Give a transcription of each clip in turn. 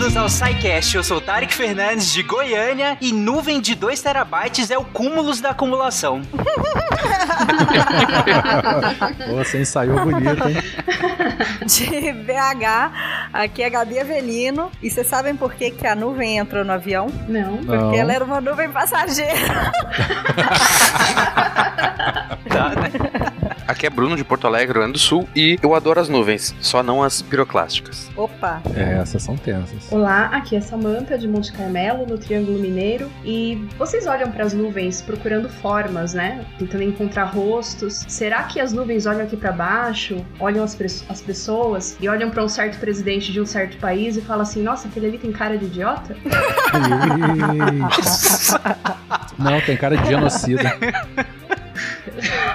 bem-vindos ao SciCast. Eu sou o Tarek Fernandes de Goiânia e nuvem de 2 terabytes é o cúmulo da acumulação. Pô, você ensaiou bonito, hein? De BH, aqui é Gabi Avelino. E vocês sabem por que, que a nuvem entrou no avião? Não. Porque Não. ela era uma nuvem passageira. Tá, né? Aqui é Bruno de Porto Alegre, Rio Grande do Sul, e eu adoro as nuvens, só não as piroclásticas. Opa! É, essas são tensas. Olá, aqui é Samantha de Monte Carmelo, no Triângulo Mineiro. E vocês olham para as nuvens procurando formas, né? Tentando encontrar rostos. Será que as nuvens olham aqui para baixo, olham as, as pessoas e olham para um certo presidente de um certo país e falam assim: nossa, aquele ali tem cara de idiota? Não, tem cara de genocida.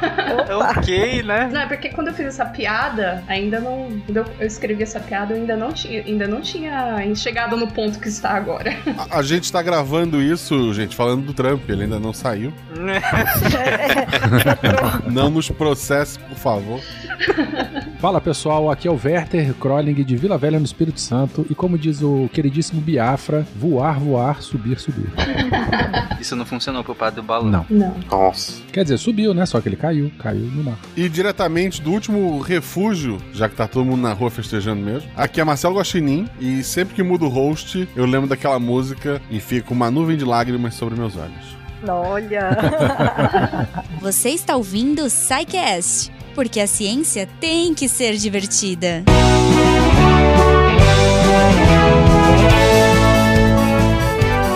ok, né? Não, é porque quando eu fiz essa piada, ainda não. Quando eu eu escrevi essa piada, eu ainda não tinha, ainda não tinha chegado no ponto que está agora. A, a gente tá gravando isso, gente, falando do Trump, ele ainda não saiu. Não nos processe, por favor. Fala pessoal, aqui é o Werther Kroling de Vila Velha no Espírito Santo. E como diz o queridíssimo Biafra, voar, voar, subir, subir. Isso não funcionou pro padre do balão. Não. Não. Nossa. Quer dizer, subiu, né? Só que ele caiu, caiu no mar. E diretamente do último refúgio, já que tá todo mundo na rua festejando mesmo. Aqui é Marcelo Guaxinim e sempre que mudo o host, eu lembro daquela música e fica uma nuvem de lágrimas sobre meus olhos. Olha! Você está ouvindo o SciCast, porque a ciência tem que ser divertida.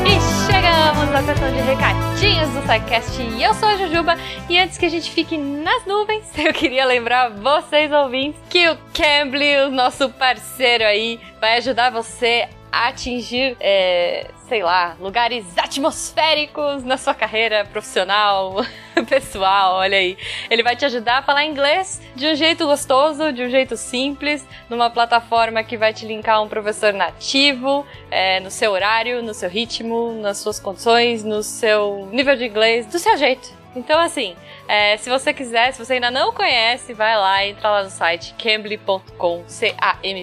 E chegamos à sessão de recadinhos do SciCast eu sou a Jujuba e antes que a gente fique nas nuvens, eu queria lembrar vocês ouvintes que o Cambly, o nosso parceiro aí, vai ajudar você atingir, é, sei lá, lugares atmosféricos na sua carreira profissional, pessoal, olha aí. Ele vai te ajudar a falar inglês de um jeito gostoso, de um jeito simples, numa plataforma que vai te linkar um professor nativo, é, no seu horário, no seu ritmo, nas suas condições, no seu nível de inglês, do seu jeito. Então, assim, é, se você quiser, se você ainda não conhece, vai lá, entra lá no site cambly.com, C-A-M-B-L-Y.com,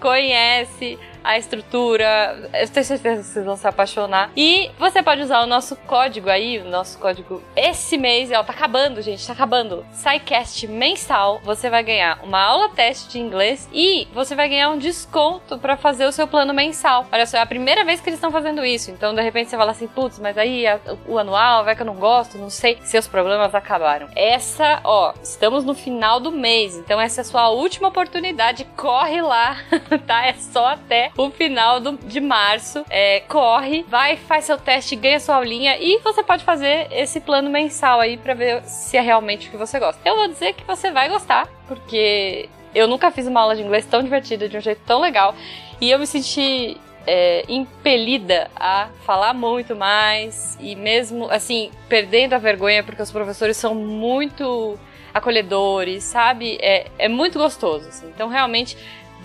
conhece a estrutura, eu tenho certeza que vocês vão se apaixonar. E você pode usar o nosso código aí, o nosso código esse mês, ó, tá acabando, gente, tá acabando. SciCast mensal, você vai ganhar uma aula teste de inglês e você vai ganhar um desconto pra fazer o seu plano mensal. Olha só, é a primeira vez que eles estão fazendo isso, então de repente você fala assim, putz, mas aí a- o anual, vai que eu não gosto, não sei, seus problemas acabaram. Essa, ó, estamos no final do mês, então essa é a sua última oportunidade, corre lá, tá? É só até o final do- de março. É, corre, vai, faz seu teste, ganha sua aulinha e você pode fazer esse plano mensal aí pra ver se é realmente o que você gosta. Eu vou dizer que você vai gostar, porque eu nunca fiz uma aula de inglês tão divertida, de um jeito tão legal, e eu me senti é, impelida a falar muito mais e mesmo assim perdendo a vergonha porque os professores são muito acolhedores, sabe? É, é muito gostoso. assim. Então realmente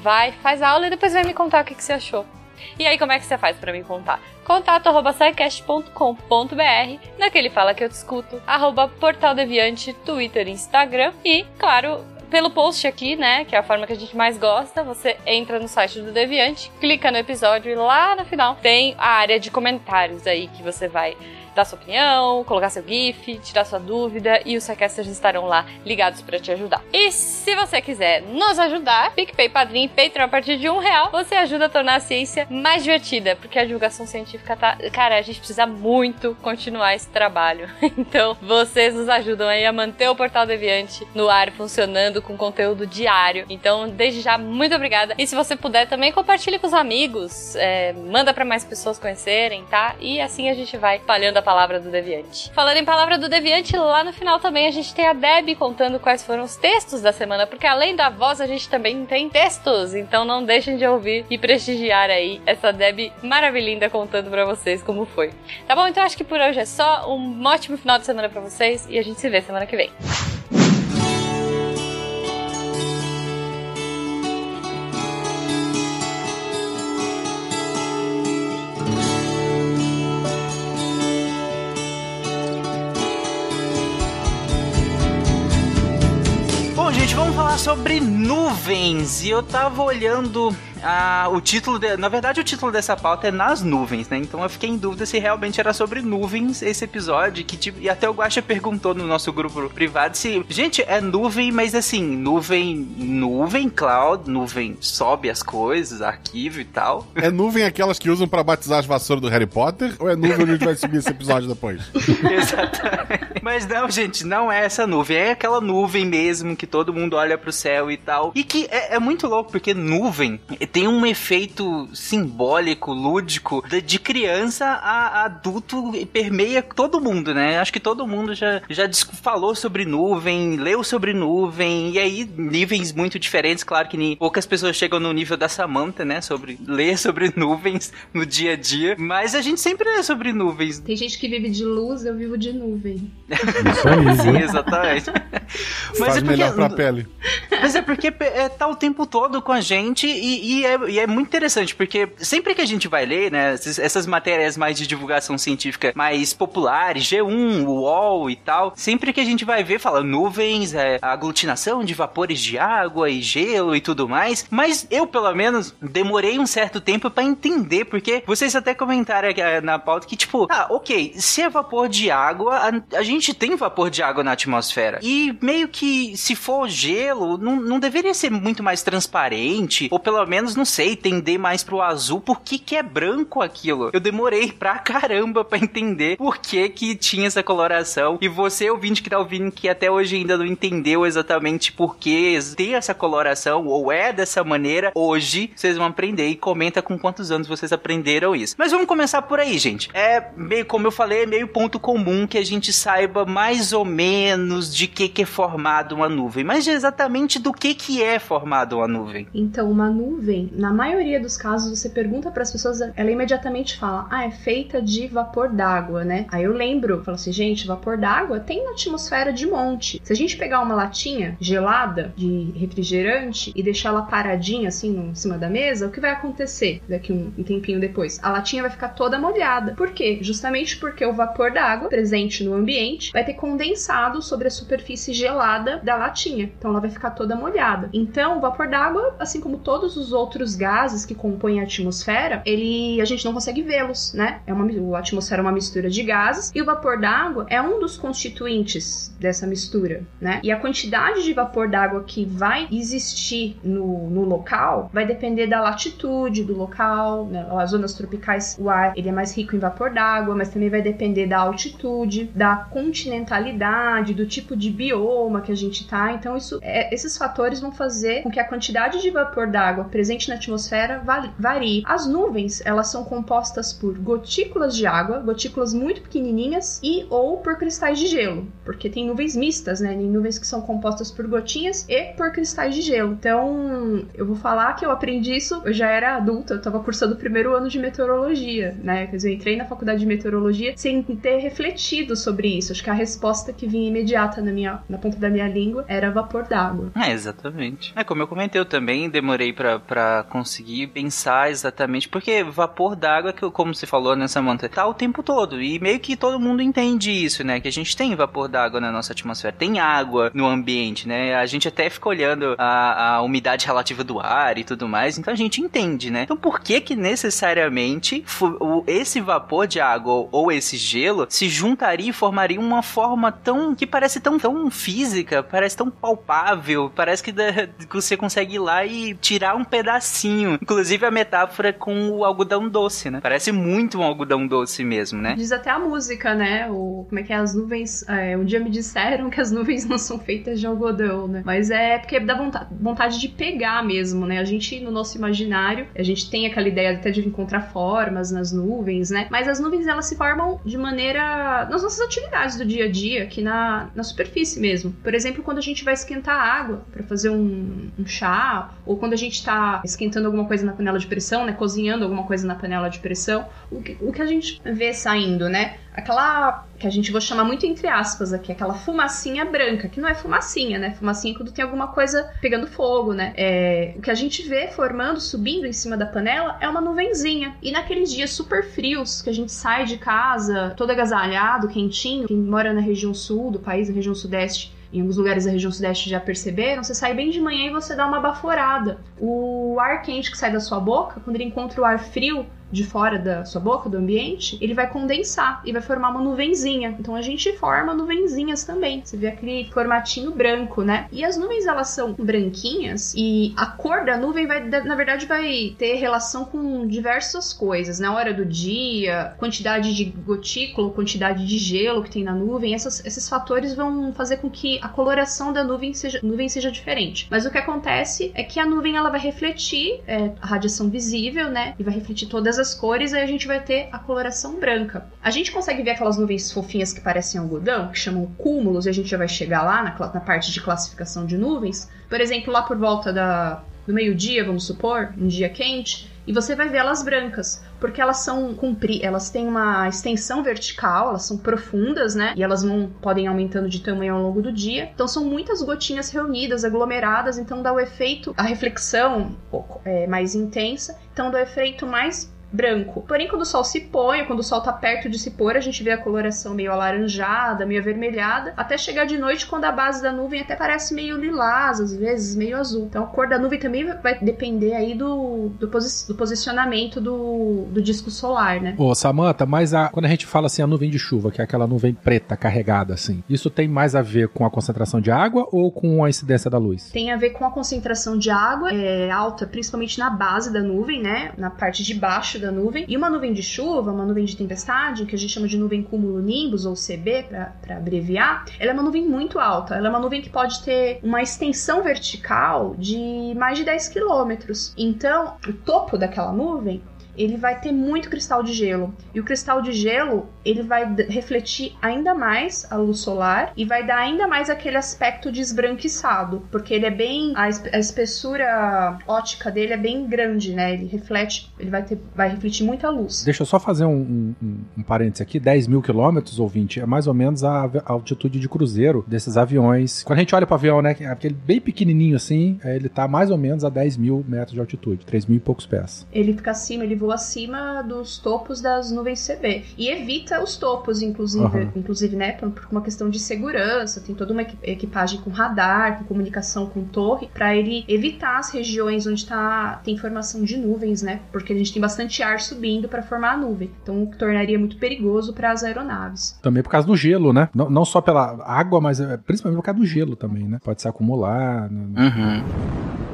vai, faz a aula e depois vai me contar o que, que você achou. E aí, como é que você faz pra me contar? Contato naquele fala que eu te escuto, arroba Portal Deviante, Twitter Instagram. E, claro, pelo post aqui, né, que é a forma que a gente mais gosta, você entra no site do Deviante, clica no episódio e lá no final tem a área de comentários aí que você vai dar sua opinião, colocar seu GIF, tirar sua dúvida e os Sequesters estarão lá ligados para te ajudar. E se você quiser nos ajudar, PicPay, Padrim e Patreon a partir de um real, você ajuda a tornar a ciência mais divertida, porque a divulgação científica tá... Cara, a gente precisa muito continuar esse trabalho. Então, vocês nos ajudam aí a manter o Portal Deviante no ar, funcionando com conteúdo diário. Então, desde já, muito obrigada. E se você puder, também compartilhe com os amigos, é, manda para mais pessoas conhecerem, tá? E assim a gente vai espalhando a palavra do Deviante. Falando em palavra do Deviante, lá no final também a gente tem a Deb contando quais foram os textos da semana, porque além da voz a gente também tem textos, então não deixem de ouvir e prestigiar aí essa Deb maravilhinda contando pra vocês como foi. Tá bom? Então acho que por hoje é só. Um ótimo final de semana pra vocês e a gente se vê semana que vem. Falar sobre nuvens. E eu tava olhando ah, o título, de, na verdade, o título dessa pauta é Nas Nuvens, né? Então eu fiquei em dúvida se realmente era sobre nuvens esse episódio, que tipo, e até o Guaxa perguntou no nosso grupo privado se, gente, é nuvem, mas assim, nuvem, nuvem, cloud, nuvem sobe as coisas, arquivo e tal. É nuvem aquelas que usam pra batizar as vassouras do Harry Potter? Ou é nuvem onde a gente vai subir esse episódio depois? Exatamente. Mas não, gente, não é essa nuvem. É aquela nuvem mesmo que todo mundo olha pro céu e tal. E que é, é muito louco, porque nuvem tem um efeito simbólico, lúdico, de, de criança a, adulto e permeia todo mundo, né? Acho que todo mundo já, já falou sobre nuvem, leu sobre nuvem, e aí níveis muito diferentes. Claro que nem, poucas pessoas chegam no nível da Samantha, né? Sobre ler sobre nuvens no dia a dia. Mas a gente sempre lê sobre nuvens. Tem gente que vive de luz, eu vivo de nuvem. Isso aí, Sim, exatamente. Faz é porque- melhor pra pele. Mas é porque é, tá o tempo todo com a gente e, e é, e é muito interessante, porque sempre que a gente vai ler, né, essas matérias mais de divulgação científica mais populares, G1, UOL e tal, sempre que a gente vai ver, fala nuvens, é, aglutinação de vapores de água e gelo e tudo mais, mas eu, pelo menos, demorei um certo tempo pra entender, porque vocês até comentaram aqui, eh, na pauta que, tipo, ah, ok, se é vapor de água, a, a gente tem vapor de água na atmosfera. E meio que, se for gelo, não, não deveria ser muito mais transparente, ou pelo menos, não sei, tender mais pro azul, por que que é branco aquilo? Eu demorei pra caramba pra entender por que que tinha essa coloração, e você, ouvinte que tá ouvindo, que até hoje ainda não entendeu exatamente por que tem essa coloração, ou é dessa maneira, hoje vocês vão aprender e comenta com quantos anos vocês aprenderam isso. Mas vamos começar por aí, gente. É meio, como eu falei, é meio ponto comum que a gente saiba mais ou menos de que que é formado uma nuvem, mas exatamente do que que é formado uma nuvem. Então, uma nuvem, na maioria dos casos, você pergunta para as pessoas, ela imediatamente fala: "Ah, é feita de vapor d'água, né?". Aí eu lembro, falo assim: "Gente, vapor d'água tem na atmosfera de monte. Se a gente pegar uma latinha gelada de refrigerante e deixar ela paradinha assim em cima da mesa, o que vai acontecer daqui um, um tempinho depois? A latinha vai ficar toda molhada. Por quê? Justamente porque o vapor d'água presente no ambiente vai ter condensado sobre a superfície gelada da latinha. Então ela vai ficar toda molhada. Então, o vapor d'água, assim como todos os outros gases que compõem a atmosfera, ele a gente não consegue vê-los, né? É uma, a atmosfera é uma mistura de gases e o vapor d'água é um dos constituintes dessa mistura, né? E a quantidade de vapor d'água que vai existir no, no local vai depender da latitude do local, né? As zonas tropicais, o ar ele é mais rico em vapor d'água, mas também vai depender da altitude, da continentalidade, do tipo de bioma que a gente tá. Então, isso, é, esses fatores vão fazer com que a quantidade de vapor d'água presente na atmosfera va- varie. As nuvens, elas são compostas por gotículas de água, gotículas muito pequenininhas e ou por cristais de gelo, porque tem nuvens mistas, né? Tem nuvens que são compostas por gotinhas e por cristais de gelo. Então, eu vou falar que eu aprendi isso, eu já era adulta, eu tava cursando o primeiro ano de meteorologia, né? Quer dizer, eu entrei na faculdade de meteorologia sem ter refletido sobre isso. Acho que a resposta que vinha imediata na minha na ponta da minha língua era vapor d'água. É, exatamente. É, como eu comentei, eu também demorei pra conseguir pensar exatamente, porque vapor d'água, que eu- como você falou nessa monta, tá o tempo todo, e meio que todo mundo entende isso, né, que a gente tem vapor d'água na nossa atmosfera, tem água no ambiente, né, a gente até fica olhando a, a umidade relativa do ar e tudo mais, então a gente entende, né. Então por que que necessariamente esse vapor de água ou, esse gelo se juntaria e formaria uma forma tão, que parece tão, tão física, parece tão palpável, parece que, que você consegue ir lá e tirar um pedacinho. Inclusive a metáfora com o algodão doce, né? Parece muito um algodão doce mesmo, né? Diz até a música, né? O, como é que é? As nuvens. é, um dia me disseram que as nuvens não são feitas de algodão, né? Mas é porque dá vonta- vontade de pegar mesmo, né? A gente, no nosso imaginário, a gente tem aquela ideia até de encontrar formas nas nuvens, né? Mas as nuvens, elas se formam de maneira. nas nossas atividades do dia a dia, aqui na, na superfície mesmo. Por exemplo, quando a gente vai esquentar água para fazer um, um chá, ou quando a gente tá esquentando alguma coisa na panela de pressão, né? Cozinhando alguma coisa na panela de pressão, o que, o que a gente vê saindo, né? Aquela que a gente vou chamar muito entre aspas aqui, aquela fumacinha branca, que não é fumacinha, né? Fumacinha é quando tem alguma coisa pegando fogo, né? É, o que a gente vê formando, subindo em cima da panela é uma nuvenzinha. E naqueles dias super frios que a gente sai de casa, todo agasalhado, quentinho, quem mora na região sul do país, na região sudeste, em alguns lugares da região sudeste já perceberam, você sai bem de manhã e você dá uma baforada. O ar quente que sai da sua boca, quando ele encontra o ar frio, de fora da sua boca, do ambiente, ele vai condensar e vai formar uma nuvenzinha. Então a gente forma nuvenzinhas também. Você vê aquele formatinho branco, né? E as nuvens elas são branquinhas e a cor da nuvem vai, na verdade, vai ter relação com diversas coisas. Na hora do dia, quantidade de gotícula, quantidade de gelo que tem na nuvem, essas, esses fatores vão fazer com que a coloração da nuvem seja, nuvem seja diferente. Mas o que acontece é que a nuvem ela vai refletir é, a radiação visível, né? E vai refletir todas as cores, aí a gente vai ter a coloração branca. A gente consegue ver aquelas nuvens fofinhas que parecem algodão, que chamam cúmulos, e a gente já vai chegar lá na, na parte de classificação de nuvens. Por exemplo, lá por volta da, do meio-dia, vamos supor, um dia quente, e você vai ver elas brancas, porque elas são compri elas têm uma extensão vertical, elas são profundas, né? E elas vão podem aumentando de tamanho ao longo do dia. Então são muitas gotinhas reunidas, aglomeradas, então dá o efeito, a reflexão é, mais intensa, então dá o efeito mais branco. Porém, quando o sol se põe, quando o sol tá perto de se pôr, a gente vê a coloração meio alaranjada, meio avermelhada, até chegar de noite, quando a base da nuvem até parece meio lilás, às vezes meio azul. Então, a cor da nuvem também vai depender aí do, do, posi do posicionamento do, do disco solar, né? Ô, Samantha, mas a, quando a gente fala assim, a nuvem de chuva, que é aquela nuvem preta carregada, assim, isso tem mais a ver com a concentração de água ou com a incidência da luz? Tem a ver com a concentração de água, é alta, principalmente na base da nuvem, né? Na parte de baixo da nuvem. E uma nuvem de chuva, uma nuvem de tempestade, que a gente chama de nuvem cúmulo nimbus, ou CB, para abreviar, ela é uma nuvem muito alta. Ela é uma nuvem que pode ter uma extensão vertical de mais de 10 quilômetros. Então, o topo daquela nuvem ele vai ter muito cristal de gelo. E o cristal de gelo, ele vai refletir ainda mais a luz solar e vai dar ainda mais aquele aspecto de esbranquiçado, porque ele é bem a, espessura ótica dele é bem grande, né? Ele reflete, ele vai ter, vai refletir muita luz. Deixa eu só fazer um, um, um parênteses aqui, 10 mil quilômetros ou 20 é mais ou menos a, a altitude de cruzeiro desses aviões. Quando a gente olha para o avião, né, aquele bem pequenininho assim, é, ele tá mais ou menos a 10 mil metros de altitude, 3 mil e poucos pés. Ele fica acima, ele voa acima dos topos das nuvens CB. E evita os topos, inclusive, uhum. inclusive né, por, por, uma questão de segurança. Tem toda uma equipagem com radar, com comunicação com torre, para ele evitar as regiões onde tá, tem formação de nuvens, né? Porque a gente tem bastante ar subindo para formar a nuvem. Então, tornaria muito perigoso para as aeronaves. Também por causa do gelo, né? Não, não só pela água, mas é, principalmente por causa do gelo também, né? Pode se acumular. Né? Uhum.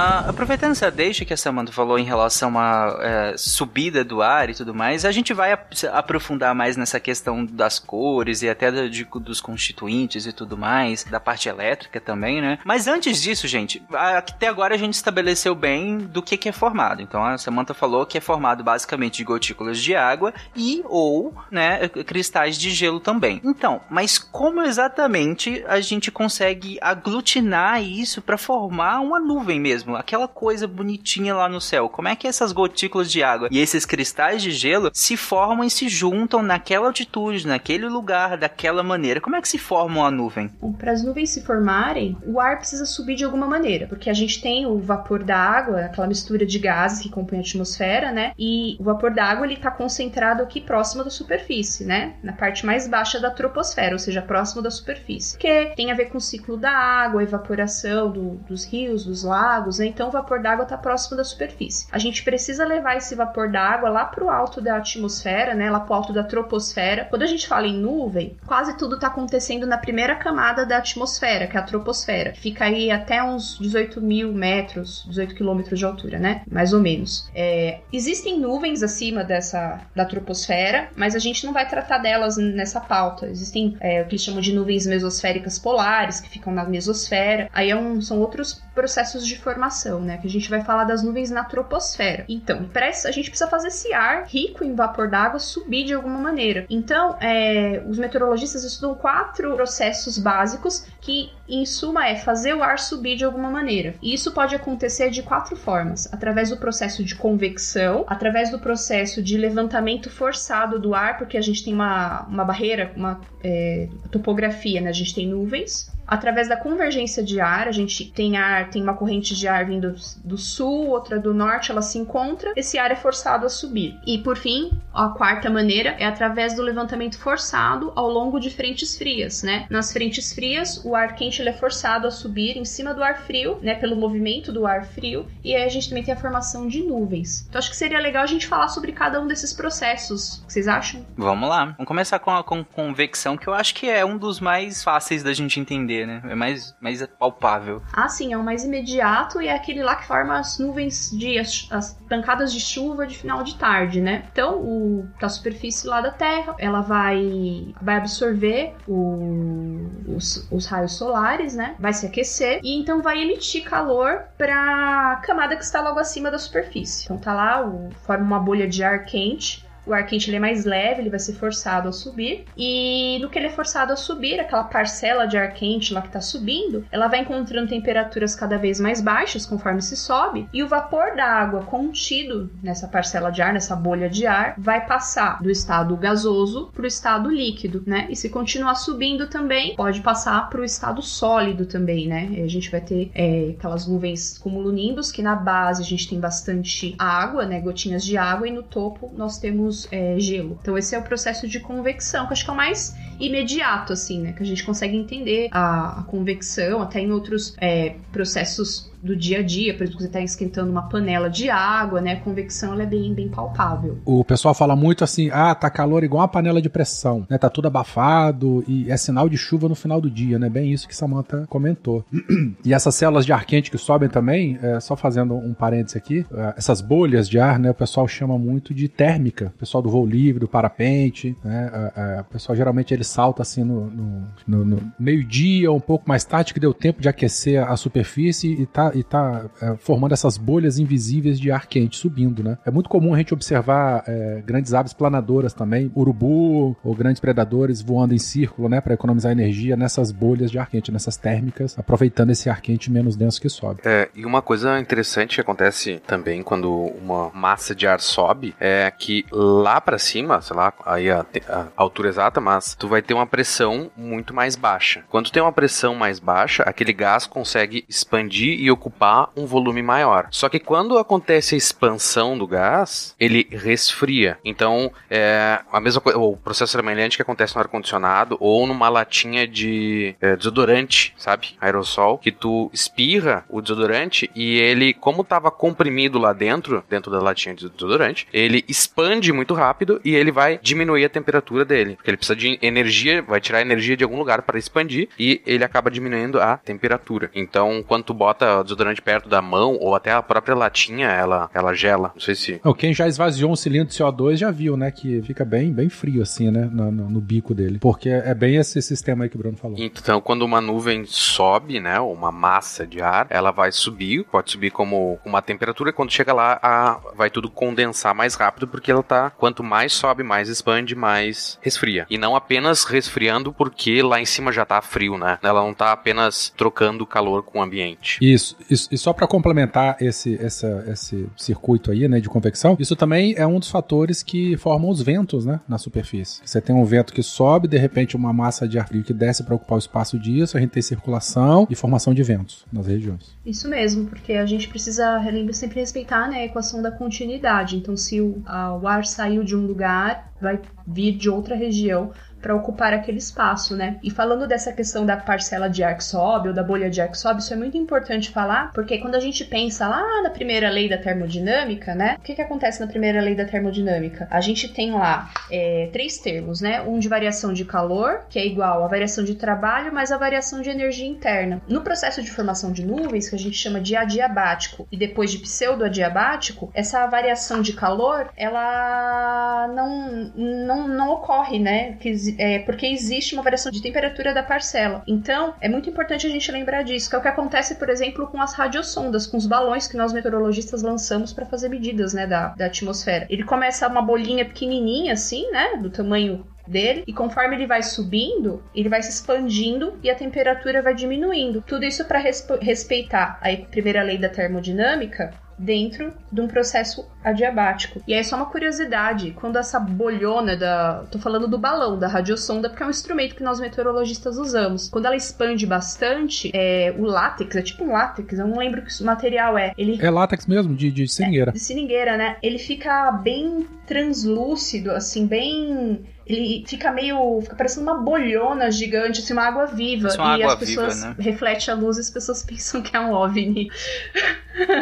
Ah, aproveitando essa deixa que a Samantha falou em relação à é, subida do ar e tudo mais, a gente vai aprofundar mais nessa questão das cores e até do, de, dos constituintes e tudo mais, da parte elétrica também, né? Mas antes disso, gente, até agora a gente estabeleceu bem do que, que é formado. Então a Samantha falou que é formado basicamente de gotículas de água e ou, né, cristais de gelo também. Então, mas como exatamente a gente consegue aglutinar isso para formar uma nuvem mesmo? Mesmo, aquela coisa bonitinha lá no céu. Como é que essas gotículas de água e esses cristais de gelo se formam e se juntam naquela altitude, naquele lugar, daquela maneira? Como é que se forma uma nuvem? Para as nuvens se formarem, o ar precisa subir de alguma maneira, porque a gente tem o vapor da água, aquela mistura de gases que compõe a atmosfera, né? E o vapor da água ele está concentrado aqui próximo da superfície, né? Na parte mais baixa da troposfera, ou seja, próximo da superfície. Que tem a ver com o ciclo da água, a evaporação do, dos rios, dos lagos, né? Então o vapor d'água está próximo da superfície. A gente precisa levar esse vapor d'água lá para o alto da atmosfera, né? Lá para o alto da troposfera. Quando a gente fala em nuvem, quase tudo está acontecendo na primeira camada da atmosfera, que é a troposfera. Fica aí até uns 18 mil metros, 18 quilômetros de altura, né? Mais ou menos. É, existem nuvens acima dessa da troposfera, mas a gente não vai tratar delas nessa pauta. Existem é, o que eles chamam de nuvens mesosféricas polares, que ficam na mesosfera. Aí é um, são outros processos de formação, né? Que a gente vai falar das nuvens na troposfera. Então, a gente precisa fazer esse ar rico em vapor d'água subir de alguma maneira. Então, é, os meteorologistas estudam quatro processos básicos que, em suma, é fazer o ar subir de alguma maneira. E isso pode acontecer de quatro formas: através do processo de convecção, através do processo de levantamento forçado do ar, porque a gente tem uma, uma barreira, uma é, topografia, né? A gente tem nuvens através da convergência de ar, a gente tem ar, tem uma corrente de ar vindo do sul, outra do norte, ela se encontra, esse ar é forçado a subir. E por fim, a quarta maneira é através do levantamento forçado ao longo de frentes frias, né? Nas frentes frias, o ar quente ele é forçado a subir em cima do ar frio, né, pelo movimento do ar frio, e aí a gente também tem a formação de nuvens. Então acho que seria legal a gente falar sobre cada um desses processos. O que vocês acham? Vamos lá. Vamos começar com a convecção, que eu acho que é um dos mais fáceis da gente entender, né? É mais, mais palpável. Ah, sim, é o mais imediato e é aquele lá que forma as nuvens de as, as pancadas de chuva de final de tarde, né? Então, o, a superfície lá da Terra, ela vai, vai absorver o, os, os raios solares, né? Vai se aquecer e então vai emitir calor para a camada que está logo acima da superfície. Então tá lá, o, forma uma bolha de ar quente o ar quente ele é mais leve, ele vai ser forçado a subir. E no que ele é forçado a subir, aquela parcela de ar quente lá que está subindo, ela vai encontrando temperaturas cada vez mais baixas conforme se sobe. E o vapor da água contido nessa parcela de ar, nessa bolha de ar, vai passar do estado gasoso para o estado líquido, né? E se continuar subindo também, pode passar para o estado sólido também, né? E a gente vai ter é, aquelas nuvens cumulonimbus, que na base a gente tem bastante água, né? Gotinhas de água, e no topo nós temos é, gelo. Então esse é o processo de convecção, que acho que é o mais imediato, assim, né? Que a gente consegue entender a, a convecção, até em outros é, processos do dia a dia, por exemplo, você está esquentando uma panela de água, né? A convecção ela é bem, bem palpável. O pessoal fala muito assim: ah, tá calor igual uma panela de pressão, né? Tá tudo abafado e é sinal de chuva no final do dia, né? Bem isso que Samantha comentou. e essas células de ar quente que sobem também, é, só fazendo um parênteses aqui, é, essas bolhas de ar, né? O pessoal chama muito de térmica. O pessoal do voo livre, do parapente, né? É, é o pessoal geralmente ele salta assim no, no, no, no meio-dia, um pouco mais tarde, que deu tempo de aquecer a superfície e tá e tá é, formando essas bolhas invisíveis de ar quente subindo, né? É muito comum a gente observar é, grandes aves planadoras também, urubu ou grandes predadores voando em círculo, né, para economizar energia nessas bolhas de ar quente, nessas térmicas, aproveitando esse ar quente menos denso que sobe. É, e uma coisa interessante que acontece também quando uma massa de ar sobe é que lá para cima, sei lá, aí a, a altura exata, mas tu vai ter uma pressão muito mais baixa. Quando tem uma pressão mais baixa, aquele gás consegue expandir e ocupar um volume maior. Só que quando acontece a expansão do gás, ele resfria. Então, é a mesma coisa, o processo semelhante que acontece no ar-condicionado ou numa latinha de é, desodorante, sabe? Aerossol, que tu espirra o desodorante e ele, como estava comprimido lá dentro, dentro da latinha de desodorante, ele expande muito rápido e ele vai diminuir a temperatura dele. Porque ele precisa de energia, vai tirar energia de algum lugar para expandir e ele acaba diminuindo a temperatura. Então, quando tu bota desodorante perto da mão ou até a própria latinha, ela, ela gela. Não sei se. Não, quem já esvaziou um cilindro de CO2 já viu, né? Que fica bem, bem frio assim, né? No, no, no bico dele. Porque é bem esse sistema aí que o Bruno falou. Então, quando uma nuvem sobe, né? Uma massa de ar, ela vai subir, pode subir como uma temperatura. Quando chega lá, a, vai tudo condensar mais rápido, porque ela tá. Quanto mais sobe, mais expande, mais resfria. E não apenas resfriando porque lá em cima já tá frio, né? Ela não tá apenas trocando calor com o ambiente. Isso. E só para complementar esse, essa, esse circuito aí, né, de convecção, isso também é um dos fatores que formam os ventos, né, na superfície. Você tem um vento que sobe, de repente uma massa de ar frio que desce para ocupar o espaço disso, a gente tem circulação e formação de ventos nas regiões. Isso mesmo, porque a gente precisa sempre respeitar né, a equação da continuidade. Então, se o, a, o ar saiu de um lugar, vai vir de outra região para ocupar aquele espaço, né? E falando dessa questão da parcela de ar que sobe ou da bolha de ar que sobe, isso é muito importante falar, porque quando a gente pensa lá na primeira lei da termodinâmica, né? O que, que acontece na primeira lei da termodinâmica? A gente tem lá é, três termos, né? Um de variação de calor, que é igual a variação de trabalho mais a variação de energia interna. No processo de formação de nuvens, que a gente chama de adiabático, e depois de pseudoadiabático, essa variação de calor, ela não, não, não ocorre, né? Que é, porque existe uma variação de temperatura da parcela. Então, é muito importante a gente lembrar disso, que é o que acontece, por exemplo, com as radiosondas, com os balões que nós meteorologistas lançamos para fazer medidas, né, da, da atmosfera. Ele começa uma bolinha pequenininha, assim, né, do tamanho dele e conforme ele vai subindo, ele vai se expandindo e a temperatura vai diminuindo. Tudo isso para respeitar a primeira lei da termodinâmica, dentro de um processo adiabático. E aí só uma curiosidade, quando essa bolhona da, tô falando do balão da radiosonda, porque é um instrumento que nós meteorologistas usamos. Quando ela expande bastante, é, o látex, é tipo um látex, eu não lembro que material é. Ele É látex mesmo, de, de seringueira. é, de seringueira, né? Ele fica bem translúcido, assim, bem ele fica meio. fica parecendo uma bolhona gigante, assim, uma água viva. Parece uma e água as pessoas viva, né? reflete a luz e as pessoas pensam que é um OVNI.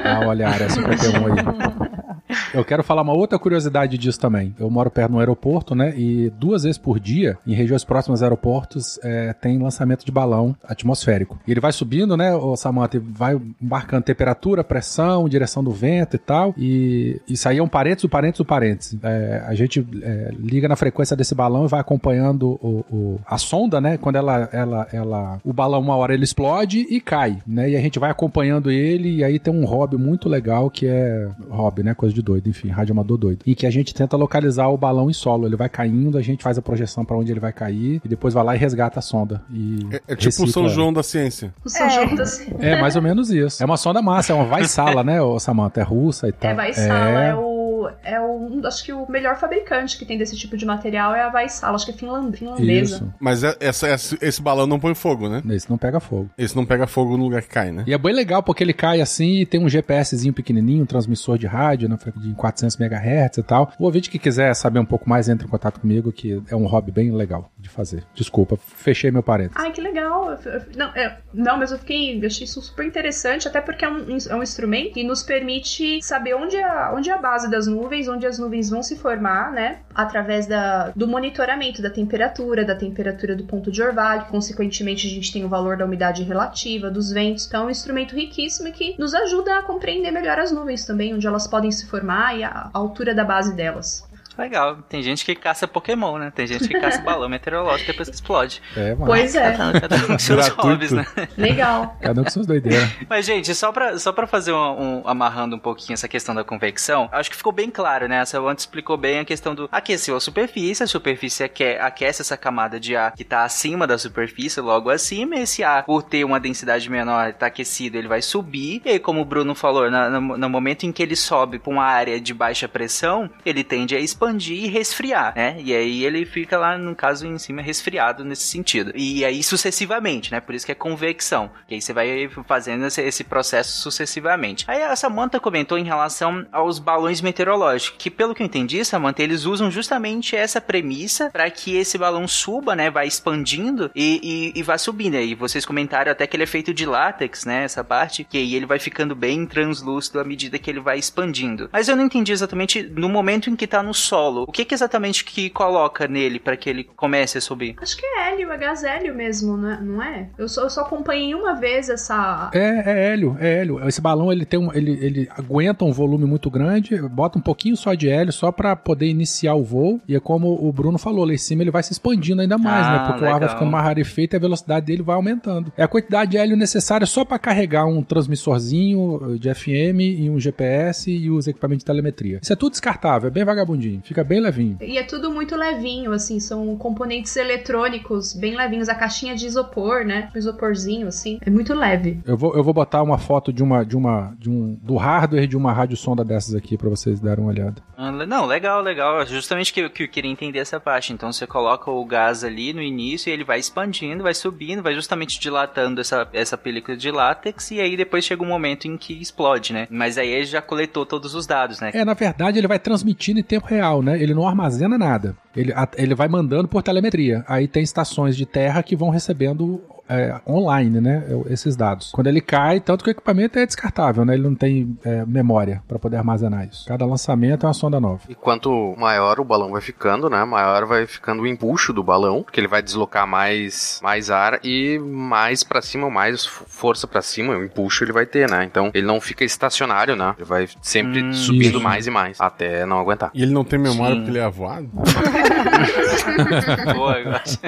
Ah, olha a área 51 aí. Eu quero falar uma outra curiosidade disso também. Eu moro perto no aeroporto, né? E duas vezes por dia, em regiões próximas a aeroportos, é, tem lançamento de balão atmosférico. E ele vai subindo, né, o Samantha, vai marcando temperatura, pressão, direção do vento e tal. E isso aí é um parênteses, um parênteses, um parênteses. É, a gente é, liga na frequência desse balão e vai acompanhando o, o- a sonda, né? Quando ela, ela, ela, o balão uma hora ele explode e cai, né? E a gente vai acompanhando ele e aí tem um hobby muito legal que é hobby, né? Coisa de doido, enfim, rádio amador doido. E que a gente tenta localizar o balão em solo. Ele vai caindo, a gente faz a projeção para onde ele vai cair e depois vai lá e resgata a sonda. E É, é tipo o São ela. João da ciência. O São João da Ciência. É mais ou menos isso. É uma sonda massa, é uma Vaisala, né, ô Samantha? É russa e tal. É Vaisala, é, o. É o. Acho que o melhor fabricante que tem desse tipo de material é a Vaisala, acho que é finland- finlandesa. Isso. Mas é- essa, esse, esse balão não põe fogo, né? Esse não pega fogo. Esse não pega fogo no lugar que cai, né? E é bem legal porque ele cai assim e tem um GPSzinho pequenininho, um transmissor de rádio, né, de 400 MHz e tal. O ouvinte que quiser saber um pouco mais, entre em contato comigo, que é um hobby bem legal de fazer. Desculpa, fechei meu parênteses. Ai, que legal. Não, é- não, mas eu fiquei. Eu achei isso super interessante, até porque é um, é um instrumento que nos permite saber onde é, onde é a base das nuvens, onde as nuvens vão se formar, né? Através da, do monitoramento da temperatura, da temperatura do ponto de orvalho. Consequentemente, a gente tem o valor da umidade relativa, dos ventos. Então, é um instrumento riquíssimo que nos ajuda a compreender melhor as nuvens também, onde elas podem se formar e a altura da base delas. Legal. Tem gente que caça Pokémon, né? Tem gente que caça balão meteorológico depois que explode. É, mano. Pois é, Cada, cada um com seus Gratuito. hobbies, né? legal. Cada um com suas doideiras. Mas, gente, só pra, só pra fazer um, um- amarrando um pouquinho essa questão da convecção, acho que ficou bem claro, né? A Celante explicou bem a questão do aqueceu a superfície, a superfície aque, aquece essa camada de ar que tá acima da superfície, logo acima, e esse ar, por ter uma densidade menor, tá aquecido, ele vai subir, e aí, como o Bruno falou, na- no, no momento em que ele sobe pra uma área de baixa pressão, ele tende a expandir e resfriar, né? E aí ele fica lá, no caso, em cima, resfriado nesse sentido. E aí sucessivamente, né? Por isso que é convecção. Que aí você vai fazendo esse, esse processo sucessivamente. Aí a Samantha comentou em relação aos balões meteorológicos, que pelo que eu entendi, Samantha, eles usam justamente essa premissa para que esse balão suba, né? Vai expandindo e, e, e subindo. Aí vocês comentaram até que ele é feito de látex, né? Essa parte, que aí ele vai ficando bem translúcido à medida que ele vai expandindo. Mas eu não entendi exatamente no momento em que tá no solo. O que, que exatamente que coloca nele para que ele comece a subir? Acho que é hélio, é gás hélio mesmo, não é? Não é? Eu, só, eu só acompanhei uma vez essa. É, é hélio, é hélio. Esse balão ele tem um, ele, ele aguenta um volume muito grande, bota um pouquinho só de hélio só pra poder iniciar o voo. E é como o Bruno falou, lá em cima ele vai se expandindo ainda mais, Ah, né? Porque o ar vai legal. ficando mais rarefeito e a velocidade dele vai aumentando. É a quantidade de hélio necessária só pra carregar um transmissorzinho de FM e um GPS e os equipamentos de telemetria. Isso é tudo descartável, é bem vagabundinho, fica bem levinho. E é tudo muito levinho, assim, são componentes eletrônicos bem levinhos. A caixinha de isopor, né? Um isoporzinho, assim. É muito leve. Eu vou, eu vou botar uma foto de uma de uma de um do hardware de uma rádio sonda dessas aqui pra vocês darem uma olhada. Ah, Não, legal, legal. Justamente que, eu- que eu queria entender essa parte. Então você coloca o gás ali no início e ele vai expandindo, vai subindo, vai justamente dilatando essa, essa película de látex e aí depois chega um momento em que explode, né? Mas aí ele já coletou todos os dados, né? É, na verdade, ele vai transmitindo em tempo real, né? Ele não armazena nada. Ele, ele vai mandando por telemetria. Aí tem estações de terra que vão recebendo é, online, né? Esses dados. Quando ele cai, tanto que o equipamento é descartável, né? Ele não tem é, memória para poder armazenar isso. Cada lançamento é uma sonda nova. E quanto maior o balão vai ficando, né? Maior vai ficando o empuxo do balão, porque ele vai deslocar mais, mais ar e mais pra cima, mais força pra cima, o empuxo ele vai ter, né? Então ele não fica estacionário, né? Ele vai sempre Hum, subindo isso. mais e mais, até não aguentar. E ele não tem memória Sim. porque ele é avoado? Boa, eu acho.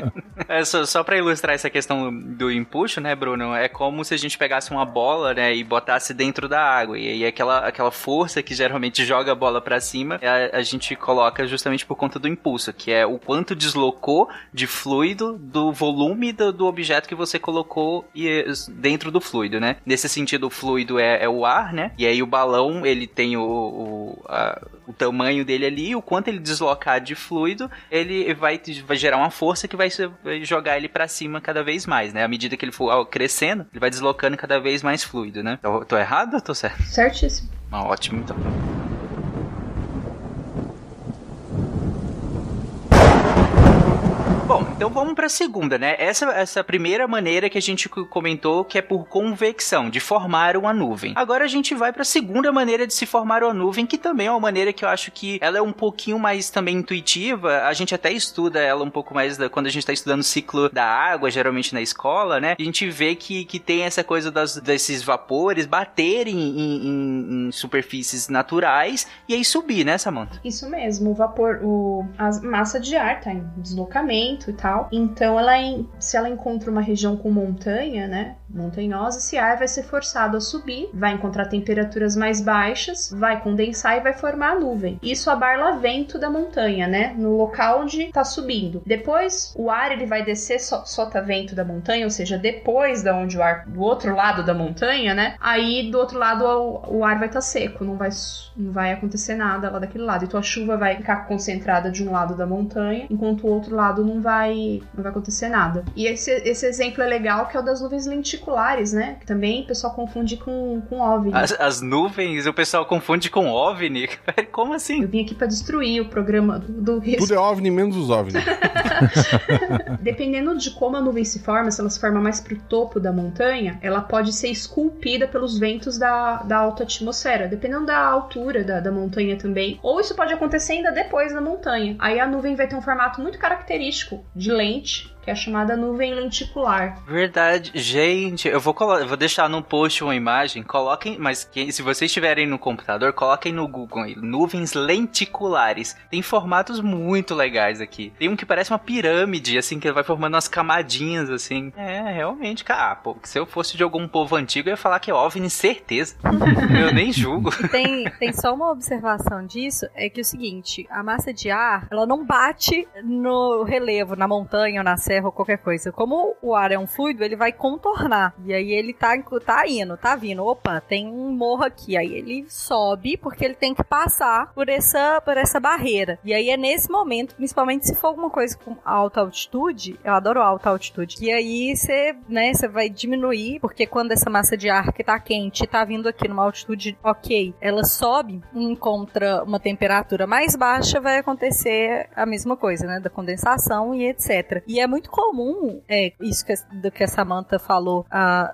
É, só, só pra ilustrar essa questão do empuxo, né, Bruno? É como se a gente pegasse uma bola, né, e botasse dentro da água. E aí aquela, aquela força que geralmente joga a bola para cima, a, a gente coloca justamente por conta do impulso, que é o quanto deslocou de fluido do volume do, do objeto que você colocou dentro do fluido, né? Nesse sentido, o fluido é, é o ar, né? E aí o balão, ele tem o, o, a, o tamanho dele ali, o quanto ele deslocar de fluido, ele vai, vai gerar uma força que vai, jogar ele para cima cada vez mais, né? À medida que ele for crescendo, ele vai deslocando cada vez mais fluido, né? Tô, tô errado ou tô certo? Certíssimo. Ótimo, então. Bom, então vamos para a segunda, né? Essa, essa primeira maneira que a gente comentou que é por convecção, de formar uma nuvem. Agora a gente vai para a segunda maneira de se formar uma nuvem, que também é uma maneira que eu acho que ela é um pouquinho mais também intuitiva. A gente até estuda ela um pouco mais da, quando a gente está estudando o ciclo da água, geralmente na escola, né? A gente vê que, que tem essa coisa das, desses vapores baterem em, em, em superfícies naturais e aí subir, né, Samantha? Isso mesmo, o vapor, o, a massa de ar tá em deslocamento e tal. Então, ela se ela encontra uma região com montanha, né, montanhosa, esse ar vai ser forçado a subir, vai encontrar temperaturas mais baixas, vai condensar e vai formar a nuvem. Isso abarla vento da montanha, né, no local onde está subindo. Depois, o ar ele vai descer so, solta vento da montanha, ou seja, depois da onde o ar do outro lado da montanha, né? Aí do outro lado o, o ar vai estar tá seco, não vai não vai acontecer nada lá daquele lado. Então a chuva vai ficar concentrada de um lado da montanha, enquanto o outro lado não vai, não vai acontecer nada. E esse, esse exemplo é legal, que é o das nuvens lenticulares, né? Que também o pessoal confunde com, com OVNI. As, as nuvens o pessoal confunde com OVNI? Como assim? Eu vim aqui para destruir o programa do, do risco. Tudo é OVNI menos os OVNI. Dependendo de como a nuvem se forma, se ela se forma mais pro topo da montanha, ela pode ser esculpida pelos ventos da, da alta atmosfera, dependendo da altura da, da montanha também. Ou isso pode acontecer ainda depois da montanha. Aí a nuvem vai ter um formato muito característico de lente que é a chamada nuvem lenticular. Verdade. Gente, eu vou, eu vou deixar no post uma imagem, coloquem, mas que, se vocês estiverem no computador, coloquem no Google aí, nuvens lenticulares. Tem formatos muito legais aqui. Tem um que parece uma pirâmide, assim, que vai formando umas camadinhas, assim. É, realmente, cara, pô, se eu fosse de algum povo antigo, eu ia falar que é OVNI, certeza. eu nem julgo. Tem, tem só uma observação disso, é que é o seguinte, a massa de ar, ela não bate no relevo, na montanha ou na serra, ou qualquer coisa. Como o ar é um fluido, ele vai contornar. E aí ele tá, tá indo, tá vindo. Opa, tem um morro aqui. Aí ele sobe porque ele tem que passar por essa, por essa barreira. E aí é nesse momento, principalmente se for alguma coisa com alta altitude, eu adoro alta altitude. E aí você, né, você vai diminuir, porque quando essa massa de ar que tá quente tá vindo aqui numa altitude ok, ela sobe encontra uma temperatura mais baixa, vai acontecer a mesma coisa, né, da condensação e etc. E é muito muito comum, é, isso que, do que a Samantha falou,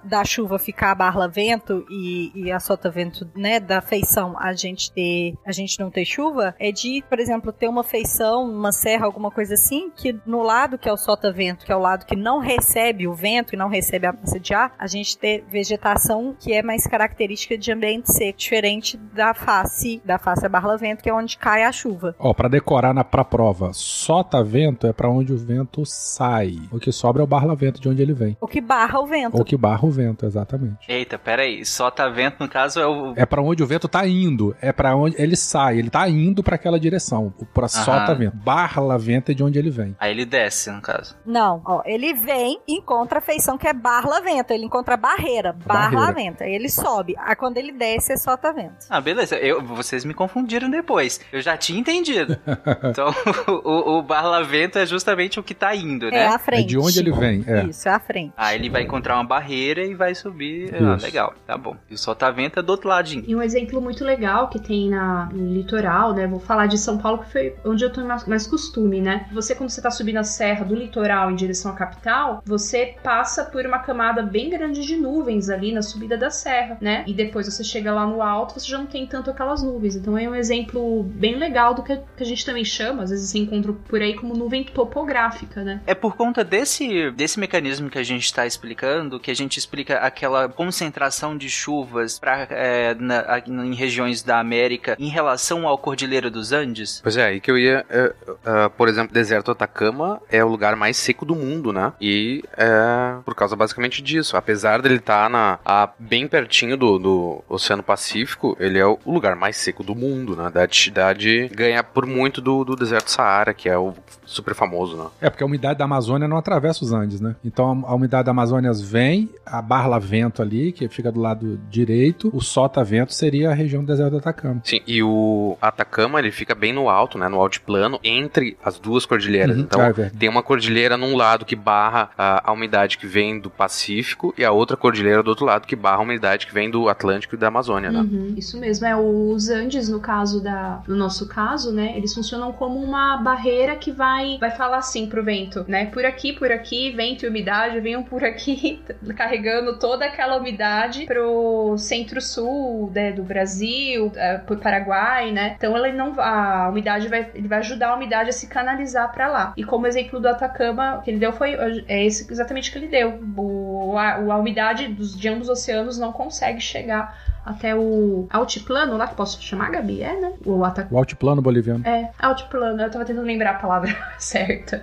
da chuva ficar barla-vento e, e a solta-vento, né, da feição a gente ter, a gente não ter chuva, é de, por exemplo, ter uma feição, uma serra, alguma coisa assim, que no lado que é o solta-vento, que é o lado que não recebe o vento e não recebe a massa de ar, a gente ter vegetação que é mais característica de ambiente seco, diferente da face, da face a barla-vento, que é onde cai a chuva. Ó, para decorar na pra prova, solta-vento é para onde o vento sai. O que sobra é o barla-vento de onde ele vem. O que barra o vento. O que barra o vento, exatamente. Eita, peraí. Solta vento, no caso, é o. É para onde o vento tá indo. É para onde ele sai. Ele tá indo para aquela direção. Pra solta vento. Barra vento é de onde ele vem. Aí ele desce, no caso. Não, ó. Ele vem, encontra a feição que é barra vento. Ele encontra a barreira. Barra vento. Aí ele sobe. Aí quando ele desce, é solta vento. Ah, beleza. Eu, vocês me confundiram depois. Eu já tinha entendido. então, o, o barra vento é justamente o que tá indo, né? É a frente. É de onde ele vem. É. Isso, é a frente. Ah, ele vai encontrar uma barreira e vai subir. Ah, legal, tá bom. E o solta-vento é do outro ladinho. E um exemplo muito legal que tem na, no litoral, né? Vou falar de São Paulo, que foi onde eu tenho mais, mais costume, né? Você, quando você tá subindo a serra do litoral em direção à capital, você passa por uma camada bem grande de nuvens ali na subida da serra, né? E depois você chega lá no alto, você já não tem tanto aquelas nuvens. Então é um exemplo bem legal do que a gente também chama, às vezes você encontra por aí como nuvem topográfica, né? É por por conta desse, desse mecanismo que a gente está explicando, que a gente explica aquela concentração de chuvas pra, é, na, em regiões da América em relação ao Cordilheira dos Andes? Pois é, aí que eu ia. É, é, por exemplo, deserto Atacama é o lugar mais seco do mundo, né? E é por causa basicamente disso. Apesar dele estar tá na, bem pertinho do, do Oceano Pacífico, ele é o lugar mais seco do mundo, né? Da cidade ganha por muito do, do deserto Saara, que é o super famoso, né? É, porque a umidade da Amazônia não atravessa os Andes, né? Então a, umidade da Amazônia vem, a barla vento ali, que fica do lado direito, o sota-vento seria a região do deserto do Atacama. Sim, e o Atacama, ele fica bem no alto, né? No altiplano, entre as duas cordilheiras. Uhum, então, ah, é tem uma cordilheira num lado que barra a, a, umidade que vem do Pacífico e a outra cordilheira do outro lado que barra a umidade que vem do Atlântico e da Amazônia, né? Uhum, isso mesmo. É, os Andes, no caso da, no nosso caso, né? Eles funcionam como uma barreira que vai, vai falar assim pro vento, né? Por aqui, por aqui, vento e umidade, venham por aqui, carregando toda aquela umidade pro centro-sul né, do Brasil, é, pro Paraguai, né? Então ele não a umidade vai, ele vai ajudar a umidade a se canalizar para lá. E como exemplo do Atacama que ele deu foi é esse exatamente que ele deu. O, a, a umidade dos, de ambos os oceanos não consegue chegar até o altiplano lá, que posso chamar, Gabi? É, né? O, ata... o altiplano boliviano. É, altiplano. Eu tava tentando lembrar a palavra certa.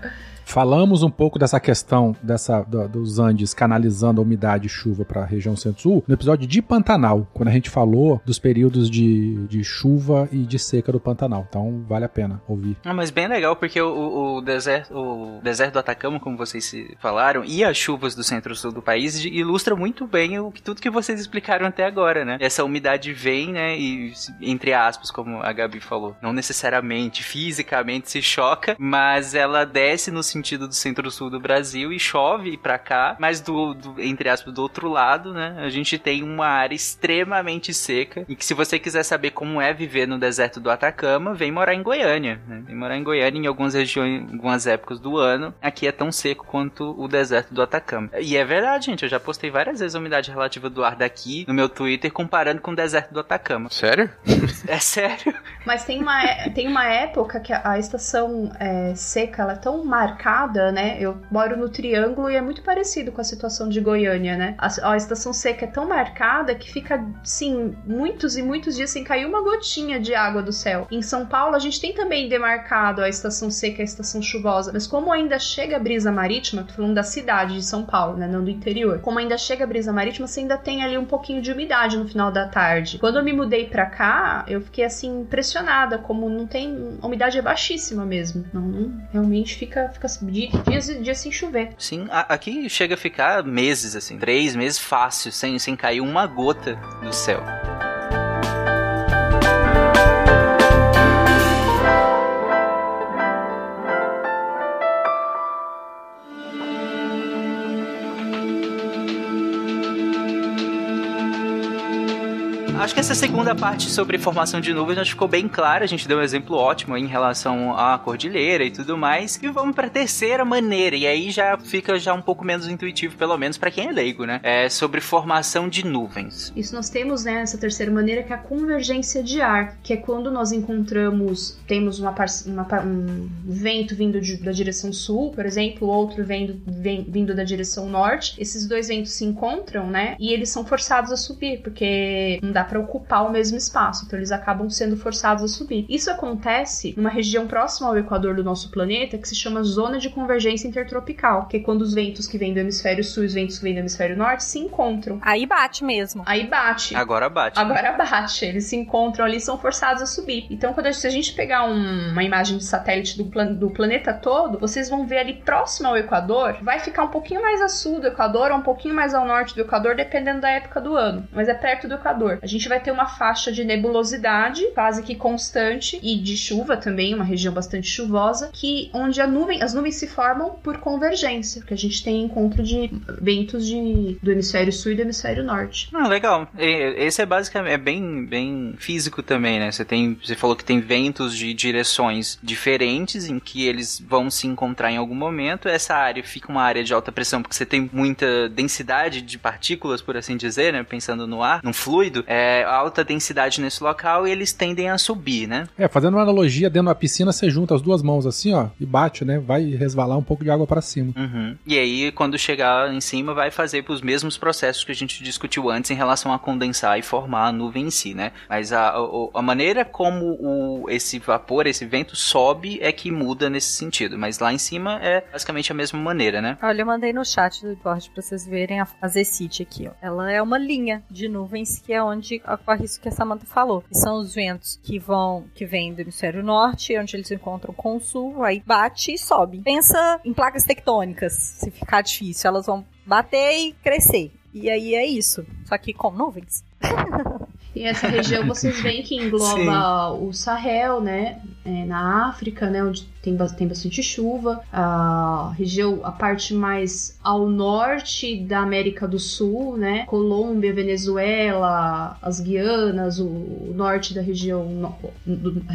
Falamos um pouco dessa questão dessa, do, dos Andes canalizando a umidade e chuva para a região centro-sul no episódio de Pantanal, quando a gente falou dos períodos de, de chuva e de seca do Pantanal. Então vale a pena ouvir. Ah, mas bem legal, porque o, o, deserto, o deserto do Atacama, como vocês falaram, e as chuvas do centro-sul do país ilustram muito bem o, tudo que vocês explicaram até agora, né? Essa umidade vem, né? E, entre aspas, como a Gabi falou, não necessariamente fisicamente se choca, mas ela desce no sentido sentido do centro-sul do Brasil e chove pra cá, mas do, do, entre aspas, do outro lado, né, a gente tem uma área extremamente seca e que se você quiser saber como é viver no deserto do Atacama, vem morar em Goiânia, né? Vem morar em Goiânia em algumas regiões, algumas épocas do ano, aqui é tão seco quanto o deserto do Atacama. E é verdade, gente, eu já postei várias vezes a umidade relativa do ar daqui no meu Twitter comparando com o deserto do Atacama. Sério? é sério. Mas tem uma, tem uma época que a, a estação é, seca ela é tão marcada marcada, né? Eu moro no Triângulo e é muito parecido com a situação de Goiânia, né? A, a estação seca é tão marcada que fica, sim, muitos e muitos dias sem cair uma gotinha de água do céu. Em São Paulo, a gente tem também demarcado a estação seca e a estação chuvosa, mas como ainda chega a brisa marítima, tô falando da cidade de São Paulo, né? Não do interior. Como ainda chega a brisa marítima, você ainda tem ali um pouquinho de umidade no final da tarde. Quando eu me mudei pra cá, eu fiquei assim impressionada, como não tem. A umidade é baixíssima mesmo. Não, não realmente fica, fica dias e dias sem chover. Sim, aqui chega a ficar meses, assim, três meses fácil, sem, sem cair uma gota do céu. Acho que essa segunda parte sobre formação de nuvens já ficou bem clara. A gente deu um exemplo ótimo em relação à cordilheira e tudo mais. E vamos para a terceira maneira. E aí já fica já um pouco menos intuitivo, pelo menos para quem é leigo, né? É sobre formação de nuvens. Isso nós temos, né, essa terceira maneira que é a convergência de ar, que é quando nós encontramos, temos uma, uma um vento vindo de, da direção sul, por exemplo, outro vendo, vem, vindo da direção norte. Esses dois ventos se encontram, né? E eles são forçados a subir, porque não dá para ocupar o mesmo espaço, então eles acabam sendo forçados a subir. Isso acontece numa região próxima ao equador do nosso planeta que se chama zona de convergência intertropical, que é quando os ventos que vêm do hemisfério sul e os ventos que vêm do hemisfério norte se encontram. Aí bate mesmo. Aí bate. Agora bate. Agora bate. Eles se encontram ali, são forçados a subir. Então, quando a, se a gente pegar um, uma imagem de satélite do, plan, do planeta todo, vocês vão ver ali próximo ao equador, vai ficar um pouquinho mais a sul do equador ou um pouquinho mais ao norte do equador, dependendo da época do ano. Mas é perto do equador. A gente gente vai ter uma faixa de nebulosidade quase que constante e de chuva também, uma região bastante chuvosa, que onde nuvem, as nuvens se formam por convergência, porque a gente tem encontro de ventos de, do hemisfério sul e do hemisfério norte. Ah, legal. Esse é basicamente é bem, bem físico também, né? Você tem, você falou que tem ventos de direções diferentes em que eles vão se encontrar em algum momento. Essa área fica uma área de alta pressão porque você tem muita densidade de partículas, por assim dizer, né? Pensando no ar, num fluido. É, é, alta densidade nesse local e eles tendem a subir, né? É, fazendo uma analogia, dentro da piscina você junta as duas mãos assim, ó, e bate, né? Vai resvalar um pouco de água para cima. Uhum. E aí, quando chegar em cima, vai fazer os mesmos processos que a gente discutiu antes em relação a condensar e formar a nuvem em si, né? Mas a, a, a maneira como o, esse vapor, esse vento sobe é que muda nesse sentido. Mas lá em cima é basicamente a mesma maneira, né? Olha, eu mandei no chat do Discord pra vocês verem a, a Zecite aqui, ó. Ela é uma linha de nuvens que é onde ocorre isso que a Samantha falou. Que são os ventos que vão, que vêm do hemisfério norte, onde eles encontram com o sul, aí bate e sobe. Pensa em placas tectônicas, se ficar difícil, elas vão bater e crescer. E aí é isso, só que com nuvens. E essa região vocês veem que engloba o Sahel, né? É, na África, né? Onde tem, tem bastante chuva. A região, a parte mais ao norte da América do Sul, né? Colômbia, Venezuela, as Guianas, o, o norte da região,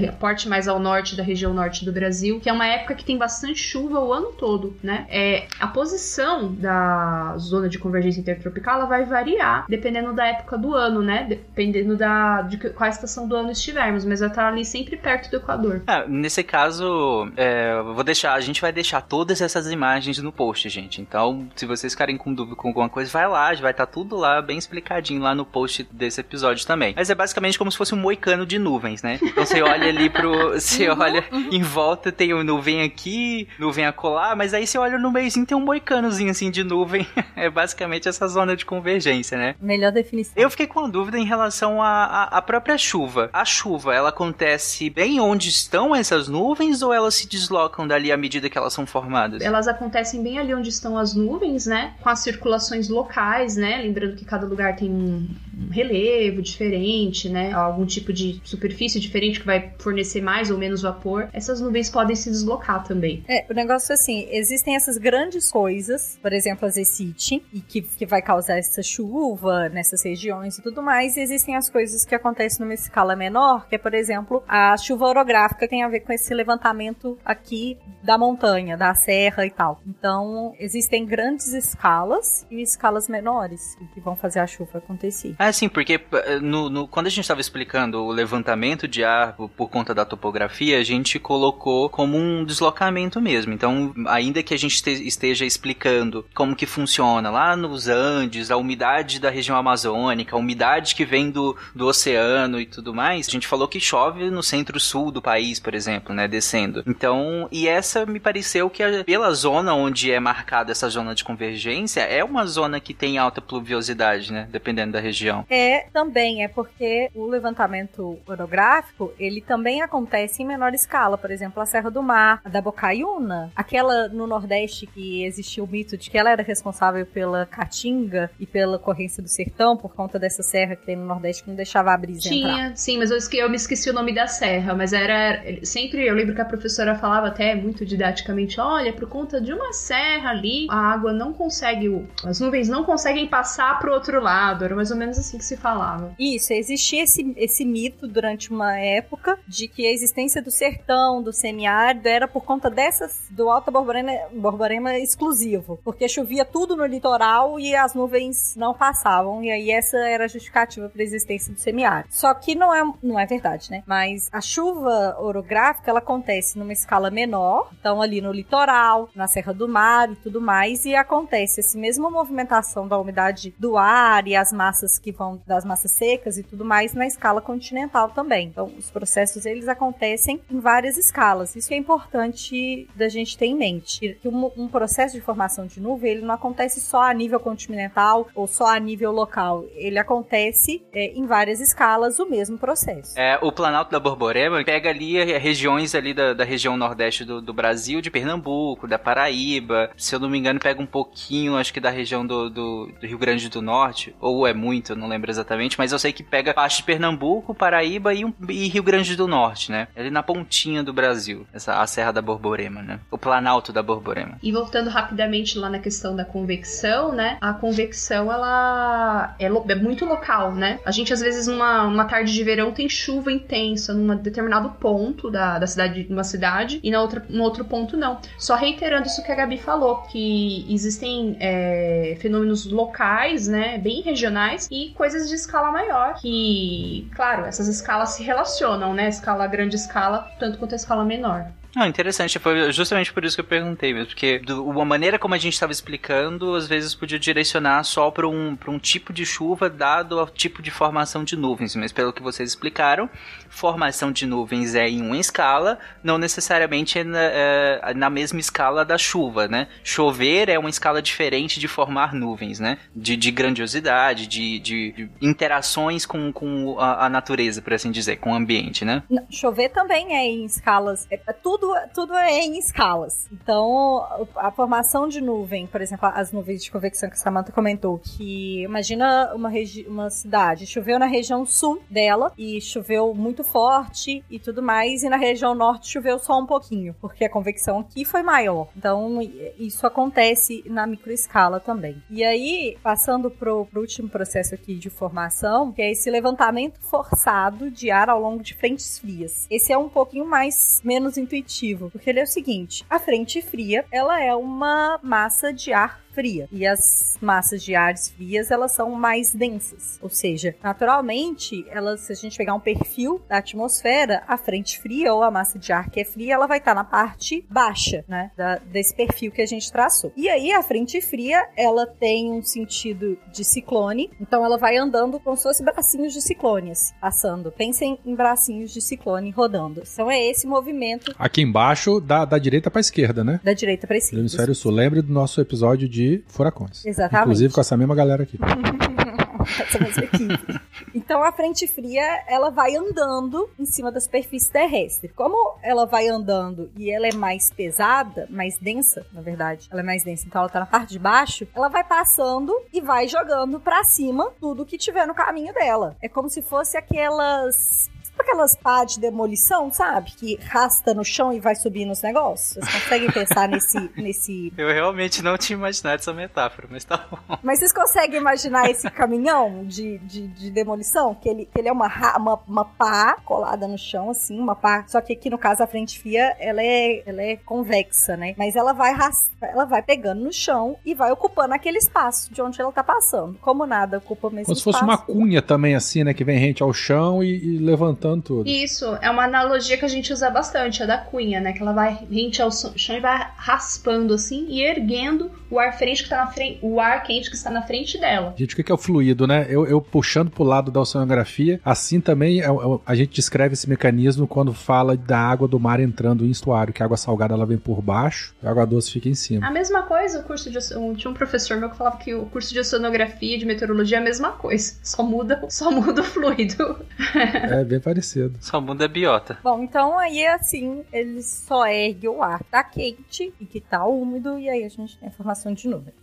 a parte mais ao norte da região norte do Brasil, que é uma época que tem bastante chuva o ano todo, né? É, a posição da zona de convergência intertropical ela vai variar dependendo da época do ano, né? Dependendo da, de qual estação do ano estivermos, mas vai estar ali sempre perto do Equador. Ah, nesse caso, é, vou deixar, a gente vai deixar todas essas imagens no post, gente. Então, se vocês ficarem com dúvida com alguma coisa, vai lá, vai estar tudo lá bem explicadinho lá no post desse episódio também. Mas é basicamente como se fosse um moicano de nuvens, né? Então você olha ali pro. Você olha em volta, tem o nuvem aqui, nuvem acolá, mas aí você olha no meiozinho, tem um moicanozinho assim de nuvem. é basicamente essa zona de convergência, né? Melhor definição. Eu fiquei com uma dúvida em relação à própria chuva. A chuva, ela acontece bem onde estão essas nuvens ou elas se deslocam dali à medida que elas são formadas? Elas acontecem bem ali onde estão as nuvens, né? Com as circulações locais, né? Lembrando que cada lugar tem um relevo diferente, né? Algum tipo de superfície diferente que vai fornecer mais ou menos vapor. Essas nuvens podem se deslocar também. É, o negócio é assim, existem essas grandes coisas, por exemplo, a Zecite, e que, que vai causar essa chuva nessas regiões e tudo mais, e existem as coisas que acontecem numa escala menor, que é, por exemplo, a chuva orográfica tem a ver com esse levantamento aqui da montanha, da serra e tal. Então, existem grandes escalas e escalas menores que vão fazer a chuva acontecer. É sim, porque no, no, quando a gente estava explicando o levantamento de ar por, conta da topografia, a gente colocou como um deslocamento mesmo. Então, ainda que a gente te, esteja explicando como que funciona lá nos Andes, a umidade da região amazônica, a umidade que vem do, do oceano e tudo mais, a gente falou que chove no centro-sul do país, por exemplo, né, descendo. Então, e essa me pareceu que a, pela zona onde é marcada essa zona de convergência, é uma zona que tem alta pluviosidade, né, dependendo da região. É, também, é porque o levantamento orográfico, ele também acontece em menor escala. Por exemplo, a Serra do Mar, a da Bocaiúna, aquela no Nordeste que existiu o mito de que ela era responsável pela caatinga e pela corrência do sertão, por conta dessa serra que tem no Nordeste que não deixava a brisa Tinha, entrar. sim, mas eu, esque, eu me esqueci o nome da serra, mas era sempre, eu lembro que a professora falava até muito didaticamente, olha, por conta de uma serra ali, a água não consegue, as nuvens não conseguem passar pro outro lado, era mais ou menos assim que se falava. Isso, existia esse, esse mito durante uma época de que a existência do sertão, do semiárido, era por conta dessas, do Alto Borborema, Borborema exclusivo, porque chovia tudo no litoral e as nuvens não passavam, e aí essa era a justificativa para a existência do semiárido. Só que não é, não é verdade, né? Mas a chuva orográfica, ela acontece numa escala menor, então ali no litoral, na Serra do Mar e tudo mais, e acontece essa mesma movimentação da umidade do ar e as massas que vão das massas secas e tudo mais na escala continental também. Então, os processos eles acontecem em várias escalas. Isso é importante da gente ter em mente. Que um, um processo de formação de nuvem ele não acontece só a nível continental ou só a nível local. Ele acontece é, em várias escalas o mesmo processo. É, o Planalto da Borborema pega ali regiões ali da, da região nordeste do, do, Brasil, de Pernambuco, da Paraíba. Se eu não me engano, pega um pouquinho, acho que da região do, do, do Rio Grande do Norte, ou é muito, eu não lembro exatamente, mas eu sei que pega parte de Pernambuco, Paraíba e, um, e Rio Grande do Norte, né? Ali na pontinha do Brasil, essa, a Serra da Borborema, né? O Planalto da Borborema. E voltando rapidamente lá na questão da convecção, né? A convecção, ela é, é muito local, né? A gente, às vezes, numa uma tarde de verão, tem chuva intensa num determinado ponto da, da cidade, numa cidade, e na outra, no outro ponto não. Só reiterando isso que a Gabi falou, que existem é, fenômenos locais, né? Bem regionais, e coisas de escala maior, que, claro, essas escalas se relacionam, né? Escala grande escala, tanto quanto a escala menor. Interessante. Foi justamente por isso que eu perguntei mesmo. Porque do, a maneira como a gente estava explicando, às vezes podia direcionar só para um, um tipo de chuva dado ao tipo de formação de nuvens. Mas pelo que vocês explicaram, formação de nuvens é em uma escala, não necessariamente é na, é na mesma escala da chuva, né? Chover é uma escala diferente de formar nuvens, né? De, de grandiosidade, de, de, de interações com, com a, a, natureza, por assim dizer, com o ambiente, né? Chover também é em escalas. É, é tudo tudo, tudo é em escalas. Então, a formação de nuvem, por exemplo, as nuvens de convecção que a Samantha comentou, que imagina uma, uma cidade, choveu na região sul dela e choveu muito forte e tudo mais, e na região norte choveu só um pouquinho, porque a convecção aqui foi maior. Então, isso acontece na microescala também. E aí, passando pro, pro último processo aqui de formação, que é esse levantamento forçado de ar ao longo de frentes frias. Esse é um pouquinho mais menos intuitivo motivo, porque ele é o seguinte: a frente fria, ela é uma massa de ar fria. E as massas de ares frias, elas são mais densas. Ou seja, naturalmente, elas, se a gente pegar um perfil da atmosfera, a frente fria ou a massa de ar que é fria, ela vai estar na parte baixa, né? Da, desse perfil que a gente traçou. E aí, a frente fria, ela tem um sentido de ciclone, então ela vai andando como se fosse bracinhos de ciclones passando. Pensem em bracinhos de ciclone rodando. Então é esse movimento. Aqui embaixo, da, da direita para esquerda, né? Da direita para esquerda. Do hemisfério sul. Lembre do nosso episódio de furacões. Exatamente. Inclusive com essa mesma galera aqui. essa mesma equipe. Então a frente fria, ela vai andando em cima da superfície terrestre. Como ela vai andando e ela é mais pesada, mais densa, na verdade, ela é mais densa, então ela tá na parte de baixo, ela vai passando e vai jogando para cima tudo que tiver no caminho dela. É como se fosse aquelas aquelas pá de demolição, sabe? Que rasta no chão e vai subir nos negócios. Vocês conseguem pensar nesse, nesse. Eu realmente não tinha imaginado essa metáfora, mas tá bom. Mas vocês conseguem imaginar esse caminhão de, de, de demolição? Que ele, que ele é uma, uma, uma pá colada no chão, assim, uma pá. Só que aqui no caso a frente fia, ela é, ela é convexa, né? Mas ela vai ela vai pegando no chão e vai ocupando aquele espaço de onde ela tá passando. Como nada ocupa o mesmo Como espaço. se fosse uma cunha também, assim, né? Que vem rente ao chão e, e levantando tudo. Isso, é uma analogia que a gente usa bastante, a da cunha, né? Que ela vai rente ao chão e vai raspando assim e erguendo o ar frente que tá na frente, o ar quente que está na frente dela. Gente, o que é o fluido, né? Eu, eu puxando pro lado da oceanografia, assim também é, é, a gente descreve esse mecanismo quando fala da água do mar entrando em estuário, que a água salgada ela vem por baixo, a água doce fica em cima. A mesma coisa, o curso de tinha um professor meu que falava que o curso de oceanografia e de meteorologia é a mesma coisa, só muda, só muda o fluido. é bem parecido. Só muda a biota. Bom, então aí é assim, ele só ergue o ar tá quente e que tá úmido e aí a gente tem a formação formação de nuvens.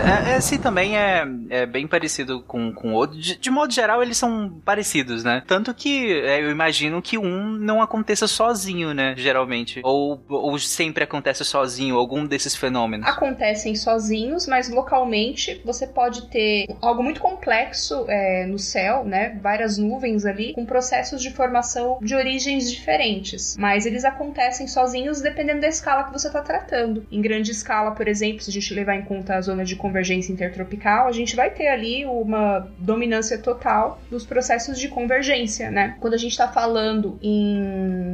É, esse também é, é bem parecido com, com outro. De, de, modo geral, eles são parecidos, né? Tanto que é, eu imagino que um não aconteça sozinho, né? Geralmente. Ou, ou sempre acontece sozinho, algum desses fenômenos. Acontecem sozinhos, mas localmente você pode ter algo muito complexo é, no céu, né? Várias nuvens ali, com processos de formação de origens diferentes. Mas eles acontecem sozinhos dependendo da escala que você está tratando. Em grande escala, por exemplo, se a gente levar em conta a zona de convergência intertropical, a gente vai ter ali uma dominância total dos processos de convergência, né? Quando a gente está falando em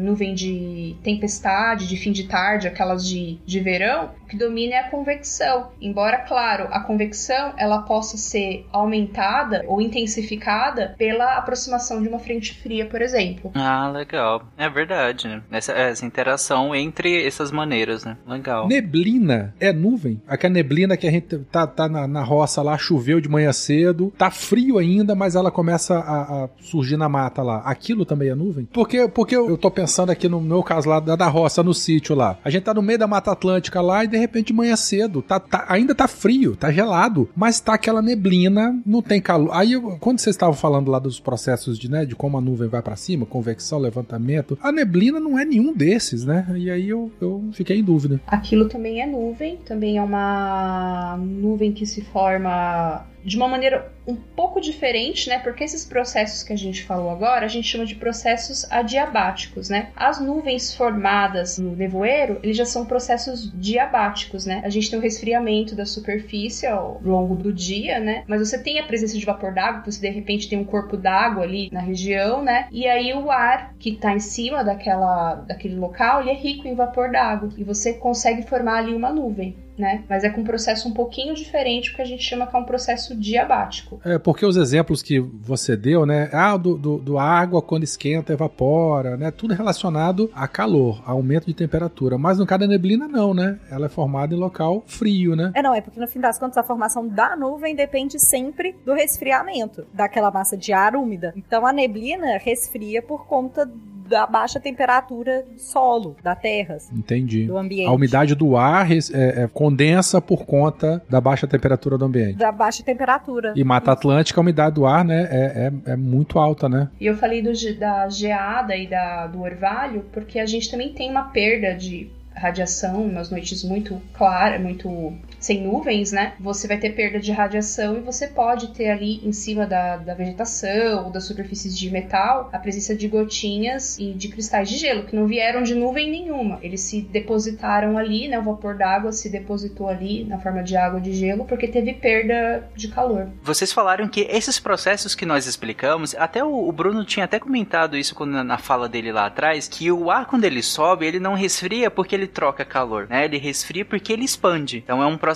nuvem de tempestade, de fim de tarde, aquelas de, de verão, que domina é a convecção. Embora, claro, a convecção ela possa ser aumentada ou intensificada pela aproximação de uma frente fria, por exemplo. Ah, legal. É verdade, né? Essa, essa interação entre essas maneiras, né? Legal. Neblina é nuvem? Aquela neblina que a gente tá tá, na, na roça lá, choveu de manhã cedo, tá frio ainda, mas ela começa a, a, surgir na mata lá. Aquilo também é nuvem? Porque, porque eu, eu tô pensando aqui no meu caso lá da, da roça, no sítio lá. A gente tá no meio da Mata Atlântica lá e de repente de manhã cedo, tá, tá, ainda tá frio, tá gelado, mas tá aquela neblina, não tem calor. Aí, eu, quando vocês estavam falando lá dos processos de, né, de como a nuvem vai para cima, convecção, levantamento, a neblina não é nenhum desses, né? E aí eu, eu fiquei em dúvida. Aquilo também é nuvem, também é uma nuvem que se forma de uma maneira um pouco diferente, né? Porque esses processos que a gente falou agora, a gente chama de processos adiabáticos, né? As nuvens formadas no nevoeiro, eles já são processos diabáticos, né? A gente tem o resfriamento da superfície ao longo do dia, né? Mas você tem a presença de vapor d'água, você de repente tem um corpo d'água ali na região, né? E aí o ar que tá em cima daquela, daquele local, ele é rico em vapor d'água e você consegue formar ali uma nuvem né? Mas é com um processo um pouquinho diferente, porque a gente chama que é um processo diabático. É, porque os exemplos que você deu, né? Ah, do, do, do água quando esquenta, evapora, né? Tudo relacionado a calor, a aumento de temperatura. Mas no caso da neblina, não, né? Ela é formada em local frio, né? É, não, é porque no fim das contas a formação da nuvem depende sempre do resfriamento daquela massa de ar úmida. Então a neblina resfria por conta da baixa temperatura do solo, da terra. Entendi. Do ambiente. A umidade do ar é, é, condensa por conta da baixa temperatura do ambiente. Da baixa temperatura. E Mata Atlântica, a umidade do ar, né, é, é, é muito alta, né? E eu falei do, da geada e da, do orvalho, porque a gente também tem uma perda de radiação nas noites muito claras, muito sem nuvens, né? Você vai ter perda de radiação e você pode ter ali em cima da, da vegetação ou das superfícies de metal a presença de gotinhas e de cristais de gelo que não vieram de nuvem nenhuma. Eles se depositaram ali, né? O vapor d'água se depositou ali na forma de água de gelo porque teve perda de calor. Vocês falaram que esses processos que nós explicamos, até o, o Bruno tinha até comentado isso quando, na fala dele lá atrás, que o ar quando ele sobe, ele não resfria porque ele troca calor, né? Ele resfria porque ele expande. Então é um processo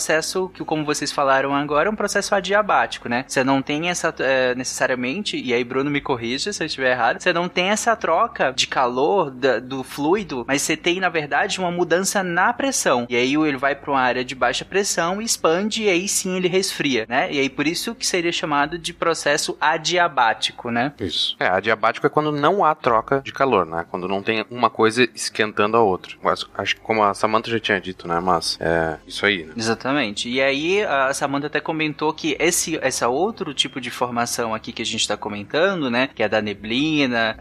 que, como vocês falaram agora, é um processo adiabático, né? Você não tem essa é, necessariamente, e aí Bruno me corrija se eu estiver errado, você não tem essa troca de calor da, do fluido, mas você tem, na verdade, uma mudança na pressão. E aí ele vai para uma área de baixa pressão, expande e aí sim ele resfria, né? E aí por isso que seria chamado de processo adiabático, né? Isso. É, adiabático é quando não há troca de calor, né? Quando não tem uma coisa esquentando a outra. Acho que como a Samantha já tinha dito, né? Mas é isso aí, né? Exatamente. Exatamente. E aí a Samantha até comentou que esse essa outro tipo de formação aqui que a gente está comentando, né, que é da neblina,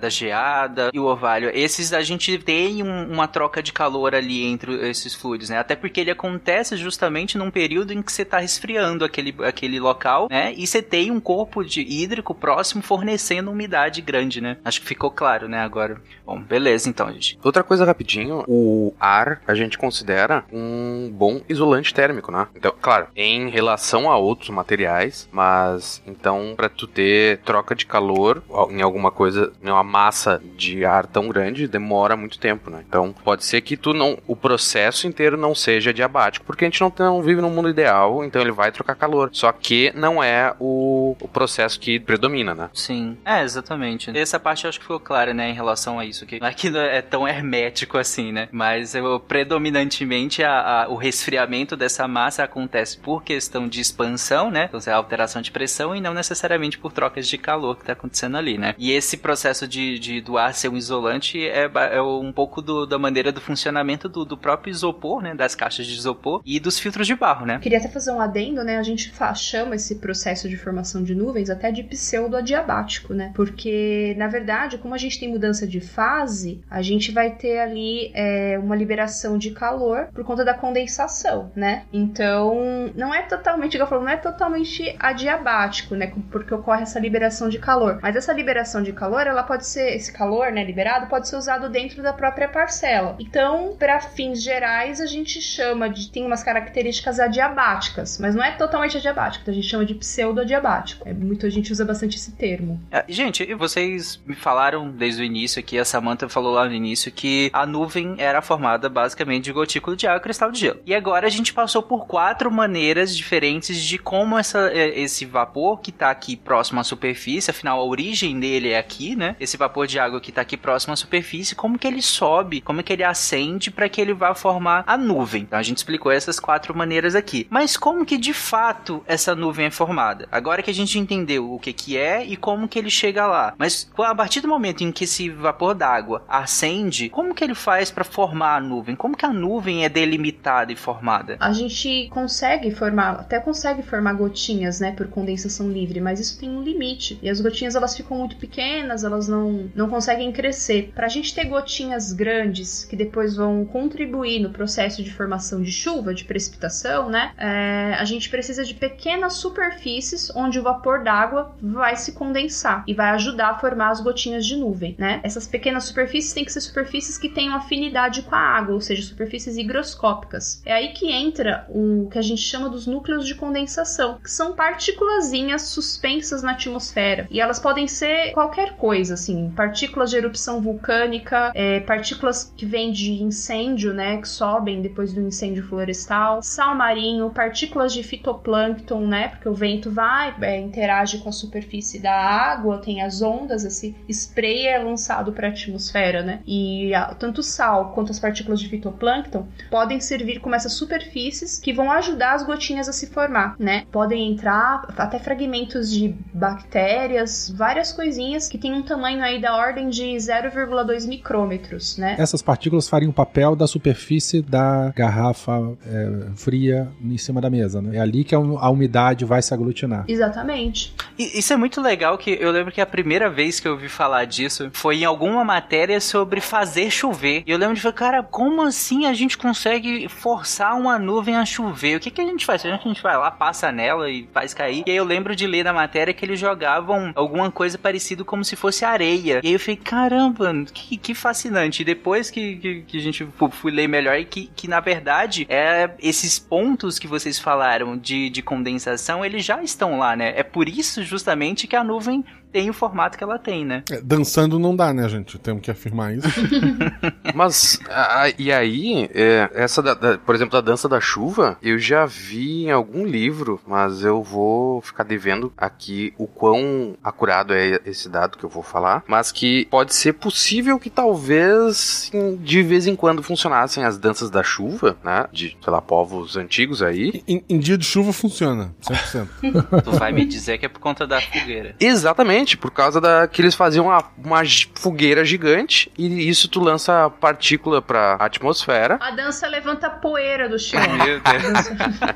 da geada e o orvalho, esses a gente tem um, uma troca de calor ali entre esses fluidos, né? Até porque ele acontece justamente num período em que você está resfriando aquele, aquele local, né? E você tem um corpo de hídrico próximo fornecendo umidade grande, né? Acho que ficou claro, né, agora. Bom, beleza então, gente. Outra coisa rapidinho, o ar a gente considera um bom isolante térmico, né? Então, claro, em relação a outros materiais, mas então para tu ter troca de calor em alguma coisa, em uma massa de ar tão grande, demora muito tempo, né? Então, pode ser que tu não o processo inteiro não seja diabático, porque a gente não, não vive num mundo ideal, então ele vai trocar calor. Só que não é o, o processo que predomina, né? Sim. É, exatamente. Essa parte eu acho que ficou clara, né, em relação a isso, que não é não é tão hermético assim, né? Mas eu, predominantemente a, a, o resfriamento dessa massa acontece por questão de expansão, né? Então, é alteração de pressão e não necessariamente por trocas de calor que está acontecendo ali, né? E esse processo de, de do ar ser um isolante é, é um pouco do, da maneira do funcionamento do, do, próprio isopor, né? Das caixas de isopor e dos filtros de barro, né? Queria até fazer um adendo, né? A gente chama esse processo de formação de nuvens até de pseudo-adiabático, né? Porque, na verdade, como a gente tem mudança de fase, a gente vai ter ali é, uma liberação de calor por conta da condensação, né? Né? Então, não é totalmente, igual eu falo, não é totalmente adiabático, né? Porque ocorre essa liberação de calor. Mas essa liberação de calor, ela pode ser, esse calor, né, liberado, pode ser usado dentro da própria parcela. Então, para fins gerais, a gente chama de, tem umas características adiabáticas, mas não é totalmente adiabático, a gente chama de pseudo-adiabático. É muito, a gente usa bastante esse termo. É, gente, vocês me falaram desde o início aqui, a Samantha falou lá no início que a nuvem era formada basicamente de gotícula de água e cristal de gelo. E agora a gente gente passou por quatro maneiras diferentes de como essa, é, esse vapor que está aqui próximo à superfície, afinal a origem dele é aqui, né? Esse vapor de água que está aqui próximo à superfície, como que ele sobe, como que ele acende para que ele vá formar a nuvem. Então a gente explicou essas quatro maneiras aqui. Mas como que de fato essa nuvem é formada? Agora que a gente entendeu o que que é e como que ele chega lá. Mas a partir do momento em que esse vapor d'água acende, como que ele faz para formar a nuvem? Como que a nuvem é delimitada e formada? A gente consegue formar, até consegue formar gotinhas, né, por condensação livre, mas isso tem um limite. E as gotinhas elas ficam muito pequenas, elas não, não conseguem crescer. Para a gente ter gotinhas grandes que depois vão contribuir no processo de formação de chuva, de precipitação, né, é, a gente precisa de pequenas superfícies onde o vapor d'água vai se condensar e vai ajudar a formar as gotinhas de nuvem, né? Essas pequenas superfícies têm que ser superfícies que tenham afinidade com a água, ou seja, superfícies higroscópicas. É aí que entra o que a gente chama dos núcleos de condensação, que são partículazinhas suspensas na atmosfera. E elas podem ser qualquer coisa, assim, partículas de erupção vulcânica, é, partículas que vêm de incêndio, né, que sobem depois do incêndio florestal, sal marinho, partículas de fitoplâncton, né, porque o vento vai, é, interage com a superfície da água, tem as ondas, esse spray é lançado para a atmosfera, né, e a, tanto o sal quanto as partículas de fitoplâncton podem servir como essas superfícies que vão ajudar as gotinhas a se formar, né, podem entrar até fragmentos de bactérias, várias coisinhas que têm um tamanho aí da ordem de 0,2 micrômetros, né. Essas partículas fariam o papel da superfície da garrafa é, fria em cima da mesa, né? É ali que a, a umidade vai se aglutinar. Exatamente. E isso é muito legal que eu lembro que a primeira vez que eu ouvi falar disso foi em alguma matéria sobre fazer chover. E eu lembro de falar, cara, como assim a gente consegue forçar uma nuvem a chover? O que, que a gente faz? A gente vai lá, passa nela e faz cair? E aí eu lembro de ler na matéria que eles jogavam alguma coisa parecida como se fosse areia. E aí eu falei, caramba, que, que fascinante. E depois que, que, que a gente fui ler melhor e que, que na verdade é esses pontos que vocês falaram de, de condensação, eles já estão lá, né? É por isso justamente que a nuvem tem o formato que ela tem, né? É, dançando não dá, né, gente? Temos que afirmar isso. Mas, a, e aí, é, essa, da, da, por exemplo, da dança da chuva, eu já vi em algum livro, mas eu vou ficar devendo aqui o quão acurado é esse dado que eu vou falar, mas que pode ser possível que talvez de vez em quando funcionassem as danças da chuva, né? De, sei lá, povos antigos aí. Em, em dia de chuva funciona, 100%. tu vai me dizer que é por conta da fogueira. Exatamente por causa da que eles faziam uma, uma fogueira gigante e isso tu lança partícula pra atmosfera. A dança levanta poeira do chão. Meu Deus.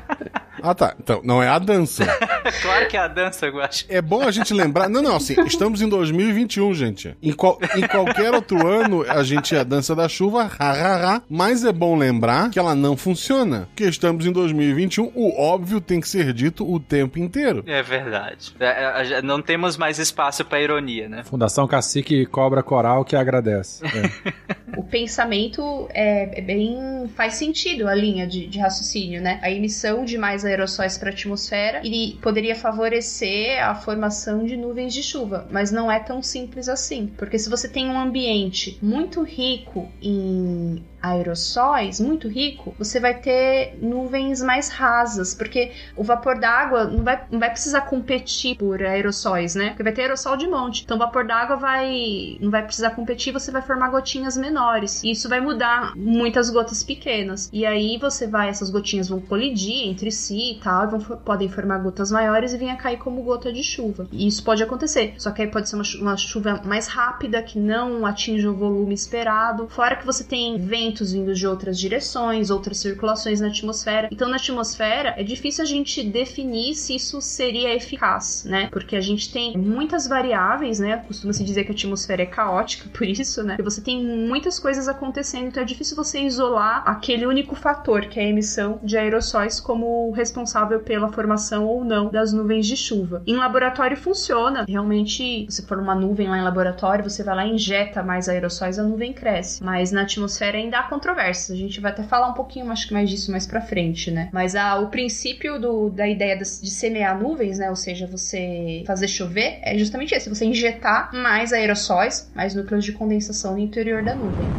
ah, tá. Então, não é a dança. claro que é a dança, eu acho. É bom a gente lembrar. Não, não, assim, estamos em 2021, gente. Em, qual, em qualquer outro ano, a gente é a dança da chuva, ha, ha, ha, mas é bom lembrar que ela não funciona. Que estamos em 2021, o óbvio tem que ser dito o tempo inteiro. É verdade. É, não temos mais espaço para ironia, né? Fundação Cacique Cobra Coral que agradece. É. o pensamento é, é, bem. faz sentido a linha de, de raciocínio, né? A emissão de mais aerossóis para a atmosfera ele poderia favorecer a formação de nuvens de chuva, mas não é tão simples assim. Porque se você tem um ambiente muito rico em aerossóis, muito rico, você vai ter nuvens mais rasas, porque o vapor d'água não vai, não vai precisar competir por aerossóis, né? Porque vai ter aerossol de monte. Então o vapor d'água vai não vai precisar competir, você vai formar gotinhas menores. E isso vai mudar muitas gotas pequenas. E aí você vai, essas gotinhas vão colidir entre si e tal, e vão, podem formar gotas maiores e vir a cair como gota de chuva. E isso pode acontecer. Só que aí pode ser uma, uma chuva mais rápida, que não atinge o volume esperado. Fora que você tem ventos vindo de outras direções, outras circulações na atmosfera. Então, na atmosfera, é difícil a gente definir se isso seria eficaz, né? Porque a gente tem muitas variáveis, né? Costuma-se dizer que a atmosfera é caótica, por isso, né? Porque você tem muitas coisas acontecendo, então é difícil você isolar aquele único fator, que é a emissão de aerossóis, como responsável pela formação ou não das nuvens de chuva. Em laboratório funciona. Realmente, se for uma nuvem lá em laboratório, você vai lá e injeta mais aerossóis, a nuvem cresce. Mas na atmosfera ainda há controvérsias. A gente vai até falar um pouquinho acho que mais disso mais pra frente, né? Mas a, o princípio do, da ideia de, de semear nuvens, né? Ou seja, você fazer chover, é justamente esse: você injetar mais aerossóis, mais núcleos de condensação no interior da nuvem.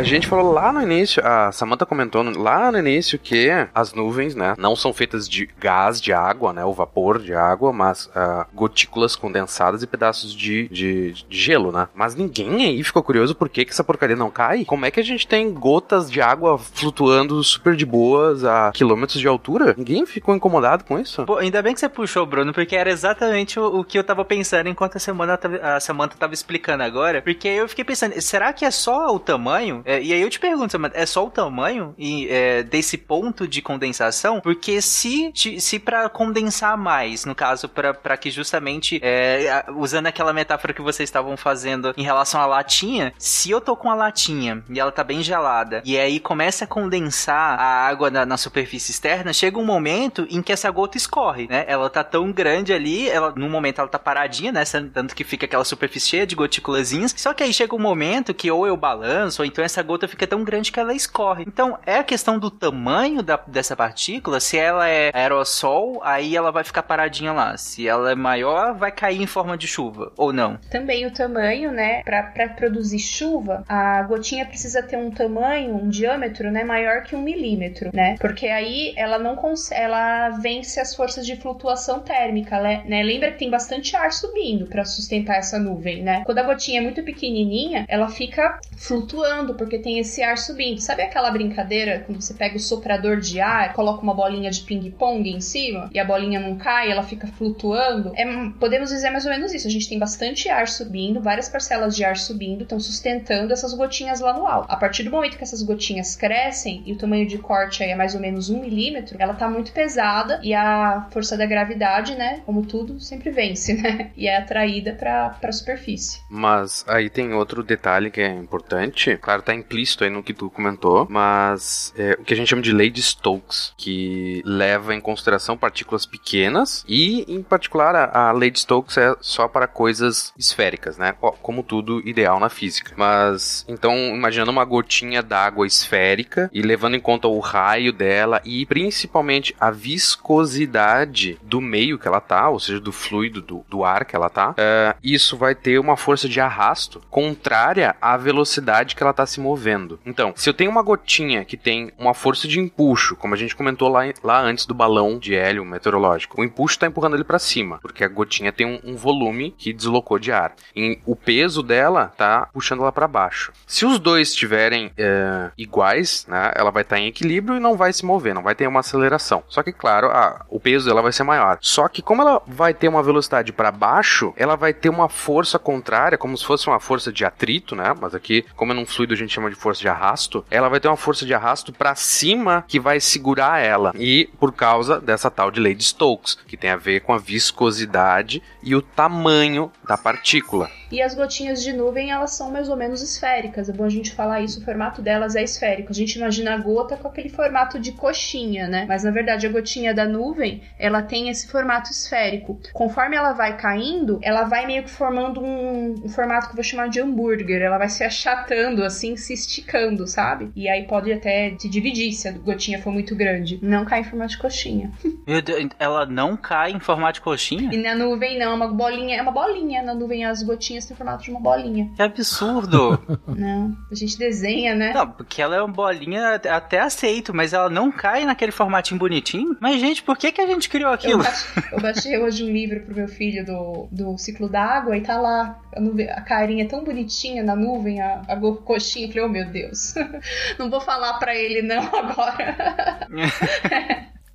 A gente falou lá no início, a Samantha comentou lá no início que as nuvens, né, não são feitas de gás de água, né, o vapor de água, mas ah, gotículas condensadas e pedaços de, de, de gelo, né. Mas ninguém aí ficou curioso por que, que essa porcaria não cai? Como é que a gente tem gotas de água flutuando super de boas a quilômetros de altura? Ninguém ficou incomodado com isso? Pô, ainda bem que você puxou, Bruno, porque era exatamente o, o que eu tava pensando enquanto a semana a Samantha tava explicando agora. Porque eu fiquei pensando, será que é só o tamanho? É, e aí eu te pergunto, é só o tamanho e, é, desse ponto de condensação? Porque se, se para condensar mais, no caso, para que justamente, é, usando aquela metáfora que vocês estavam fazendo em relação à latinha, se eu tô com a latinha e ela tá bem gelada, e aí começa a condensar a água na, na superfície externa, chega um momento em que essa gota escorre, né? Ela tá tão grande ali, ela, no momento ela tá paradinha, né? Tanto que fica aquela superfície cheia de gotículazinhas. Só que aí chega um momento que ou eu balanço, ou então essa gota fica tão grande que ela escorre. Então é a questão do tamanho da, dessa partícula. Se ela é aerossol, aí ela vai ficar paradinha lá. Se ela é maior, vai cair em forma de chuva. Ou não. Também o tamanho, né? Pra produzir chuva, a gotinha precisa ter um tamanho, um diâmetro, né? Maior que um milímetro, né? Porque aí ela não consegue, ela vence as forças de flutuação térmica, né? né? Lembra que tem bastante ar subindo pra sustentar essa nuvem, né? Quando a gotinha é muito pequenininha, ela fica flutuando porque tem esse ar subindo. Sabe aquela brincadeira quando você pega o soprador de ar, coloca uma bolinha de ping-pong em cima e a bolinha não cai, ela fica flutuando? É, podemos dizer mais ou menos isso. A gente tem bastante ar subindo, várias parcelas de ar subindo, estão sustentando essas gotinhas lá no alto. A partir do momento que essas gotinhas crescem e o tamanho de corte aí é mais ou menos um milímetro, ela tá muito pesada e a força da gravidade, né, como tudo, sempre vence, né? E é atraída pra, pra superfície. Mas aí tem outro detalhe que é importante. Claro, tá implícito aí no que tu comentou, mas é o que a gente chama de lei de Stokes, que leva em consideração partículas pequenas e, em particular, a, a lei de Stokes é só para coisas esféricas, né? Como tudo ideal na física. Mas, então, imaginando uma gotinha d'água esférica e levando em conta o raio dela e principalmente a viscosidade do meio que ela tá, ou seja, do fluido do, do ar que ela tá, é, isso vai ter uma força de arrasto contrária à velocidade que ela tá se movendo. Então, se eu tenho uma gotinha que tem uma força de empuxo, como a gente comentou lá, lá antes do balão de hélio meteorológico, o empuxo está empurrando ele para cima, porque a gotinha tem um, um volume que deslocou de ar. E o peso dela tá puxando ela para baixo. Se os dois estiverem é, iguais, né, ela vai estar em equilíbrio e não vai se mover, não vai ter uma aceleração. Só que, claro, a, o peso dela vai ser maior. Só que como ela vai ter uma velocidade para baixo, ela vai ter uma força contrária, como se fosse uma força de atrito, né? Mas aqui, como é num fluido a gente chama de força de arrasto, ela vai ter uma força de arrasto para cima que vai segurar ela. E por causa dessa tal de lei de Stokes, que tem a ver com a viscosidade e o tamanho da partícula. E as gotinhas de nuvem, elas são mais ou menos esféricas. É bom a gente falar isso, o formato delas é esférico. A gente imagina a gota com aquele formato de coxinha, né? Mas na verdade a gotinha da nuvem, ela tem esse formato esférico. Conforme ela vai caindo, ela vai meio que formando um, um formato que eu vou chamar de hambúrguer. Ela vai se achatando, assim, se esticando, sabe? E aí pode até se dividir se a gotinha for muito grande. Não cai em formato de coxinha. Deus, ela não cai em formato de coxinha? E na nuvem não, é uma bolinha, é uma bolinha. Na nuvem as gotinhas têm formato de uma bolinha. Que absurdo! Não, a gente desenha, né? Não, porque ela é uma bolinha até- até aceito, mas ela não cai naquele formatinho bonitinho. Mas, gente, por que, que a gente criou Eu aquilo? baixei, eu baixei hoje um livro pro meu filho do, do ciclo da água e tá lá a, nuvem- a carinha tão bonitinha na nuvem, a, a coxinha. Eu falei, oh meu Deus, não vou falar pra ele não agora.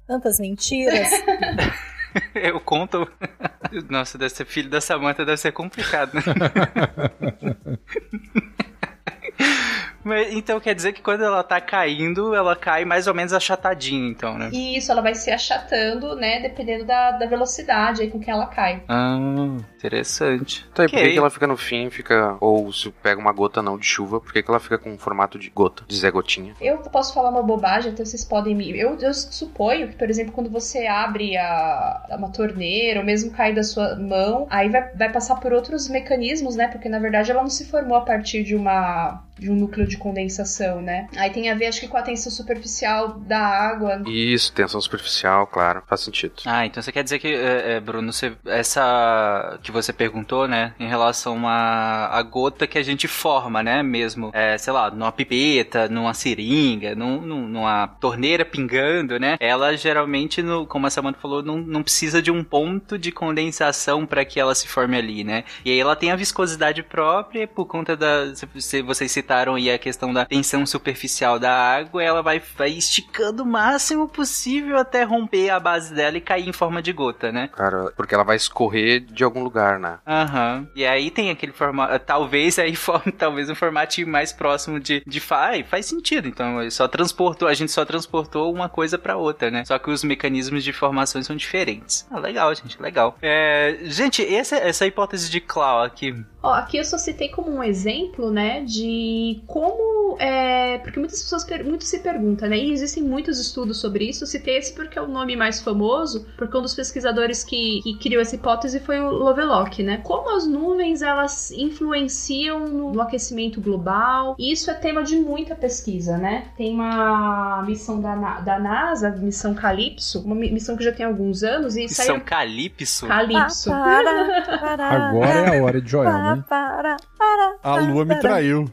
Tantas mentiras. Eu conto. Nossa, deve ser filho da Samantha, deve ser complicado, né? Mas, então quer dizer que quando ela tá caindo, ela cai mais ou menos achatadinha, então, né? E isso, ela vai se achatando, né, dependendo da, da velocidade aí com que ela cai. Ah, interessante. Então, e por que, que ela fica no fim, fica. Ou se pega uma gota não de chuva, por que, que ela fica com formato de gota, de Zé Gotinha? Eu posso falar uma bobagem, até vocês podem me. Eu, eu suponho que, por exemplo, quando você abre a, uma torneira, ou mesmo cai da sua mão, aí vai, vai passar por outros mecanismos, né? Porque na verdade ela não se formou a partir de uma de um núcleo de de condensação, né? Aí tem a ver, acho que com a tensão superficial da água. Isso, tensão superficial, claro, faz sentido. Ah, então você quer dizer que, é, é, Bruno, você, essa que você perguntou, né, em relação à a, a, gota que a gente forma, né, mesmo, é, sei lá, numa pipeta, numa seringa, num, num, numa torneira pingando, né, ela geralmente, no, como a Samantha falou, não, não precisa de um ponto de condensação para que ela se forme ali, né, e aí ela tem a viscosidade própria por conta da, se vocês citaram aí a questão da tensão superficial da água, ela vai, vai esticando o máximo possível até romper a base dela e cair em forma de gota, né? Cara, porque ela vai escorrer de algum lugar, né? Aham. Uhum. E aí tem aquele formato, talvez aí talvez um formatinho mais próximo de, de faz, faz sentido. Então, só transportou, a gente só transportou uma coisa para outra, né? Só que os mecanismos de formações são diferentes. Ah, legal, gente, legal. É, gente, essa, essa hipótese de Clau aqui. Ó, aqui eu só citei como um exemplo, né, de como é, porque muitas pessoas muito se perguntam, né? E existem muitos estudos sobre isso. Eu citei esse porque é o nome mais famoso, porque um dos pesquisadores que, que criou essa hipótese foi o Lovelock, né? Como as nuvens elas influenciam no, no aquecimento global. E isso é tema de muita pesquisa, né? Tem uma missão da, da NASA, missão Calypso, uma missão que já tem alguns anos e missão saiu... Calypso. Calypso. Agora é a hora de Joel, né? para. A lua me traiu.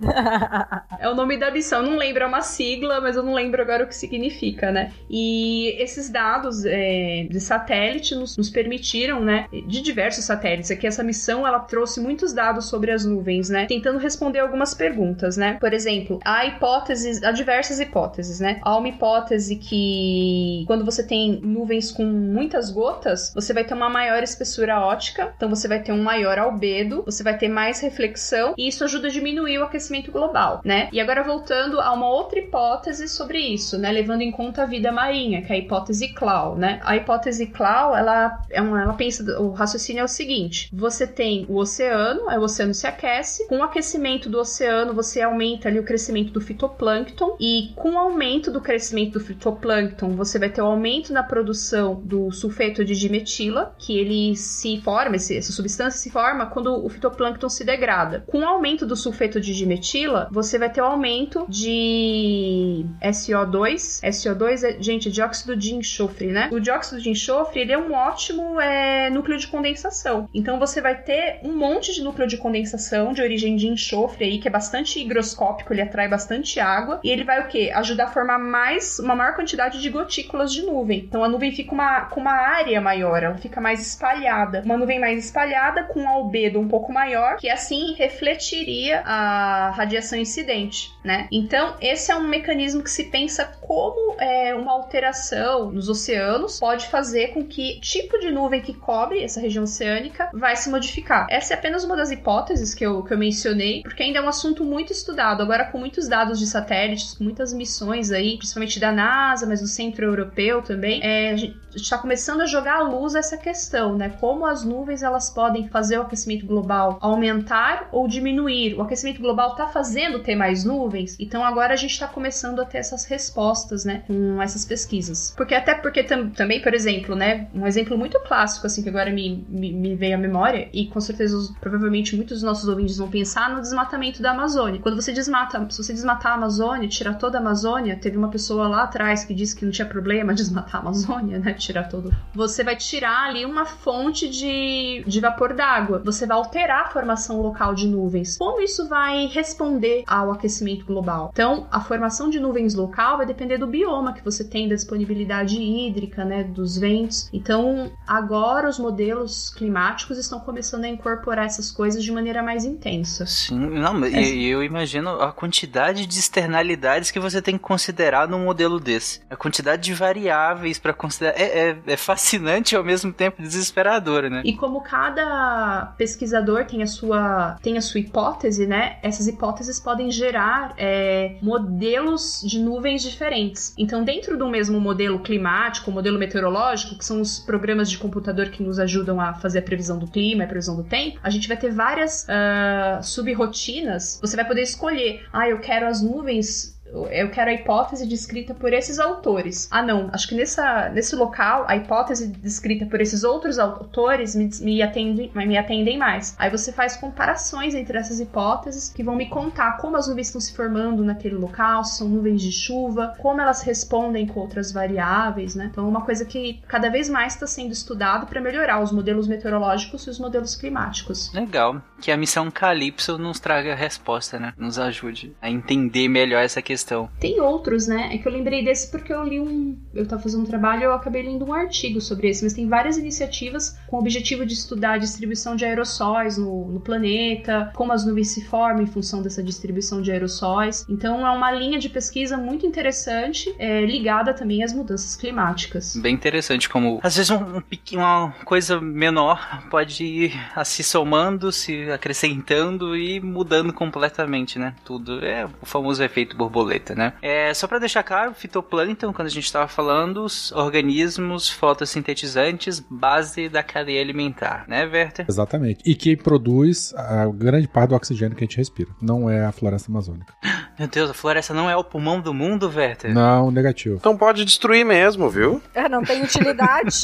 é o nome da missão, não lembro, é uma sigla, mas eu não lembro agora o que significa, né? E esses dados é, de satélite nos, nos, permitiram, né, de diversos satélites, aqui essa missão ela trouxe muitos dados sobre as nuvens, né, tentando responder algumas perguntas, né? Por exemplo, há hipóteses, há diversas hipóteses, né? Há uma hipótese que quando você tem nuvens com muitas gotas, você vai ter uma maior espessura ótica, então você vai ter um maior albedo, você vai ter mais reflexão e isso ajuda a diminuir o aquecimento global, né? E agora voltando a uma outra hipótese sobre isso, né, levando em conta a vida marinha, que é a hipótese Clau, né? A hipótese Clau, ela é uma, ela pensa, o raciocínio é o seguinte: você tem o oceano, aí o oceano se aquece, com o aquecimento do oceano você aumenta ali o crescimento do fitoplâncton e com o aumento do crescimento do fitoplâncton você vai ter o aumento na produção do sulfeto de dimetila, que ele se forma, essa substância se forma quando o fitoplâncton se degrada. Com o aumento do sulfeto de dimetila, você vai ter o aumento de SO2. SO2 é, gente, dióxido de enxofre, né? O dióxido de enxofre, ele é um ótimo é, núcleo de condensação. Então você vai ter um monte de núcleo de condensação de origem de enxofre aí, que é bastante higroscópico, ele atrai bastante água. E ele vai o quê? Ajudar a formar mais, uma maior quantidade de gotículas de nuvem. Então a nuvem fica uma, com uma área maior, ela fica mais espalhada. Uma nuvem mais espalhada, com um albedo um pouco maior, que assim refletiria a radiação incidente, né? Então, esse é um mecanismo que se pensa como é, uma alteração nos oceanos pode fazer com que tipo de nuvem que cobre essa região oceânica vai se modificar. Essa é apenas uma das hipóteses que eu, que eu mencionei, porque ainda é um assunto muito estudado. Agora, com muitos dados de satélites, com muitas missões aí, principalmente da NASA, mas do Centro Europeu também, é, está começando a jogar à luz essa questão, né? Como as nuvens elas podem fazer o aquecimento global aumentar ou diminuir. O aquecimento global está fazendo ter mais nuvens, então agora a gente está começando a ter essas respostas, né, com essas pesquisas. Porque até porque tam, também, por exemplo, né, um exemplo muito clássico assim que agora me, me, me veio à memória e com certeza provavelmente muitos dos nossos ouvintes vão pensar no desmatamento da Amazônia. Quando você desmata, se você desmatar a Amazônia, tirar toda a Amazônia, teve uma pessoa lá atrás que disse que não tinha problema desmatar a Amazônia, né, tirar todo. Você vai tirar ali uma fonte de, de vapor d'água. Você vai alterar a formação local de nuvens. Como isso vai responder ao aquecimento global? Então, a formação de nuvens local vai depender do bioma que você tem, da disponibilidade hídrica, né, dos ventos. Então, agora os modelos climáticos estão começando a incorporar essas coisas de maneira mais intensa. Sim, não, e eu imagino a quantidade de externalidades que você tem que considerar num modelo desse. A quantidade de variáveis para considerar é, é, é fascinante e ao mesmo tempo desesperador, né? E como cada pesquisador tem a sua tem a sua hipótese, né? Essas hipóteses podem gerar é, modelos de nuvens diferentes. Então, dentro do mesmo modelo climático, modelo meteorológico, que são os programas de computador que nos ajudam a fazer a previsão do clima, a previsão do tempo, a gente vai ter várias uh, subrrotinas. Você vai poder escolher, ah, eu quero as nuvens eu quero a hipótese descrita por esses autores. Ah, não, acho que nessa, nesse local, a hipótese descrita por esses outros autores me, me, atendem, me atendem mais. Aí você faz comparações entre essas hipóteses que vão me contar como as nuvens estão se formando naquele local, se são nuvens de chuva, como elas respondem com outras variáveis, né? Então, é uma coisa que cada vez mais está sendo estudado para melhorar os modelos meteorológicos e os modelos climáticos. Legal. Que a missão Calypso nos traga a resposta, né? Nos ajude a entender melhor essa questão. Tem outros, né? É que eu lembrei desse porque eu li um. Eu estava fazendo um trabalho e eu acabei lendo um artigo sobre esse, mas tem várias iniciativas com o objetivo de estudar a distribuição de aerossóis no, no planeta, como as nuvens se formam em função dessa distribuição de aerossóis. Então é uma linha de pesquisa muito interessante, é, ligada também às mudanças climáticas. Bem interessante, como às vezes um, um, uma coisa menor pode ir se somando, se acrescentando e mudando completamente, né? Tudo é o famoso efeito borboleta, né? É só para deixar claro, fitoplâncton, quando a gente estava falando, os organismos fotossintetizantes, base da cadeia alimentar, né, Werther? Exatamente. E que produz a grande parte do oxigênio que a gente respira. Não é a floresta amazônica. Meu Deus, a floresta não é o pulmão do mundo, Werther? Não, negativo. Então pode destruir mesmo, viu? É, não tem utilidade.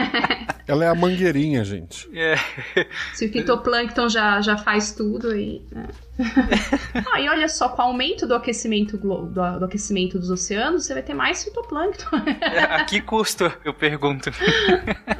Ela é a mangueirinha, gente. É. Se o fitoplâncton já, já faz tudo aí. Né? ah, e olha só, com o aumento do aquecimento, do, do, aquecimento dos oceanos, você vai ter mais fitoplâncton. a que custo? Eu pergunto.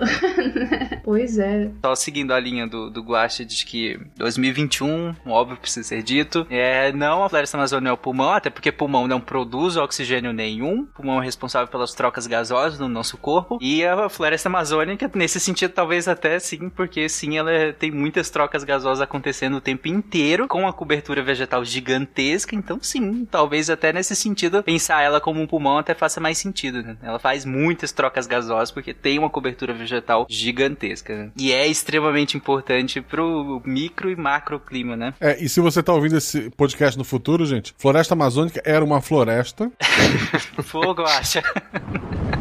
pois é. Só seguindo a linha do, do Guache, diz que 2021, óbvio precisa ser dito, é, não a floresta amazônica é o pulmão, até porque pulmão não produz oxigênio nenhum, pulmão é responsável pelas trocas gasosas no nosso corpo, e a floresta amazônica, nesse sentido, talvez até sim, porque sim, ela tem muitas trocas gasosas acontecendo o tempo inteiro, com a cobertura vegetal gigantesca, então sim, talvez até nesse sentido, pensar ela como um pulmão até faça mais sentido, né? Ela faz muitas trocas gasosas porque tem uma cobertura vegetal gigantesca, né? E é extremamente importante pro micro e macro clima, né? É, e se você tá ouvindo esse podcast no futuro, gente, Floresta Amazônica era uma floresta. Fogo, acha.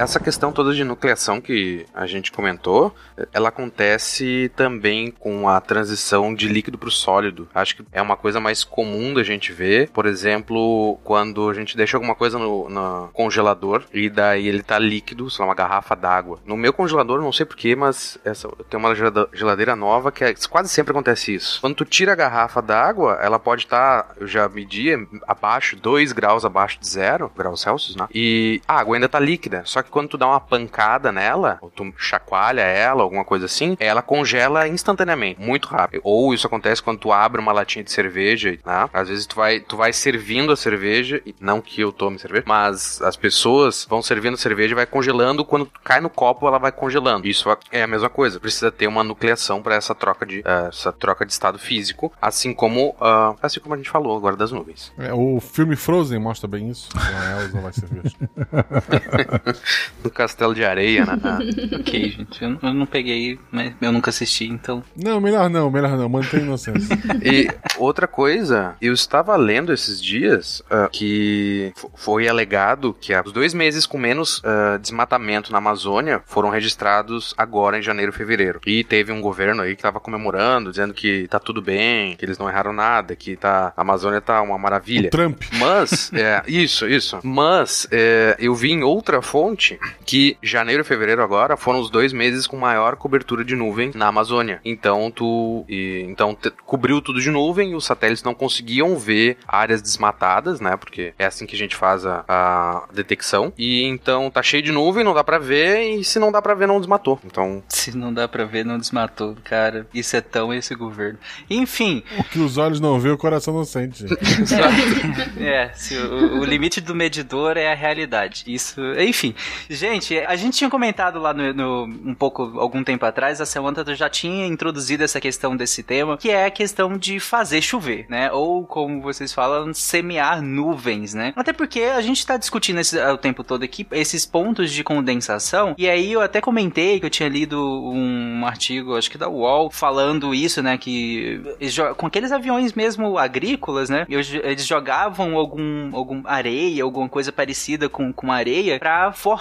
essa questão toda de nucleação que a gente comentou, ela acontece também com a transição de líquido para o sólido. Acho que é uma coisa mais comum da gente ver, por exemplo, quando a gente deixa alguma coisa no, no congelador e daí ele tá líquido, sei lá, uma garrafa d'água. No meu congelador, não sei porquê, mas essa, eu tenho uma geladeira nova que é, quase sempre acontece isso. Quando tu tira a garrafa d'água, ela pode estar, tá, eu já medi, abaixo, 2 graus abaixo de zero, graus Celsius, né? E a água ainda tá líquida, só que quando tu dá uma pancada nela, ou tu chacoalha ela, alguma coisa assim, ela congela instantaneamente, muito rápido. Ou isso acontece quando tu abre uma latinha de cerveja, né? Às vezes tu vai, tu vai servindo a cerveja, e não que eu tome cerveja, mas as pessoas vão servindo cerveja e vai congelando, quando cai no copo ela vai congelando. Isso é a mesma coisa, precisa ter uma nucleação para essa troca de uh, essa troca de estado físico, assim como uh, assim como a gente falou agora das nuvens. É, o filme Frozen mostra bem isso. A Elsa vai cerveja. do Castelo de Areia, né? ok, gente. Eu, eu, não peguei, mas eu nunca assisti, então. Não, melhor não, melhor não. Mantém inocência. e outra coisa, eu estava lendo esses dias uh, que foi alegado que os dois meses com menos uh, desmatamento na Amazônia foram registrados agora em janeiro e fevereiro. E teve um governo aí que estava comemorando, dizendo que tá tudo bem, que eles não erraram nada, que tá, a Amazônia tá uma maravilha. O Trump. Mas, é, isso, isso. Mas, é, eu vi em outra fonte que janeiro e fevereiro agora foram os dois meses com maior cobertura de nuvem na Amazônia. Então tu e, então te, cobriu tudo de nuvem e os satélites não conseguiam ver áreas desmatadas, né? Porque é assim que a gente faz a, a detecção. E então tá cheio de nuvem, não dá para ver e se não dá para ver não desmatou. Então se não dá para ver não desmatou, cara. Isso é tão esse governo. Enfim, o que os olhos não vê, o coração não sente. é, se o, o limite do medidor é a realidade. Isso, enfim. Gente, a gente tinha comentado lá no, no, um pouco, algum tempo atrás, a Samantha já tinha introduzido essa questão desse tema, que é a questão de fazer chover, né? Ou como vocês falam, semear nuvens, né? Até porque a gente tá discutindo esse, o tempo todo aqui esses pontos de condensação, e aí eu até comentei que eu tinha lido um artigo, acho que da UOL, falando isso, né? Que com aqueles aviões mesmo agrícolas, né? Eles jogavam algum, algum areia, alguma coisa parecida com, com areia para forçar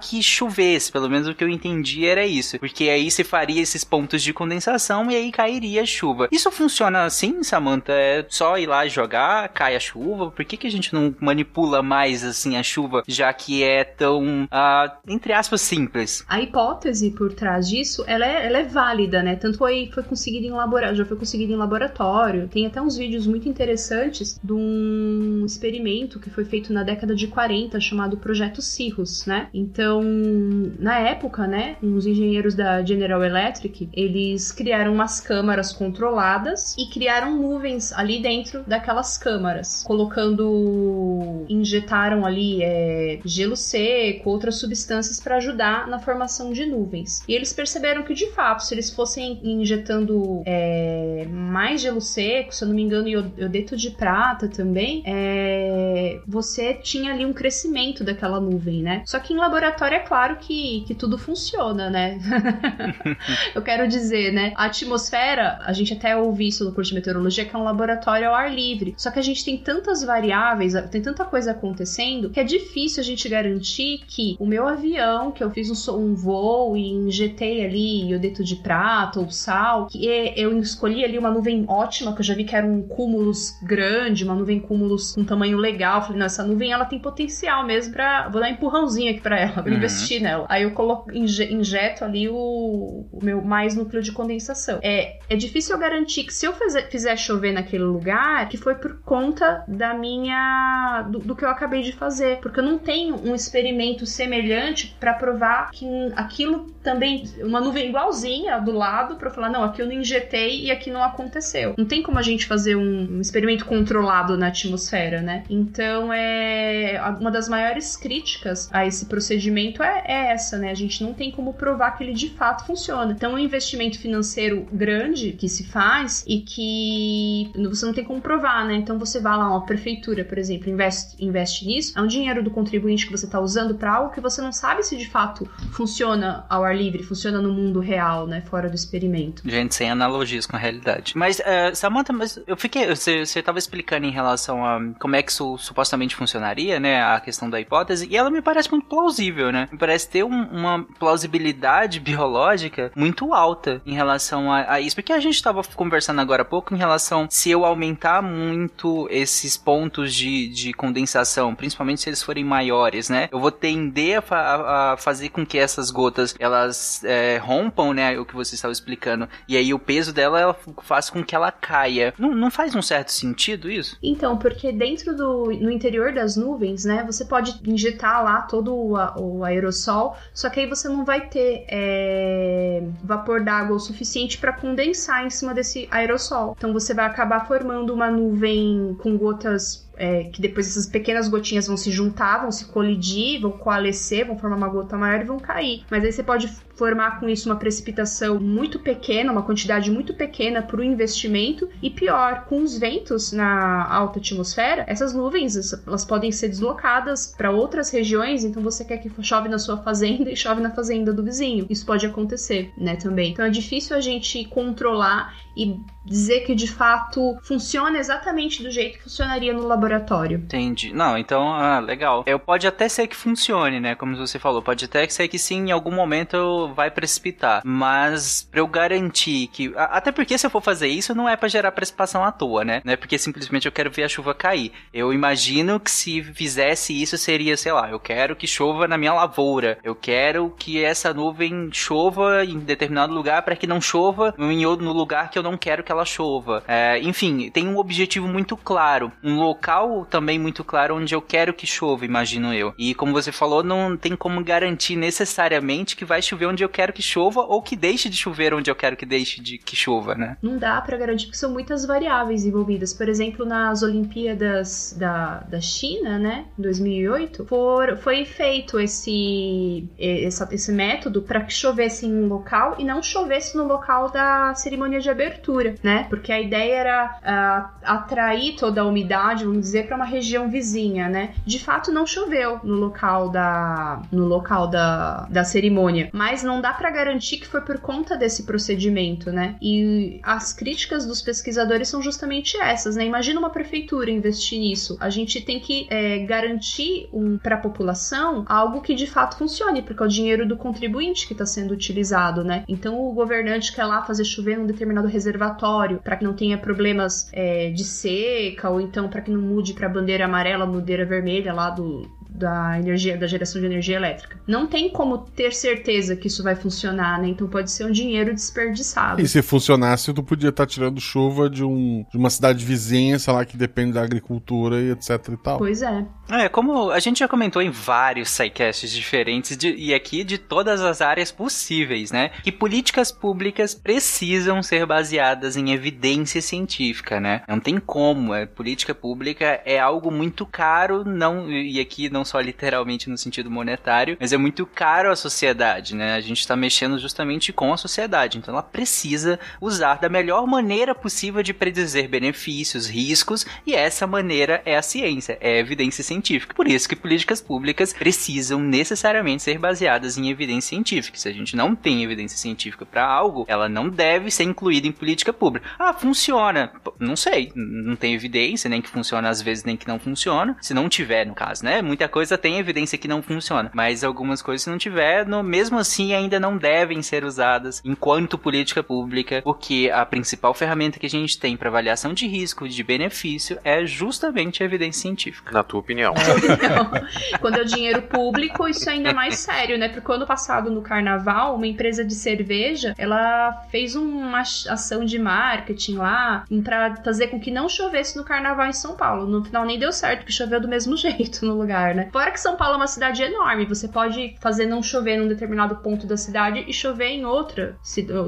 que chovesse. Pelo menos o que eu entendi era isso. Porque aí se faria esses pontos de condensação e aí cairia chuva. Isso funciona assim, Samantha? É só ir lá jogar, cai a chuva? Por que, que a gente não manipula mais assim a chuva, já que é tão, uh, entre aspas, simples? A hipótese por trás disso, ela é, ela é válida, né? Tanto foi, foi conseguido em laboratório, já foi conseguido em laboratório. Tem até uns vídeos muito interessantes de um experimento que foi feito na década de 40 chamado Projeto Cirrus, né? Então, na época, né, uns engenheiros da General Electric, eles criaram umas câmaras controladas e criaram nuvens ali dentro daquelas câmaras, colocando, injetaram ali é, gelo seco, outras substâncias para ajudar na formação de nuvens. E eles perceberam que de fato, se eles fossem injetando é, mais gelo seco, se eu não me engano, iodeto de prata também, é, você tinha ali um crescimento daquela nuvem, né? Só que em laboratório é claro que, que tudo funciona, né? eu quero dizer, né? A atmosfera, a gente até ouve isso no curso de meteorologia, que é um laboratório ao ar livre. Só que a gente tem tantas variáveis, tem tanta coisa acontecendo, que é difícil a gente garantir que o meu avião, que eu fiz um, um voo e injetei ali iodeto de prata ou sal, que eu escolhi ali uma nuvem ótima, que eu já vi que era um cúmulos grande, uma nuvem cúmulos com tamanho legal. Falei, não, essa nuvem ela tem potencial mesmo pra. Vou dar um empurrãozinho aqui pra ela, uhum. investir nela. Aí eu coloco, injeto ali o, o, meu mais núcleo de condensação. É, é difícil eu garantir que se eu fizer, fizer chover naquele lugar, que foi por conta da minha. do, do que eu acabei de fazer. Porque eu não tenho um experimento semelhante para provar que aquilo também. uma nuvem igualzinha do lado, para falar, não, aqui eu não injetei e aqui não aconteceu. Não tem como a gente fazer um, um experimento controlado na atmosfera, né? Então é. uma das maiores críticas a esse procedimento é, é essa, né? A gente não tem como provar que ele de fato funciona. Então, é um investimento financeiro grande que se faz e que você não tem como provar, né? Então, você vai lá, uma prefeitura, por exemplo, investe, investe nisso, é um dinheiro do contribuinte que você está usando para algo que você não sabe se de fato funciona ao ar livre, funciona no mundo real, né? Fora do experimento. Gente, sem analogias com a realidade. Mas, uh, Samantha, mas eu fiquei. Você estava explicando em relação a como é que isso supostamente funcionaria, né? A questão da hipótese, e ela me parece muito plausível, né? Me parece ter um, uma plausibilidade biológica muito alta em relação a, a isso. Porque a gente estava conversando agora há pouco em relação se eu aumentar muito esses pontos de, de condensação, principalmente se eles forem maiores, né? Eu vou tender a, a, fazer com que essas gotas elas é, rompam, né? O que você estava explicando. E aí o peso dela ela faz com que ela caia. Não, não faz um certo sentido isso? Então, porque dentro do no interior das nuvens, né? Você pode injetar lá todo o, o aerossol, só que aí você não vai ter é, vapor d'água o suficiente para condensar em cima desse aerossol. Então você vai acabar formando uma nuvem com gotas é, que depois essas pequenas gotinhas vão se juntar, vão se colidir, vão coalescer, vão formar uma gota maior e vão cair. Mas aí você pode formar com isso uma precipitação muito pequena, uma quantidade muito pequena para o investimento e pior, com os ventos na alta atmosfera, essas nuvens elas podem ser deslocadas para outras regiões, então você quer que chove na sua fazenda e chove na fazenda do vizinho. Isso pode acontecer, né, também. Então é difícil a gente controlar e dizer que de fato funciona exatamente do jeito que funcionaria no laboratório. Entendi. Não, então, ah, legal. Eu pode até ser que funcione, né? Como você falou, pode até ser que sim, em algum momento vai precipitar. Mas pra eu garantir que. Até porque se eu for fazer isso, não é para gerar precipitação à toa, né? Não é porque simplesmente eu quero ver a chuva cair. Eu imagino que se fizesse isso seria, sei lá, eu quero que chova na minha lavoura. Eu quero que essa nuvem chova em determinado lugar para que não chova em no lugar que eu não quero que ela chova. É, enfim, tem um objetivo muito claro. Um local também muito claro onde eu quero que chova, imagino eu. E como você falou, não tem como garantir necessariamente que vai chover onde eu quero que chova ou que deixe de chover onde eu quero que deixe de que chova, né? Não dá para garantir que são muitas variáveis envolvidas. Por exemplo, nas Olimpíadas da, da China, né, 2008, for, foi feito esse, esse, esse método para que chovesse em um local e não chovesse no local da cerimônia de abertura, né? Porque a ideia era uh, atrair toda a umidade, vamos dizer, para uma região vizinha, né? De fato, não choveu no local da no local da, da cerimônia, mas não dá para garantir que foi por conta desse procedimento, né? E as críticas dos pesquisadores são justamente essas, né? Imagina uma prefeitura investir nisso. A gente tem que é, garantir um, para a população algo que de fato funcione, porque é o dinheiro do contribuinte que está sendo utilizado, né? Então o governante quer lá fazer chover num determinado reservatório para que não tenha problemas é, de seca ou então para que não mude para bandeira amarela, bandeira vermelha lá do, da energia, da geração de energia elétrica. Não tem como ter certeza que isso vai funcionar, né? Então pode ser um dinheiro desperdiçado. E se funcionasse, tu podia estar tá tirando chuva de, um, de uma cidade vizinha, sei lá, que depende da agricultura e etc e tal. Pois é. É, como a gente já comentou em vários sidecasts diferentes de, e aqui de todas as áreas possíveis, né? Que políticas públicas precisam ser baseadas em evidência científica, né? Não tem como. É, política pública é algo muito caro, não e aqui não só literalmente no sentido monetário, mas é muito caro à sociedade, né? A gente está mexendo justamente com a sociedade, então ela precisa usar da melhor maneira possível de predizer benefícios, riscos, e essa maneira é a ciência, é a evidência científica. Por isso que políticas públicas precisam necessariamente ser baseadas em evidência científica. Se a gente não tem evidência científica para algo, ela não deve ser incluída em política pública. Ah, funciona? Não sei, não tem evidência, nem que funciona às vezes, nem que não funciona. Se não tiver, no caso, né? Muita coisa coisa tem evidência que não funciona, mas algumas coisas, se não tiver, no, mesmo assim ainda não devem ser usadas enquanto política pública, porque a principal ferramenta que a gente tem para avaliação de risco, de benefício, é justamente a evidência científica. Na tua opinião. Quando é o dinheiro público, isso é ainda mais sério, né? Porque ano passado, no carnaval, uma empresa de cerveja, ela fez uma ação de marketing lá para fazer com que não chovesse no carnaval em São Paulo. No final nem deu certo, que choveu do mesmo jeito no lugar, né? Fora que São Paulo é uma cidade enorme, você pode fazer não chover num determinado ponto da cidade e chover em outra,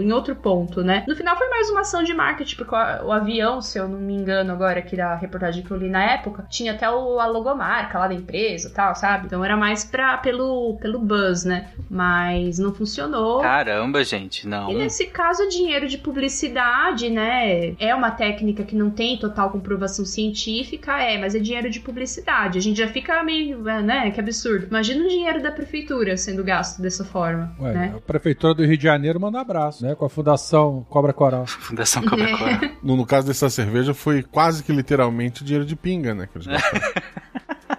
em outro ponto, né? No final foi mais uma ação de marketing, porque o, o avião, se eu não me engano agora aqui da reportagem que eu li na época, tinha até o, a logomarca lá da empresa e tal, sabe? Então era mais pra, pelo, pelo buzz, né? Mas não funcionou. Caramba, gente, não. E nesse caso, dinheiro de publicidade, né? É uma técnica que não tem total comprovação científica, é, mas é dinheiro de publicidade. A gente já fica meio né? Que absurdo. Imagina o dinheiro da prefeitura sendo gasto dessa forma, Ué, né? A prefeitura do Rio de Janeiro manda um abraço, né? Com a Fundação Cobra Coral. Fundação Cobra é. Coral. No, no, caso dessa cerveja, foi quase que literalmente dinheiro de pinga, né? Que eles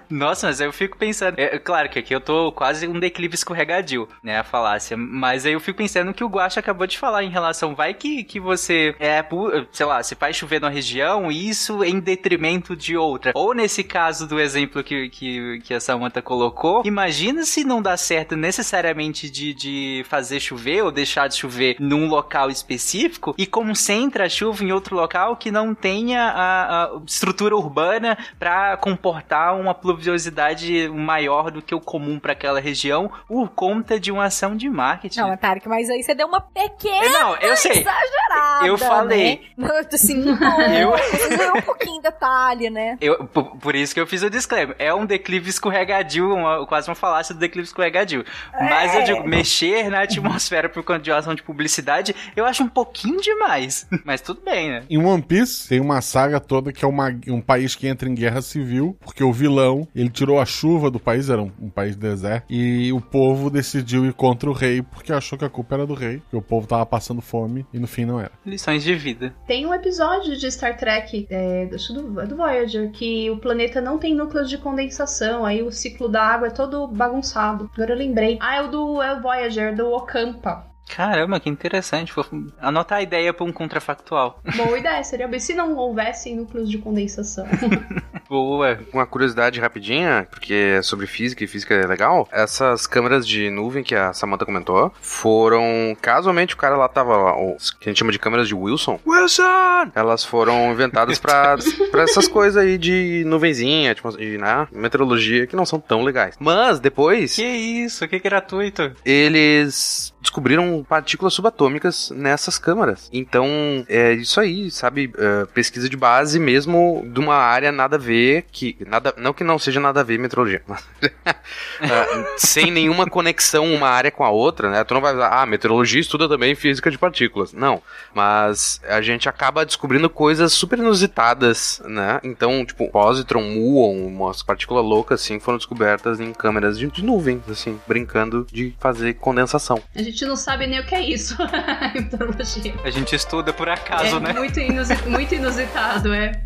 Nossa, mas eu fico pensando. É, claro que aqui eu tô quase um declive escorregadio, né? A falácia. Mas aí eu fico pensando que o Guacha acabou de falar em relação. Vai que, que você é, sei lá, se faz chover numa região, isso em detrimento de outra. Ou nesse caso do exemplo que, que, que a Samantha colocou, imagina se não dá certo necessariamente de, de fazer chover ou deixar de chover num local específico e concentra a chuva em outro local que não tenha a, a estrutura urbana para comportar uma pluviosidade maior do que o comum para aquela região por conta de uma ação de marketing. Não, Tarek, mas aí você deu uma pequena não, eu sei. exagerada. Eu falei. Né? Assim, não, eu... deu um pouquinho de detalhe, né? Eu, por, por, isso que eu fiz o disclaimer. É um declive escorregadio, uma, quase uma falácia do declive escorregadio. É. Mas eu digo, mexer na atmosfera por conta de uma ação de publicidade, eu acho um pouquinho demais. Mas tudo bem, né? Em One Piece, tem uma saga toda que é uma, um país que entra em guerra civil, porque o vilão ele tirou a chuva do país, era um, um país deserto, e o povo decidiu ir contra o rei porque achou que a culpa era do rei, que o povo tava passando fome e no fim não era. Lições de vida. Tem um episódio de Star Trek, é, acho do, é do Voyager, que o planeta não tem núcleos de condensação, aí o ciclo da água é todo bagunçado. Agora eu lembrei. Ah, é o do é o Voyager, do Okampa. Caramba, que interessante. Vou anotar a ideia para um contrafactual. Boa ideia, seria bem se não houvesse núcleos de condensação. Boa. Uma curiosidade rapidinha, porque é sobre física e física é legal. Essas câmeras de nuvem que a Samantha comentou foram. Casualmente o cara lá tava lá, o que a gente chama de câmeras de Wilson. Wilson! Elas foram inventadas pra, pra essas coisas aí de nuvenzinha, tipo, de né, meteorologia, que não são tão legais. Mas depois. Que isso, que gratuito. Eles descobriram partículas subatômicas nessas câmaras. Então, é isso aí, sabe? É, pesquisa de base mesmo de uma área nada a ver, que nada, não que não seja nada a ver meteorologia, mas é, sem nenhuma conexão uma área com a outra, né? Tu não vai ah, meteorologia estuda também física de partículas. Não, mas a gente acaba descobrindo coisas super inusitadas, né? Então, tipo, positron, muon, umas partículas loucas assim foram descobertas em câmeras de, de nuvens, assim, brincando de fazer condensação. A gente não sabe nem o que é isso, meteorologia. A gente estuda por acaso, é né? Muito, muito inusitado, é.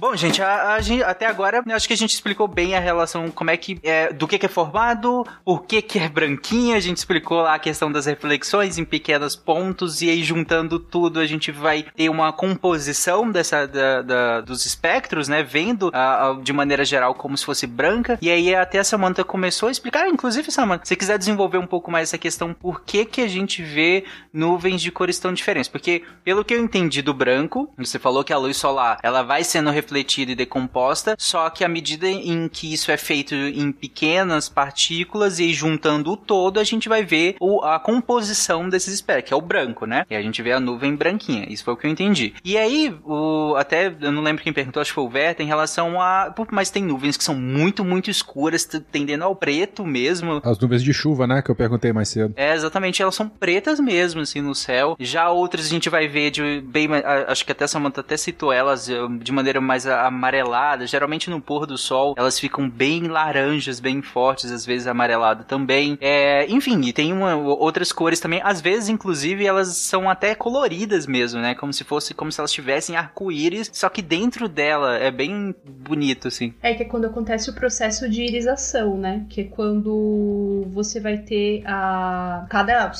Bom, gente, a, a até agora acho que a gente explicou bem a relação, como é que é, do que, que é formado, por que, que é branquinha, a gente explicou lá a questão das reflexões em pequenos pontos, e aí juntando tudo a gente vai ter uma composição dessa da, da, dos espectros, né? Vendo a, a, de maneira geral como se fosse branca. E aí até a Samantha começou a explicar, inclusive, Samantha, se quiser desenvolver um pouco mais essa questão, por que, que a gente vê nuvens de cores tão diferentes? Porque, pelo que eu entendi do branco, você falou que a luz solar ela vai sendo refletida refletida e decomposta, só que à medida em que isso é feito em pequenas partículas e juntando o todo, a gente vai ver o, a composição desses espectros, que é o branco, né? E a gente vê a nuvem branquinha. Isso foi o que eu entendi. E aí, o, até, eu não lembro quem perguntou, acho que foi o Verta, em relação a. Mas tem nuvens que são muito, muito escuras, tendendo ao preto mesmo. As nuvens de chuva, né? Que eu perguntei mais cedo. É, exatamente. Elas são pretas mesmo, assim, no céu. Já outras a gente vai ver de bem. Acho que até Samantha até citou elas eh, de maneira mais amarelada. Geralmente no pôr do sol elas ficam bem laranjas, bem fortes, às vezes amarelada também. É, enfim, e tem uma, outras cores também. Às vezes, inclusive, elas são até coloridas mesmo, né? Como se fosse como se elas tivessem arco-íris, só que dentro dela é bem bonito, assim. É que é quando acontece o processo de irisação, né? Que é quando você vai ter a. Cada.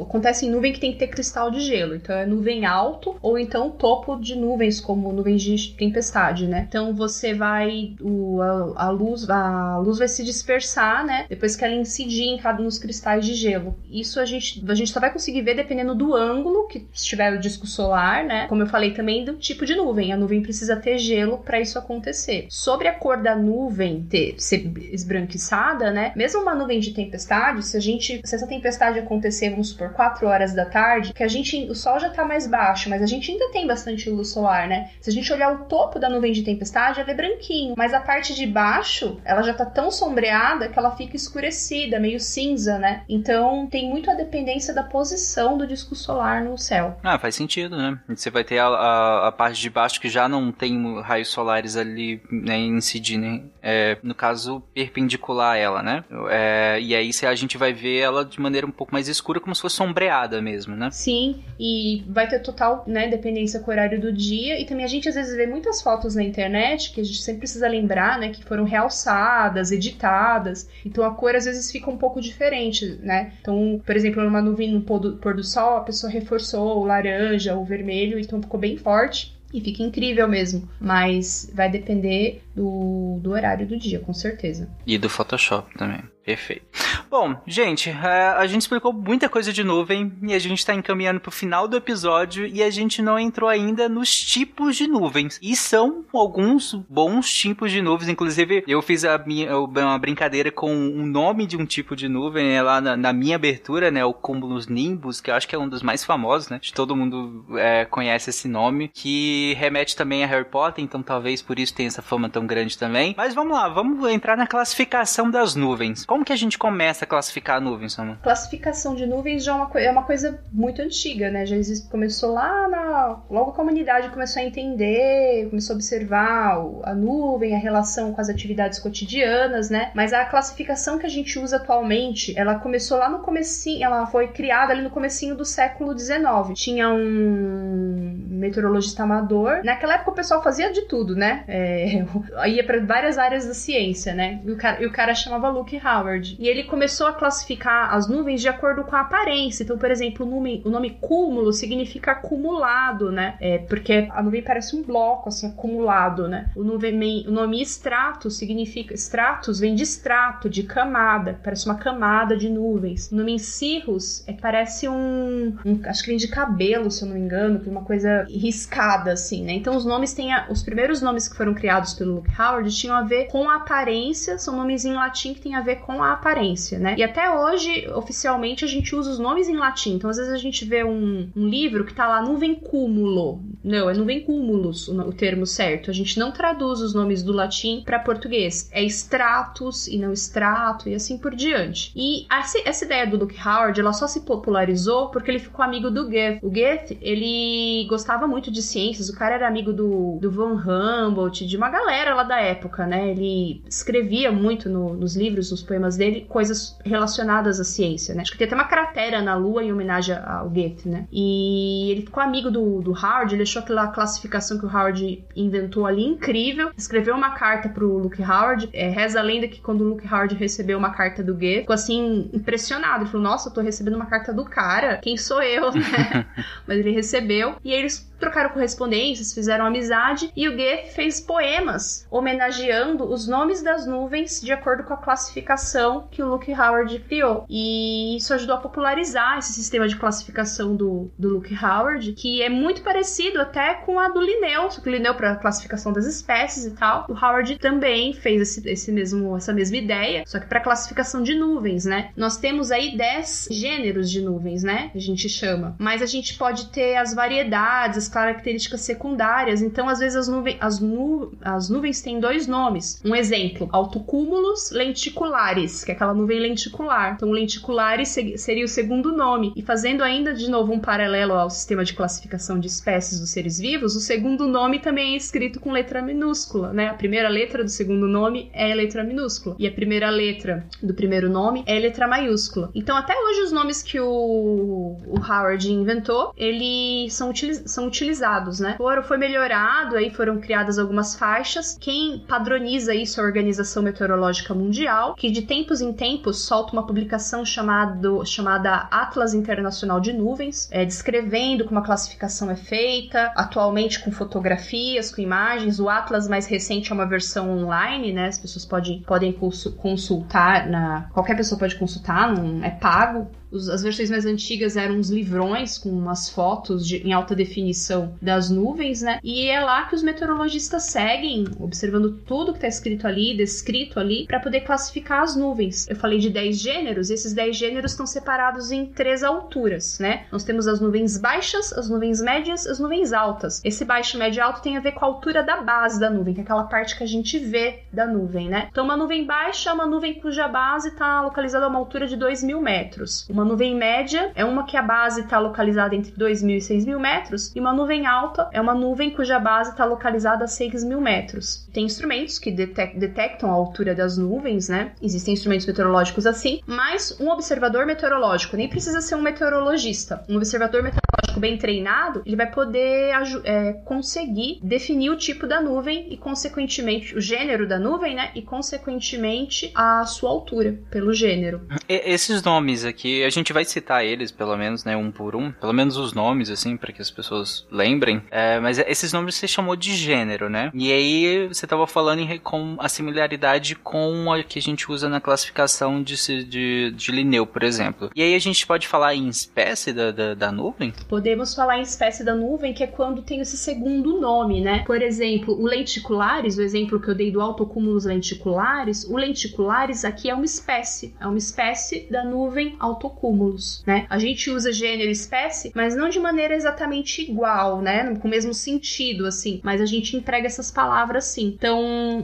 Acontece em nuvem que tem que ter cristal de gelo. Então é nuvem alto ou então topo de nuvens, como nuvens de tempestade né? Então você vai o, a, a, luz a luz vai se dispersar, né? Depois que ela incidir em cada nos cristais de gelo. Isso a gente a gente só vai conseguir ver dependendo do ângulo que estiver o disco solar, né? Como eu falei também do tipo de nuvem. A nuvem precisa ter gelo para isso acontecer. Sobre a cor da nuvem ter ser esbranquiçada, né? Mesmo uma nuvem de tempestade, se a gente se essa tempestade acontecer, vamos supor, 4 horas da tarde, que a gente o sol já tá mais baixo, mas a gente ainda tem bastante luz solar, né? Se a gente olhar o topo da nuvem de tempestade, ela é branquinho, mas a parte de baixo, ela já tá tão sombreada que ela fica escurecida, meio cinza, né? Então tem muito a dependência da posição do disco solar no céu. Ah, faz sentido, né? Você vai ter a, a, a parte de baixo que já não tem raios solares ali né, incidindo, né? é, no caso, perpendicular a ela, né? É, e aí a gente vai ver ela de maneira um pouco mais escura, como se fosse sombreada mesmo, né? Sim, e vai ter total né, dependência com o horário do dia, e também a gente às vezes vê muitas fotos na internet que a gente sempre precisa lembrar, né, que foram realçadas, editadas. Então a cor às vezes fica um pouco diferente, né? Então, por exemplo, numa nuvem no pôr do, pôr do sol, a pessoa reforçou o laranja, o vermelho, então ficou bem forte. E fica incrível mesmo. Mas vai depender do, do horário do dia, com certeza. E do Photoshop também. Perfeito. Bom, gente, é, a gente explicou muita coisa de nuvem e a gente está encaminhando para o final do episódio e a gente não entrou ainda nos tipos de nuvens. E são alguns bons tipos de nuvens. Inclusive, eu fiz a minha, uma brincadeira com o nome de um tipo de nuvem né, lá na, na, minha abertura, né? O Cumulus Nimbus, que eu acho que é um dos mais famosos, né? Todo mundo é, conhece esse nome, que remete também a Harry Potter, então talvez por isso tenha essa fama tão grande também. Mas vamos lá, vamos entrar na classificação das nuvens. Como que a gente começa a classificar nuvens, Samuel? Classificação de nuvens já é uma, é uma coisa muito antiga, né? Já existe, começou lá na. Logo a comunidade começou a entender, começou a observar a nuvem, a relação com as atividades cotidianas, né? Mas a classificação que a gente usa atualmente, ela começou lá no comecinho, ela foi criada ali no comecinho do século XIX. Tinha um meteorologista amador. Naquela época o pessoal fazia de tudo, né? É, ia para várias áreas da ciência, né? E o, cara, e o cara chamava Luke Howard. E ele começou a classificar as nuvens de acordo com a aparência. Então, por exemplo, o nome, o nome cúmulo significa acumulado, né? É, porque a nuvem parece um bloco, assim, acumulado, né? O, nuvem, o nome extrato significa. Stratus vem de extrato, de camada. Parece uma camada de nuvens. O nome cirrus é que parece um, um, Acho que vem de cabelo, se eu não me engano, é uma coisa riscada, assim, né? Então, os nomes têm. A, os primeiros nomes que foram criados pelo Luke Howard tinham a ver com a aparência, são nomes em latim que têm a ver com a aparência, né? E até hoje, oficialmente, a gente usa os nomes em latim. Então, às vezes a gente vê um, um livro que tá lá nuvem cúmulo. Não, é nuvem cúmulos o, o termo certo. A gente não traduz os nomes do latim para português. É stratus e não extrato e assim por diante. E essa, essa ideia do Luke Howard, ela só se popularizou porque ele ficou amigo do Goethe. O Goethe, ele gostava muito de ciências, o cara era amigo do, do von Humboldt, de uma galera da época, né? Ele escrevia muito no, nos livros, nos poemas dele, coisas relacionadas à ciência, né? Acho que tem até uma cratera na Lua em homenagem ao Goethe, né? E ele ficou amigo do, do Howard, ele achou aquela classificação que o Howard inventou ali incrível, escreveu uma carta pro Luke Howard, é, reza a lenda que quando o Luke Howard recebeu uma carta do Goethe, ficou assim, impressionado, ele falou, nossa, eu tô recebendo uma carta do cara, quem sou eu, né? Mas ele recebeu, e eles trocaram correspondências, fizeram amizade e o Goethe fez poemas homenageando os nomes das nuvens de acordo com a classificação que o Luke Howard criou. E isso ajudou a popularizar esse sistema de classificação do, do Luke Howard, que é muito parecido até com a do Linneu, só que o Linneu para classificação das espécies e tal. O Howard também fez esse, esse mesmo, essa mesma ideia, só que para classificação de nuvens, né? Nós temos aí 10 gêneros de nuvens, né? A gente chama. Mas a gente pode ter as variedades, as características secundárias. Então, às vezes, as, nuvens, as, nu, as nuvens têm dois nomes. Um exemplo: autocúmulos lenticulares, que é aquela nuvem lenticular. Então, lenticulares seria o segundo nome. E fazendo ainda de novo um paralelo ao sistema de classificação de espécies dos seres vivos, o segundo nome também é escrito com letra minúscula, né? A primeira letra do segundo nome é letra minúscula. E a primeira letra do primeiro nome é letra maiúscula. Então, até hoje, os nomes que o, o Howard inventou, eles são, utiliz são utilizados utilizados, né? Foram, foi melhorado, aí foram criadas algumas faixas. Quem padroniza isso é a Organização Meteorológica Mundial, que de tempos em tempos solta uma publicação chamado, chamada Atlas Internacional de Nuvens, é, descrevendo como a classificação é feita, atualmente com fotografias, com imagens. O Atlas mais recente é uma versão online, né? As pessoas podem, podem consultar, na, qualquer pessoa pode consultar, não é pago as versões mais antigas eram uns livrões com umas fotos de, em alta definição das nuvens, né? E é lá que os meteorologistas seguem, observando tudo que está escrito ali, descrito ali, para poder classificar as nuvens. Eu falei de 10 gêneros, esses 10 gêneros estão separados em três alturas, né? Nós temos as nuvens baixas, as nuvens médias, as nuvens altas. Esse baixo, médio e alto tem a ver com a altura da base da nuvem, que é aquela parte que a gente vê da nuvem, né? Então, uma nuvem baixa é uma nuvem cuja base está localizada a uma altura de 2 mil metros. Uma nuvem média é uma que a base está localizada entre 2.000 e 6.000 metros, e uma nuvem alta é uma nuvem cuja base está localizada a 6.000 metros. Tem instrumentos que detectam a altura das nuvens, né? Existem instrumentos meteorológicos assim, mas um observador meteorológico nem precisa ser um meteorologista. Um observador meteorológico bem treinado, ele vai poder é, conseguir definir o tipo da nuvem e, consequentemente, o gênero da nuvem, né? E, consequentemente, a sua altura, pelo gênero. esses nomes aqui, a gente vai citar eles, pelo menos, né? Um por um. Pelo menos os nomes, assim, para que as pessoas lembrem. É, mas esses nomes você chamou de gênero, né? E aí você tava falando em, com a similaridade com a que a gente usa na classificação de, de, de Linneu, por exemplo. E aí a gente pode falar em espécie da, da, da nuvem? Podemos falar em espécie da nuvem, que é quando tem esse segundo nome, né? Por exemplo, o lenticulares, o exemplo que eu dei do autocúmulos lenticulares, o lenticulares aqui é uma espécie, é uma espécie da nuvem autocúmulos, né? A gente usa gênero e espécie, mas não de maneira exatamente igual, né? Com o mesmo sentido, assim, mas a gente emprega essas palavras sim. Então,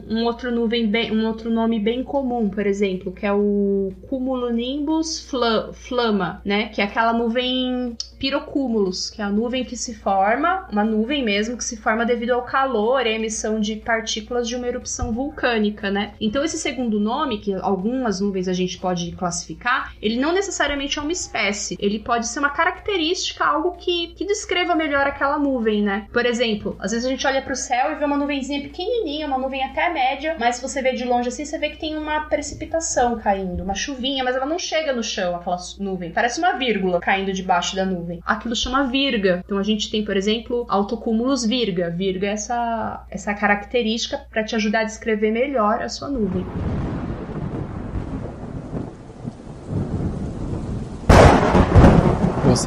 um outro nuvem bem, um outro nome bem comum, por exemplo, que é o cumulonimbus flama, né? Que é aquela nuvem pirocúmulo altocúmulos, que é a nuvem que se forma, uma nuvem mesmo que se forma devido ao calor e emissão de partículas de uma erupção vulcânica, né? Então esse segundo nome, que algumas nuvens a gente pode classificar, ele não necessariamente é uma espécie, ele pode ser uma característica, algo que, que descreva melhor aquela nuvem, né? Por exemplo, às vezes a gente olha para o céu e vê uma nuvenzinha pequenininha, uma nuvem até média, mas se você vê de longe assim, você vê que tem uma precipitação caindo, uma chuvinha, mas ela não chega no chão, aquela nuvem. Parece uma vírgula caindo debaixo da nuvem. Aquilo chama virga. Então a gente tem, por exemplo, autocúmulos virga. Virga é essa, essa característica para te ajudar a descrever melhor a sua nuvem.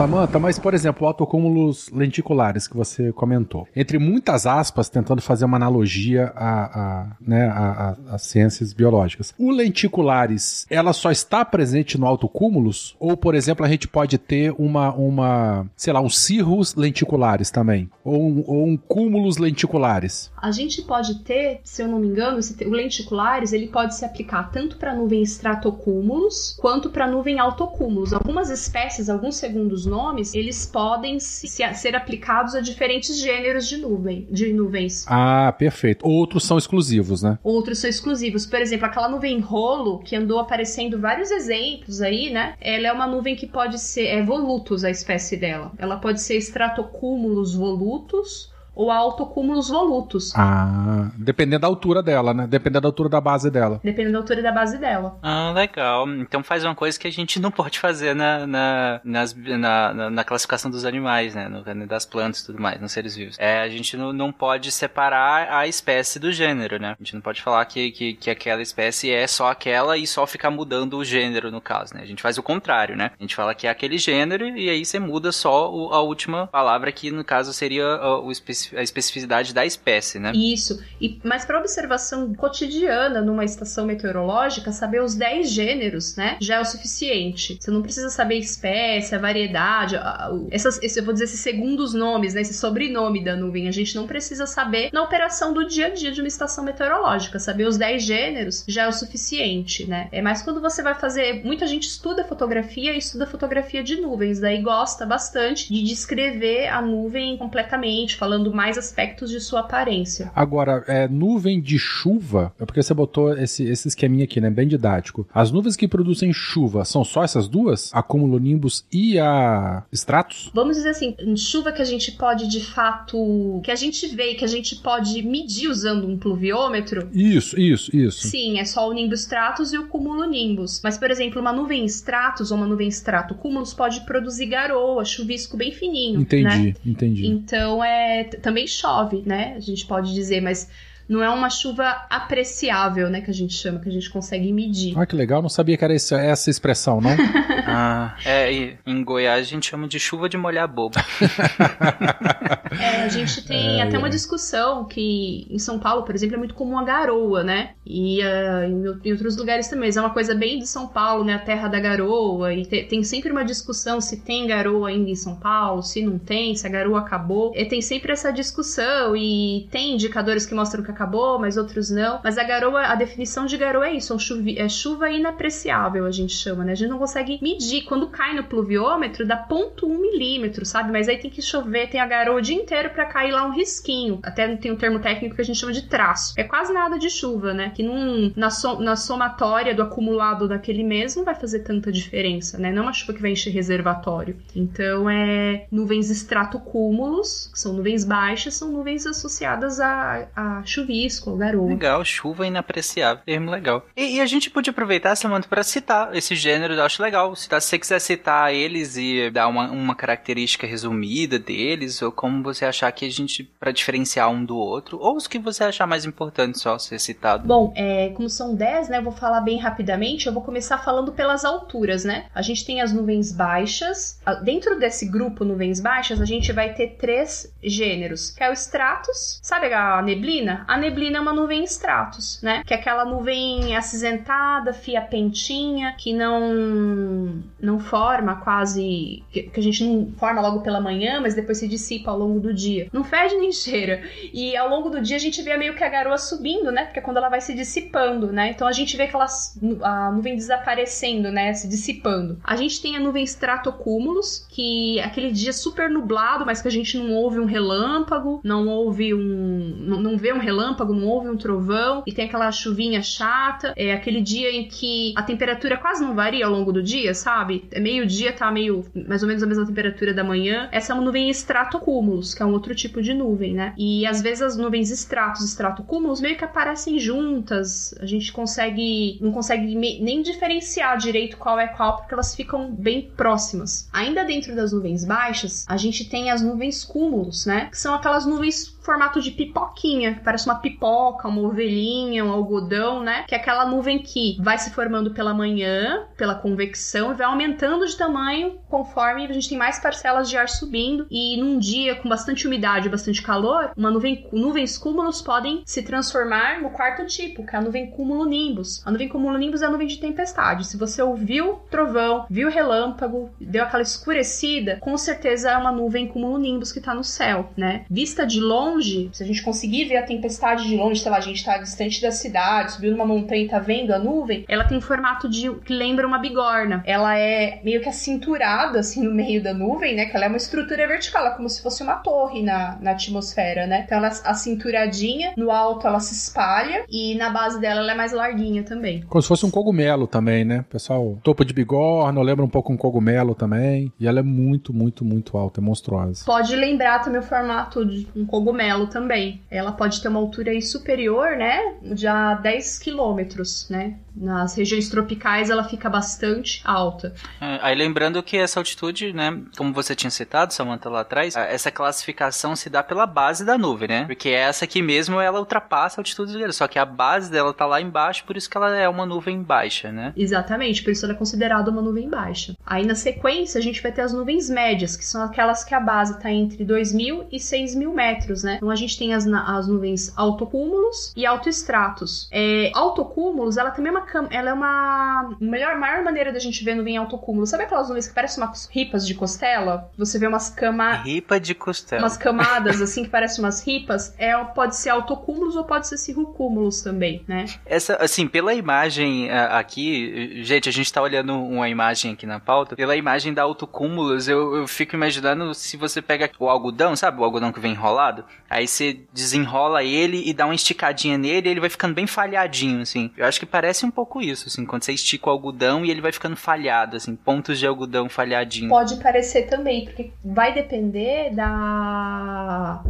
Samantha, mas por exemplo, autocúmulos lenticulares que você comentou. Entre muitas aspas, tentando fazer uma analogia a, a, né, a, a, a ciências biológicas. O lenticulares, ela só está presente no autocúmulos? Ou, por exemplo, a gente pode ter uma, uma sei lá, um cirrus lenticulares também? Ou um, ou um cúmulos lenticulares? A gente pode ter, se eu não me engano, o lenticulares ele pode se aplicar tanto para nuvem estratocúmulos quanto para nuvem autocúmulos. Algumas espécies, alguns segundos nomes, eles podem se, ser aplicados a diferentes gêneros de nuvem, de nuvens. Ah, perfeito. Outros são exclusivos, né? Outros são exclusivos. Por exemplo, aquela nuvem rolo, que andou aparecendo vários exemplos aí, né? Ela é uma nuvem que pode ser, é volutus a espécie dela. Ela pode ser estratocúmulos volutus ou autocúmulos volutos. Ah, dependendo da altura dela, né? Dependendo da altura da base dela. Dependendo da altura da base dela. Ah, legal. Então faz uma coisa que a gente não pode fazer na, na, nas, na, na, na, classificação dos animais, né? No, das plantas e tudo mais, nos seres vivos. É, a gente não, não pode separar a espécie do gênero, né? A gente não pode falar que, que, que aquela espécie é só aquela e só ficar mudando o gênero, no caso, né? A gente faz o contrário, né? A gente fala que é aquele gênero e aí você muda só o, a última palavra que, no caso, seria o específico a especificidade da espécie, né? Isso. E, mas para observação cotidiana numa estação meteorológica, saber os 10 gêneros, né, já é o suficiente. Você não precisa saber a espécie, a variedade, a, essas, esse, eu vou dizer esses segundos nomes, né, esse sobrenome da nuvem. A gente não precisa saber na operação do dia a dia de uma estação meteorológica. Saber os 10 gêneros já é o suficiente, né? É mais quando você vai fazer. Muita gente estuda fotografia e estuda fotografia de nuvens, daí gosta bastante de descrever a nuvem completamente, falando mais aspectos de sua aparência. Agora, é, nuvem de chuva, é porque você botou esse, esse esqueminha aqui, né? Bem didático. As nuvens que produzem chuva são só essas duas? A cumulonimbus e a stratus? Vamos dizer assim, chuva que a gente pode de fato. que a gente vê e que a gente pode medir usando um pluviômetro. Isso, isso, isso. Sim, é só o nimbus stratus e o cumulonimbus. Mas, por exemplo, uma nuvem stratus ou uma nuvem strato cúmulos pode produzir garoa, chuvisco bem fininho. Entendi, né? entendi. Então é também chove, né? A gente pode dizer, mas não é uma chuva apreciável, né, que a gente chama, que a gente consegue medir. Ah, que legal, não sabia que era essa, essa expressão, não? ah, é, em Goiás a gente chama de chuva de molhar bobo. é, a gente tem é, até é. uma discussão que em São Paulo, por exemplo, é muito comum a garoa, né? E uh, em, em, outros lugares também, mas é uma coisa bem de São Paulo, né, a terra da garoa, e te, tem sempre uma discussão se tem garoa ainda em São Paulo, se não tem, se a garoa acabou. E tem sempre essa discussão e tem indicadores que mostram que acabou, mas outros não. Mas a garoa, a definição de garoa é isso, é, é chuva inapreciável, a gente chama, né? A gente não consegue medir. Quando cai no pluviômetro, dá 0,1 milímetro, sabe? Mas aí tem que chover, tem a garoa o dia inteiro para cair lá um risquinho. Até tem um termo técnico que a gente chama de traço. É quase nada de chuva, né? Que num, na, so, na somatória do acumulado daquele mês não vai fazer tanta diferença, né? Não é uma chuva que vai encher reservatório. Então é nuvens estratocúmulos, que são nuvens baixas, são nuvens associadas a, a chuva chuvisco, garoto. Legal, chuva inapreciável, termo legal. E, e, a gente podia aproveitar, Samantha, para citar esse gênero, eu acho legal. Citar, se você quiser citar eles e dar uma, uma característica resumida deles, ou como você achar que a gente, para diferenciar um do outro, ou os que você achar mais importantes só ser citado. Bom, é, como são 10, né, eu vou falar bem rapidamente, eu vou começar falando pelas alturas, né? A gente tem as nuvens baixas, dentro desse grupo nuvens baixas, a gente vai ter três gêneros, que é o stratus, sabe a neblina? A neblina é uma nuvem em estratos, né? Que é aquela nuvem acinzentada, fia pentinha, que não não forma quase que, que a gente não forma logo pela manhã, mas depois se dissipa ao longo do dia. Não fede nem cheira. E ao longo do dia a gente vê meio que a garoa subindo, né? Porque é quando ela vai se dissipando, né? Então a gente vê aquelas a nuvem desaparecendo, né? Se dissipando. A gente tem a nuvem estratocúmulos, que é aquele dia super nublado, mas que a gente não ouve um relâmpago, não ouve um. não, não vê um relâmpago, não ouve um trovão, e tem aquela chuvinha chata. É aquele dia em que a temperatura quase não varia ao longo do dia, sabe? É meio-dia, tá meio mais ou menos a mesma temperatura da manhã. Essa é uma nuvem estratocúmulos, que é um outro tipo de nuvem, né? E às vezes as nuvens estratos estratocúmulos meio que aparecem juntas. A gente consegue. não consegue nem diferenciar direito qual é qual, porque elas ficam bem próximas. Ainda dentro das nuvens baixas, a gente tem as nuvens cúmulos, né? Que são aquelas nuvens formato de pipoquinha, que parece uma pipoca, uma ovelhinha, um algodão, né? Que é aquela nuvem que vai se formando pela manhã, pela convecção, e vai aumentando de tamanho conforme a gente tem mais parcelas de ar subindo. E num dia com bastante umidade, bastante calor, uma nuvem, nuvens cúmulos podem se transformar no quarto tipo, que é a nuvem cúmulo-nimbus. A nuvem cúmulo-nimbus é a nuvem de tempestade. Se você ouviu trovão, viu relâmpago, deu aquela escurecida, com certeza é uma nuvem cúmulo-nimbus que tá no céu, né? Vista de longe, longe, se a gente conseguir ver a tempestade de longe, sei lá, a gente tá distante da cidade, subiu numa montanha e tá vendo a nuvem, ela tem um formato de que lembra uma bigorna. Ela é meio que acinturada assim no meio da nuvem, né? Que ela é uma estrutura vertical, é como se fosse uma torre na, na atmosfera, né? Então ela é acinturadinha, no alto ela se espalha e na base dela ela é mais larguinha também. Como se fosse um cogumelo também, né? Pessoal, topo de bigorna, lembra um pouco um cogumelo também. E ela é muito, muito, muito alta, é monstruosa. Pode lembrar também o formato de um cogumelo cogumelo também. Ela pode ter uma altura aí superior, né? De a 10 quilômetros, né? Nas regiões tropicais ela fica bastante alta. É, aí lembrando que essa altitude, né, como você tinha citado, Samantha, lá atrás, essa classificação se dá pela base da nuvem, né? Porque essa aqui mesmo, ela ultrapassa a altitude do só que a base dela tá lá embaixo, por isso que ela é uma nuvem baixa, né? Exatamente, por isso ela é considerada uma nuvem baixa. Aí na sequência a gente vai ter as nuvens médias, que são aquelas que a base tá entre 2.000 e 6.000 metros, né? Então a gente tem as, as nuvens autocúmulos e autoestratos. É, autocúmulos, ela também é uma ela é uma melhor maior maneira da gente ver nuvem autocúmulo. Sabe aquelas nuvens que parecem umas ripas de costela? Você vê umas camas ripa de costela. Umas camadas assim que parecem umas ripas, é pode ser autocúmulos ou pode ser cirrocúmulos também, né? Essa assim, pela imagem aqui, gente, a gente tá olhando uma imagem aqui na pauta, pela imagem da autocúmulos, eu, eu fico imaginando se você pega o algodão, sabe? O algodão que vem enrolado, aí você desenrola ele e dá uma esticadinha nele, ele vai ficando bem falhadinho assim. Eu acho que parece um pouco isso, assim, quando você estica o algodão e ele vai ficando falhado, assim, pontos de algodão falhadinho. Pode parecer também, porque vai depender da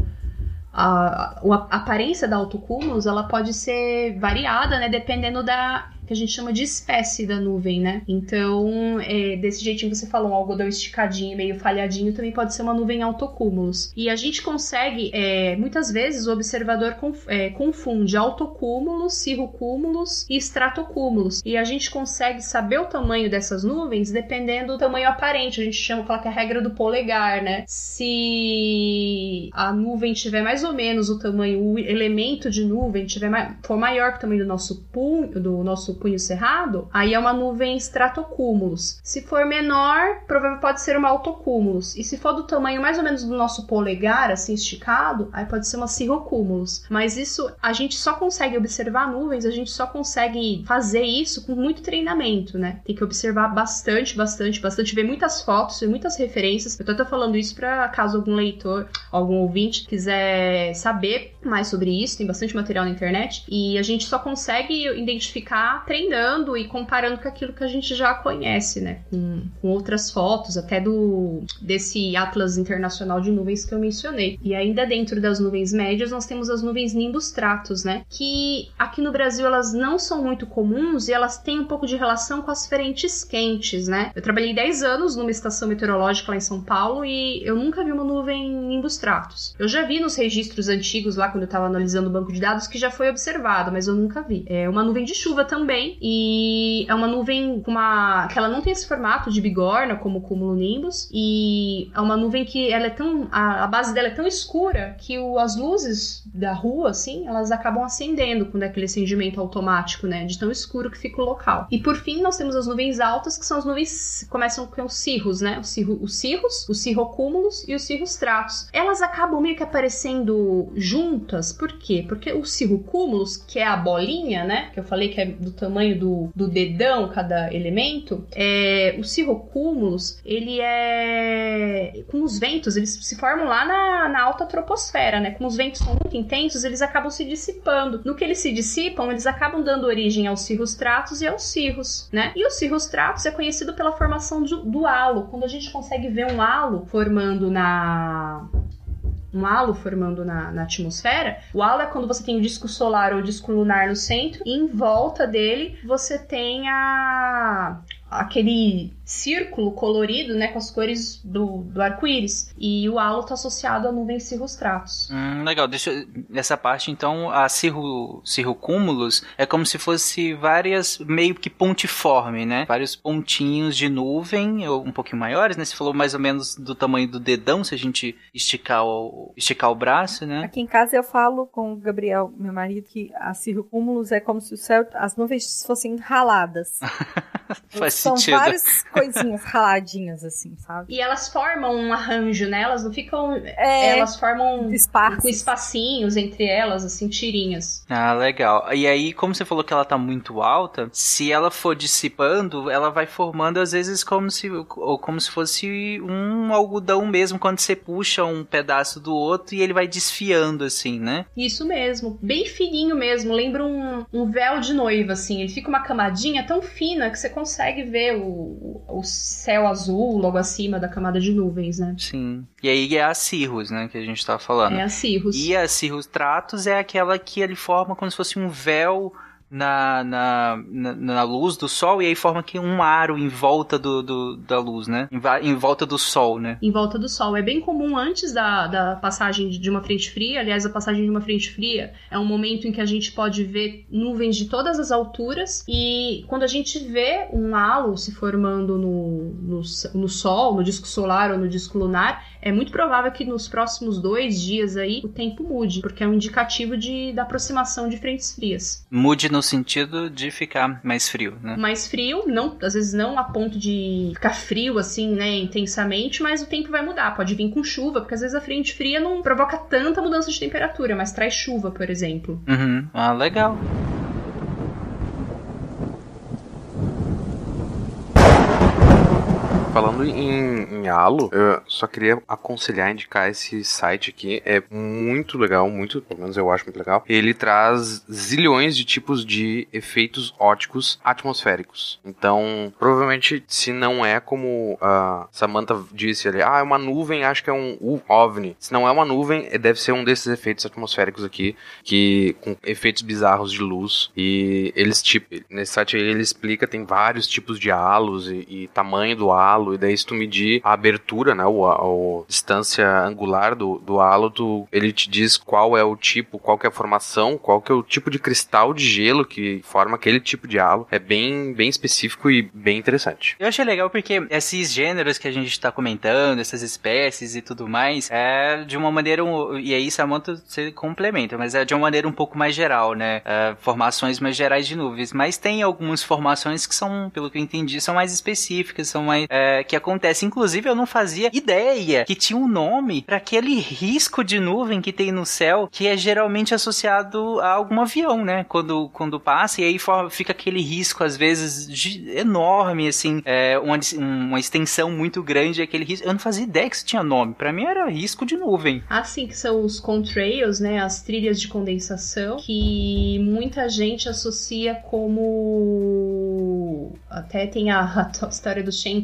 a, a, aparência da autocúmulos ela pode ser variada, né, dependendo da que a gente chama de espécie da nuvem, né? Então, é, desse jeitinho que você falou, um algodão esticadinho, meio falhadinho, também pode ser uma nuvem autocúmulos. E a gente consegue, é, muitas vezes, o observador conf, é, confunde autocúmulos, cirrocúmulos e estratocúmulos. E a gente consegue saber o tamanho dessas nuvens dependendo do tamanho aparente. A gente chama que é a regra do polegar, né? Se a nuvem tiver mais ou menos o tamanho, o elemento de nuvem tiver for maior que o tamanho do nosso punho, do nosso nosso punho cerrado, aí é uma nuvem estratocúmulos. Se for menor, provavelmente pode ser uma autocúmulos. E se for do tamanho mais ou menos do nosso polegar, assim esticado, aí pode ser uma cirrocúmulos. Mas isso a gente só consegue observar nuvens, a gente só consegue fazer isso com muito treinamento, né? Tem que observar bastante, bastante, bastante, ver muitas fotos, ver muitas referências. Eu tô até falando isso para caso algum leitor, algum ouvinte quiser saber mais sobre isso, tem bastante material na internet. E a gente só consegue identificar treinando e comparando com aquilo que a gente já conhece, né? Com, com outras fotos, até do desse Atlas Internacional de Nuvens que eu mencionei. E ainda dentro das nuvens médias, nós temos as nuvens nimbus stratus, né? Que aqui no Brasil elas não são muito comuns e elas têm um pouco de relação com as frentes quentes, né? Eu trabalhei 10 anos numa estação meteorológica lá em São Paulo e eu nunca vi uma nuvem nimbus stratus. Eu já vi nos registros antigos lá quando eu tava analisando o banco de dados que já foi observado, mas eu nunca vi. É uma nuvem de chuva também e é uma nuvem com uma que ela não tem esse formato de bigorna como o cumulonimbus e é uma nuvem que ela é tão a, base dela é tão escura que o, as luzes da rua assim, elas acabam acendendo quando é aquele acendimento automático, né, de tão escuro que fica o local. E por fim, nós temos as nuvens altas, que são as nuvens começam com os cirros, né? Os, os cirros, os cirrocúmulos e os cirrostratos. Elas acabam meio que aparecendo juntas, por quê? Porque os cirrocúmulos, que é a bolinha, né? Que eu falei que é do tamanho do, do dedão cada elemento, é, os cirrocúmulos, ele é. Com os ventos, eles se formam lá na, na alta troposfera, né? Como os ventos são muito intensos, eles acabam se dissipando. No que eles se dissipam, eles acabam dando origem aos cirrostratos e aos cirros, né? E os cirrostratos é conhecido pela formação do halo. Quando a gente consegue ver um halo formando na um halo formando na, na, atmosfera. O halo é quando você tem o disco solar ou o disco lunar no centro, e em volta dele você tem a, aquele círculo colorido, né, com as cores do, do arco-íris. E o halo está associado a nuvens cirrostratos. Hum, legal. Deixa eu, nessa parte, então, a cirro, cirrocúmulos é como se fosse várias, meio que pontiforme, né? Vários pontinhos de nuvem, ou um pouquinho maiores, né? Você falou mais ou menos do tamanho do dedão, se a gente esticar o, esticar o braço, né? Aqui em casa eu falo com o Gabriel, meu marido, que a cirrocúmulos é como se o céu, as nuvens fossem raladas. Faz São sentido. várias coisinhas raladinhas, assim, sabe? E elas formam um arranjo, né? Elas não ficam. É, elas formam espaços. com espacinhos entre elas, assim, tirinhas. Ah, legal. E aí, como você falou que ela tá muito alta, se ela for dissipando, ela vai formando às vezes como se, ou como se fosse um algodão mesmo, quando você puxa um pedaço do outro e ele vai desfiando, assim, né? Isso mesmo. Bem fininho mesmo. Lembra um, um véu de noiva, assim. Ele fica uma camadinha tão fina que você consegue ver o, o céu azul logo acima da camada de nuvens, né? Sim. E aí é a cirrus, né, que a gente tá falando. É a cirrus. E a cirrus tratus é aquela que ele forma como se fosse um véu na, na, na, na, luz do sol e aí forma aqui um aro em volta do, do, da luz, né? Em, em, volta do sol, né? Em volta do sol. É bem comum antes da, da passagem de uma frente fria, aliás, a passagem de uma frente fria é um momento em que a gente pode ver nuvens de todas as alturas e quando a gente vê um halo se formando no, no, no sol, no disco solar ou no disco lunar, é muito provável que nos próximos dois dias aí o tempo mude, porque é um indicativo de, da aproximação de frentes frias. Mude no sentido de ficar mais frio, né? Mais frio, não, às vezes não a ponto de ficar frio assim, né, intensamente, mas o tempo vai mudar. Pode vir com chuva, porque às vezes a frente fria não provoca tanta mudança de temperatura, mas traz chuva, por exemplo. Uhum. Ah, legal. Falando em, em halo, eu só queria aconselhar, indicar esse site aqui. É muito legal, muito, pelo menos eu acho muito legal. Ele traz zilhões de tipos de efeitos óticos atmosféricos. Então, provavelmente, se não é como a Samantha disse ali, ah, é uma nuvem, acho que é um OVNI. Se não é uma nuvem, é, deve ser um desses efeitos atmosféricos aqui, que com efeitos bizarros de luz. E eles, tipo, nesse site aí ele explica, tem vários tipos de halos e, e tamanho do halo halo, e daí se tu medir a abertura, né, o, a, distância angular do, do halo, tu, ele te diz qual é o tipo, qual que é a formação, qual que é o tipo de cristal de gelo que forma aquele tipo de halo. É bem, bem específico e bem interessante. Eu achei legal porque esses gêneros que a gente está comentando, essas espécies e tudo mais, é de uma maneira, e aí Samantha você complementa, mas é de uma maneira um pouco mais geral, né? É, formações mais gerais de nuvens, mas tem algumas formações que são, pelo que eu entendi, são mais específicas, são mais é, que acontece. Inclusive, eu não fazia ideia que tinha um nome para aquele risco de nuvem que tem no céu, que é geralmente associado a algum avião, né? Quando, quando passa, e aí fica aquele risco, às vezes, enorme, assim, é, uma, uma extensão muito grande, aquele risco. Eu não fazia ideia que isso tinha nome. Para mim era risco de nuvem. Assim, que são os contrails, né? As trilhas de condensação, que muita gente associa como. Até tem a, a história do Chain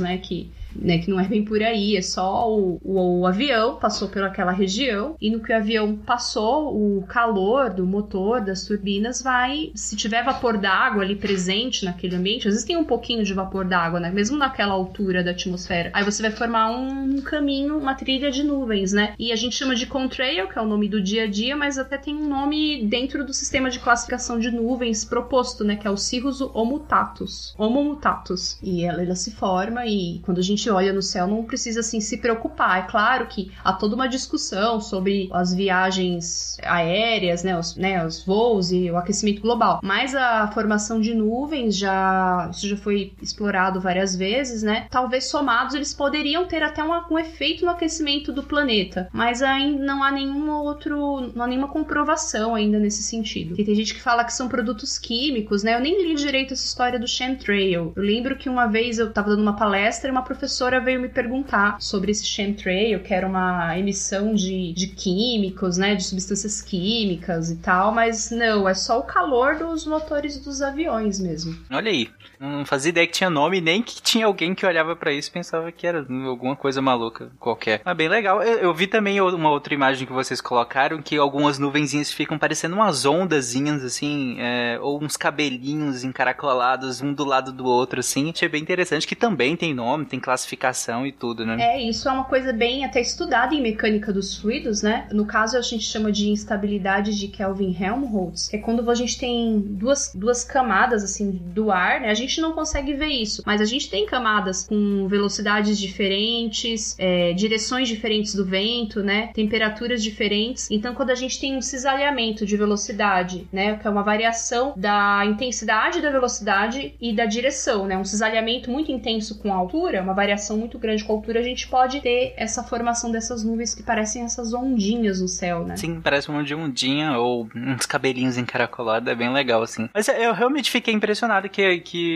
Né? Que né, que não é bem por aí, é só o, o, o avião passou por aquela região e no que o avião passou, o calor do motor, das turbinas vai, se tiver vapor d'água ali presente naquele ambiente, às vezes tem um pouquinho de vapor d'água, né, mesmo naquela altura da atmosfera, aí você vai formar um caminho, uma trilha de nuvens, né, e a gente chama de contrail, que é o nome do dia a dia, mas até tem um nome dentro do sistema de classificação de nuvens proposto, né, que é o Cirrus Homutatus, Homomutatus, e ela, ela se forma e quando a gente olha no céu não precisa assim se preocupar, é claro que há toda uma discussão sobre as viagens aéreas, né, os, né, os voos e o aquecimento global. Mas a formação de nuvens já isso já foi explorado várias vezes, né? Talvez somados eles poderiam ter até um, um efeito no aquecimento do planeta, mas ainda não há nenhum outro, não há nenhuma comprovação ainda nesse sentido. Porque tem gente que fala que são produtos químicos, né? Eu nem li direito essa história do chemtrail. Eu lembro que uma vez eu estava dando uma palestra e uma professora veio me perguntar sobre esse chemtrail, que era uma emissão de, de químicos, né? De substâncias químicas e tal, mas não, é só o calor dos motores dos aviões mesmo. Olha aí, não fazia ideia que tinha nome, nem que tinha alguém que olhava para isso e pensava que era alguma coisa maluca qualquer. Mas bem legal. Eu, eu, vi também uma outra imagem que vocês colocaram, que algumas nuvenzinhas ficam parecendo umas ondazinhas, assim, é, ou uns cabelinhos encaracolados, um do lado do outro, assim. Achei bem interessante, que também tem nome, tem classificação e tudo, né? É, isso é uma coisa bem até estudada em mecânica dos fluidos, né? No caso, a gente chama de instabilidade de Kelvin-Helmholtz, que é quando a gente tem duas, duas camadas, assim, do ar, né? A gente não consegue ver isso, mas a gente tem camadas com velocidades diferentes, é, direções diferentes do vento, né? Temperaturas diferentes. Então, quando a gente tem um cisalhamento de velocidade, né? Que é uma variação da intensidade da velocidade e da direção, né? Um cisalhamento muito intenso com a altura, uma variação muito grande com a altura, a gente pode ter essa formação dessas nuvens que parecem essas ondinhas no céu, né? Sim, parece uma de ondinha ou uns cabelinhos encaracolados, é bem legal, assim. Mas eu realmente fiquei impressionado que... que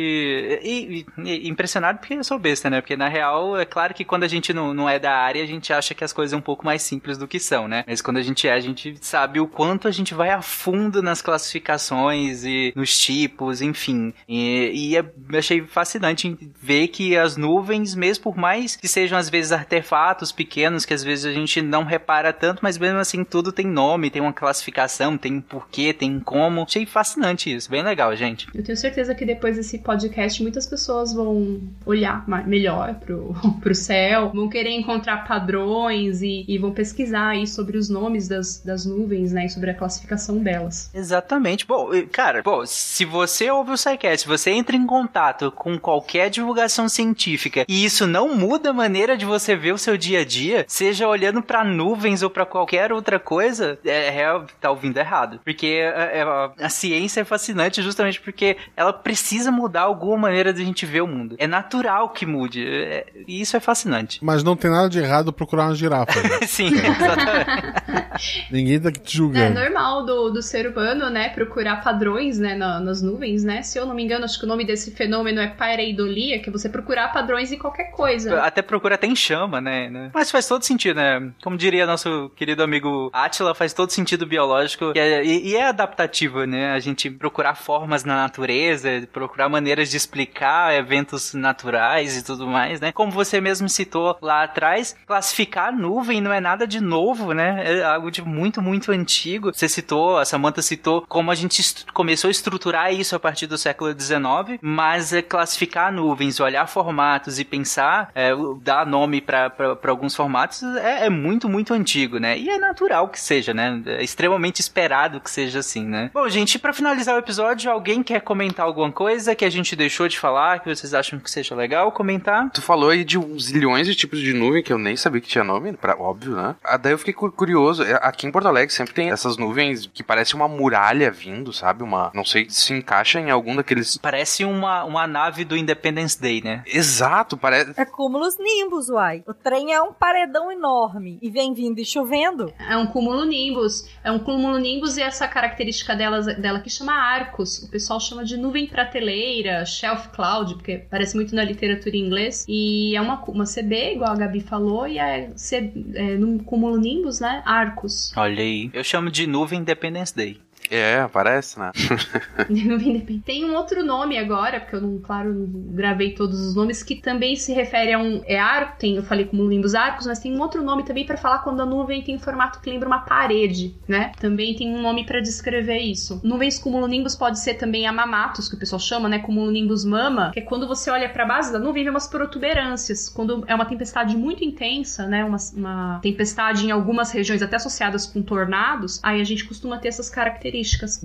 e, e, impressionado porque eu sou besta, né? Porque na real, é claro que quando a gente não, não é da área, a gente acha que as coisas são um pouco mais simples do que são, né? Mas quando a gente é, a gente sabe o quanto a gente vai a fundo nas classificações e nos tipos, enfim. E, e é, achei fascinante ver que as nuvens, mesmo por mais que sejam às vezes artefatos pequenos, que às vezes a gente não repara tanto, mas mesmo assim tudo tem nome, tem uma classificação, tem um porquê, tem um como. Achei fascinante isso, bem legal, gente. Eu tenho certeza que depois desse podcast muitas pessoas vão olhar melhor pro, pro céu, vão querer encontrar padrões e, e vão pesquisar aí sobre os nomes das, das nuvens, né, e sobre a classificação delas. Exatamente. Bom, cara, bom, se você ouve o SciCast, se você entra em contato com qualquer divulgação científica e isso não muda a maneira de você ver o seu dia a dia, seja olhando para nuvens ou para qualquer outra coisa, é, é, tá ouvindo errado. Porque a, é, a, a, ciência é fascinante justamente porque ela precisa mudar alguma maneira de a gente ver o mundo. É natural que mude. É, e isso é fascinante. Mas não tem nada de errado procurar uma girafa. Né? Sim, exatamente. Ninguém tá te julgando. É normal do, do ser humano, né, procurar padrões, né, na, nas nuvens, né? Se eu não me engano, acho que o nome desse fenômeno é pareidolia, que é você procurar padrões em qualquer coisa. Até procura até em chama, né? Mas faz todo sentido, né? Como diria nosso querido amigo Atila, faz todo sentido biológico e é, e é adaptativo, né? A gente procurar formas na natureza, procurar maneiras de explicar eventos naturais e tudo mais, né? Como você mesmo citou lá atrás, classificar nuvem não é nada de novo, né? É algo de muito, muito antigo. Você citou, a Samantha citou como a gente começou a estruturar isso a partir do século XIX, mas é classificar nuvens, olhar formatos e pensar, é, dar nome para alguns formatos é, é, muito, muito antigo, né? E é natural que seja, né? É extremamente esperado que seja assim, né? Bom, gente, para finalizar o episódio, alguém quer comentar alguma coisa que a gente deixou de falar, que vocês acham que seja legal comentar? Tu falou aí de uns zilhões de tipos de nuvem que eu nem sabia que tinha nome, pra, óbvio, né? Ah, daí eu fiquei curioso. É, aqui em Porto Alegre sempre tem essas nuvens que parecem uma muralha vindo, sabe? Uma. Não sei se encaixa em algum daqueles. Parece uma, uma nave do Independence Day, né? Exato, parece. É cúmulos nimbus, uai. O trem é um paredão enorme e vem vindo e chovendo. É um cúmulo nimbus. É um cúmulo nimbus e essa característica dela, dela que chama arcos. O pessoal chama de nuvem prateleira, shelf cloud, porque parece muito na literatura em inglês. E é uma, uma CB, igual a Gabi falou, e é, C, é no cúmulo nimbus, né? Arcos. Olha aí. Eu chamo de nuvem Independence Day. É, parece, né? Tem um outro nome agora, porque eu não, claro, gravei todos os nomes, que também se refere a um. É arco, tem, eu falei como limbos arcos, mas tem um outro nome também para falar quando a nuvem tem um formato que lembra uma parede, né? Também tem um nome para descrever isso. Nuvens cumulonimbus pode ser também amamatos, que o pessoal chama, né? Cumulonimbus mama, que é quando você olha para a base da nuvem vê umas protuberâncias. Quando é uma tempestade muito intensa, né? Uma, uma tempestade em algumas regiões até associadas com tornados, aí a gente costuma ter essas características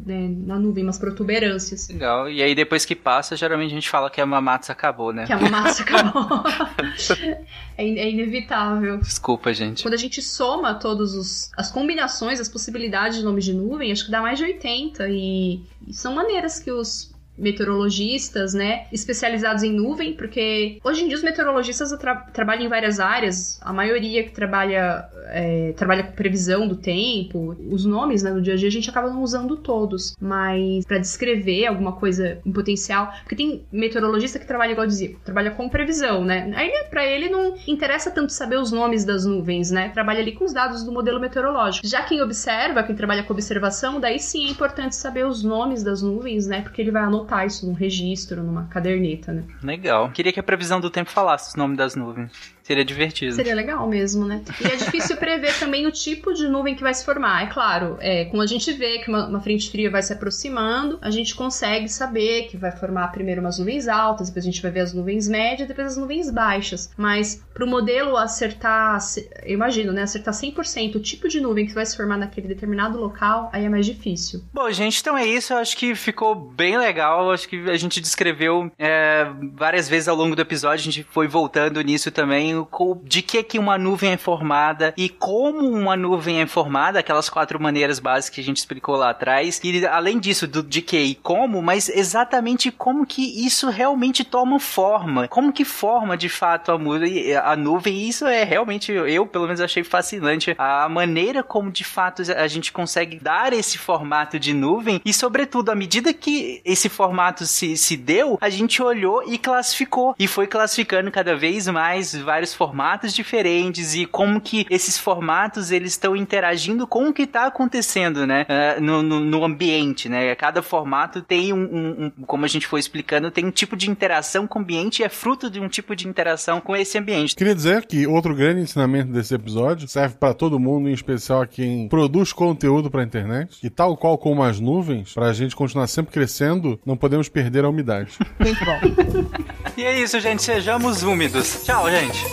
né, na nuvem, umas protuberâncias. Legal. E aí depois que passa, geralmente a gente fala que a Mamatsu acabou, né? Que a Mamatsu acabou. é, é, inevitável. Desculpa, gente. Quando a gente soma todas as combinações, as possibilidades de nomes de nuvem, acho que dá mais de 80. E, e são maneiras que os meteorologistas, né, especializados em nuvem, porque hoje em dia os meteorologistas tra trabalham em várias áreas, a maioria que trabalha é, trabalha com previsão do tempo, os nomes, né, no dia a dia a gente acaba não usando todos, mas para descrever alguma coisa em potencial, porque tem meteorologista que trabalha igual eu dizia, trabalha com previsão, né, aí para ele não interessa tanto saber os nomes das nuvens, né, trabalha ali com os dados do modelo meteorológico. Já quem observa, quem trabalha com observação, daí sim é importante saber os nomes das nuvens, né, porque ele vai anotar anotar isso num registro, numa caderneta, né? Legal. Queria que a previsão do tempo falasse o nome das nuvens. Seria divertido. Seria legal mesmo, né? E é difícil prever também o tipo de nuvem que vai se formar. É claro, é, quando a gente vê que uma, uma, frente fria vai se aproximando, a gente consegue saber que vai formar primeiro umas nuvens altas, depois a gente vai ver as nuvens médias, depois as nuvens baixas. Mas para o modelo acertar, eu imagino, né? Acertar 100% o tipo de nuvem que vai se formar naquele determinado local, aí é mais difícil. Bom, gente, então é isso. Eu acho que ficou bem legal. Eu acho que a gente descreveu é, várias vezes ao longo do episódio, a gente foi voltando nisso também de que que uma nuvem é formada e como uma nuvem é formada, aquelas quatro maneiras básicas que a gente explicou lá atrás. E além disso, do de que e como, mas exatamente como que isso realmente toma forma. Como que forma de fato a, a nuvem. E isso é realmente, eu pelo menos achei fascinante. A maneira como de fato a gente consegue dar esse formato de nuvem e, sobretudo, à medida que esse formato se, se deu, a gente olhou e classificou. E foi classificando cada vez mais vários vários formatos diferentes e como que esses formatos eles estão interagindo com o que está acontecendo, né? Uh, no, no, no, ambiente, né? Cada formato tem um, um, um, como a gente foi explicando, tem um tipo de interação com o ambiente e é fruto de um tipo de interação com esse ambiente. Queria dizer que outro grande ensinamento desse episódio serve para todo mundo, em especial a quem produz conteúdo para a internet. E tal qual como as nuvens, para a gente continuar sempre crescendo, não podemos perder a umidade. Muito bom. e é isso, gente. Sejamos úmidos. Tchau, gente.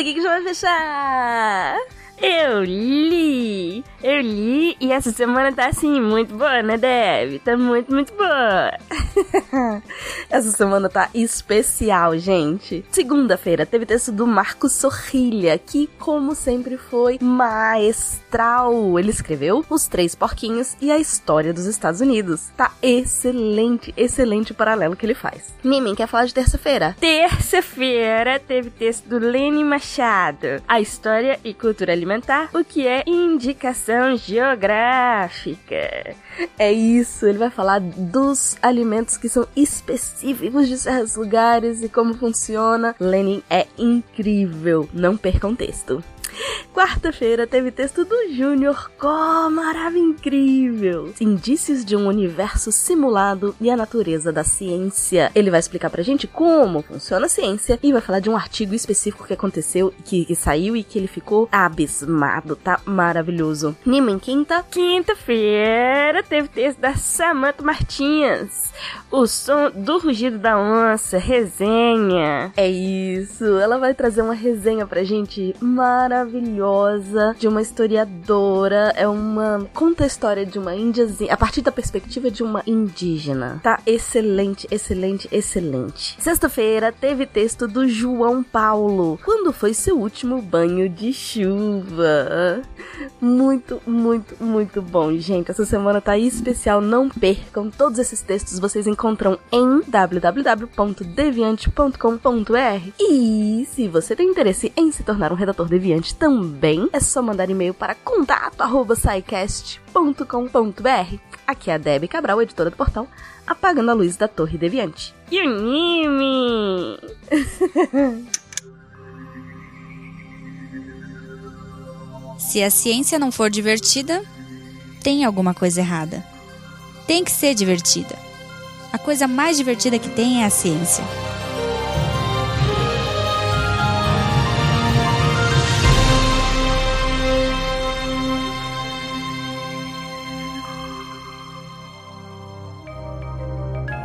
foi aqui que já vai fechar. Eu li! Eu li e essa semana tá assim, muito boa, né, Deb? Tá muito, muito boa. essa semana tá especial, gente. Segunda-feira teve texto do Marcos Sorrilha, que, como sempre, foi maestral. Ele escreveu Os Três Porquinhos e a História dos Estados Unidos. Tá excelente, excelente o paralelo que ele faz. Mimin, quer falar de terça-feira? Terça-feira teve texto do Lene Machado, A História e Cultura Alimentar alimentar, o que é indicação geográfica. É isso, ele vai falar dos alimentos que são específicos de certos lugares e como funciona. Lenin é incrível, não percam texto. Quarta-feira teve texto do Júnior com maravilha incrível. Indícios de um universo simulado e a natureza da ciência. Ele vai explicar pra gente como funciona a ciência e vai falar de um artigo específico que aconteceu, que, que saiu e que ele ficou abismado. Tá maravilhoso. Nima em quinta. Quinta-feira teve texto da Samantha Martins. O som do rugido da onça, resenha. É isso, ela vai trazer uma resenha pra gente maravilhosa maravilhosa de uma historiadora. É uma. conta a história de uma índiazinha, a partir da perspectiva de uma indígena. Tá excelente, excelente, excelente. Sexta-feira teve texto do João Paulo. Quando foi seu último banho de chuva? Muito, muito, muito bom, gente. Essa semana tá especial. Não percam. Todos esses textos vocês encontram em www.deviante.com.br. E se você tem interesse em se tornar um redator deviante também, é só mandar e-mail para contato@saicast.com.br. Aqui é a Debbie Cabral, editora do portal Apagando a Luz da Torre Deviante. E o Nime! Se a ciência não for divertida, tem alguma coisa errada. Tem que ser divertida. A coisa mais divertida que tem é a ciência.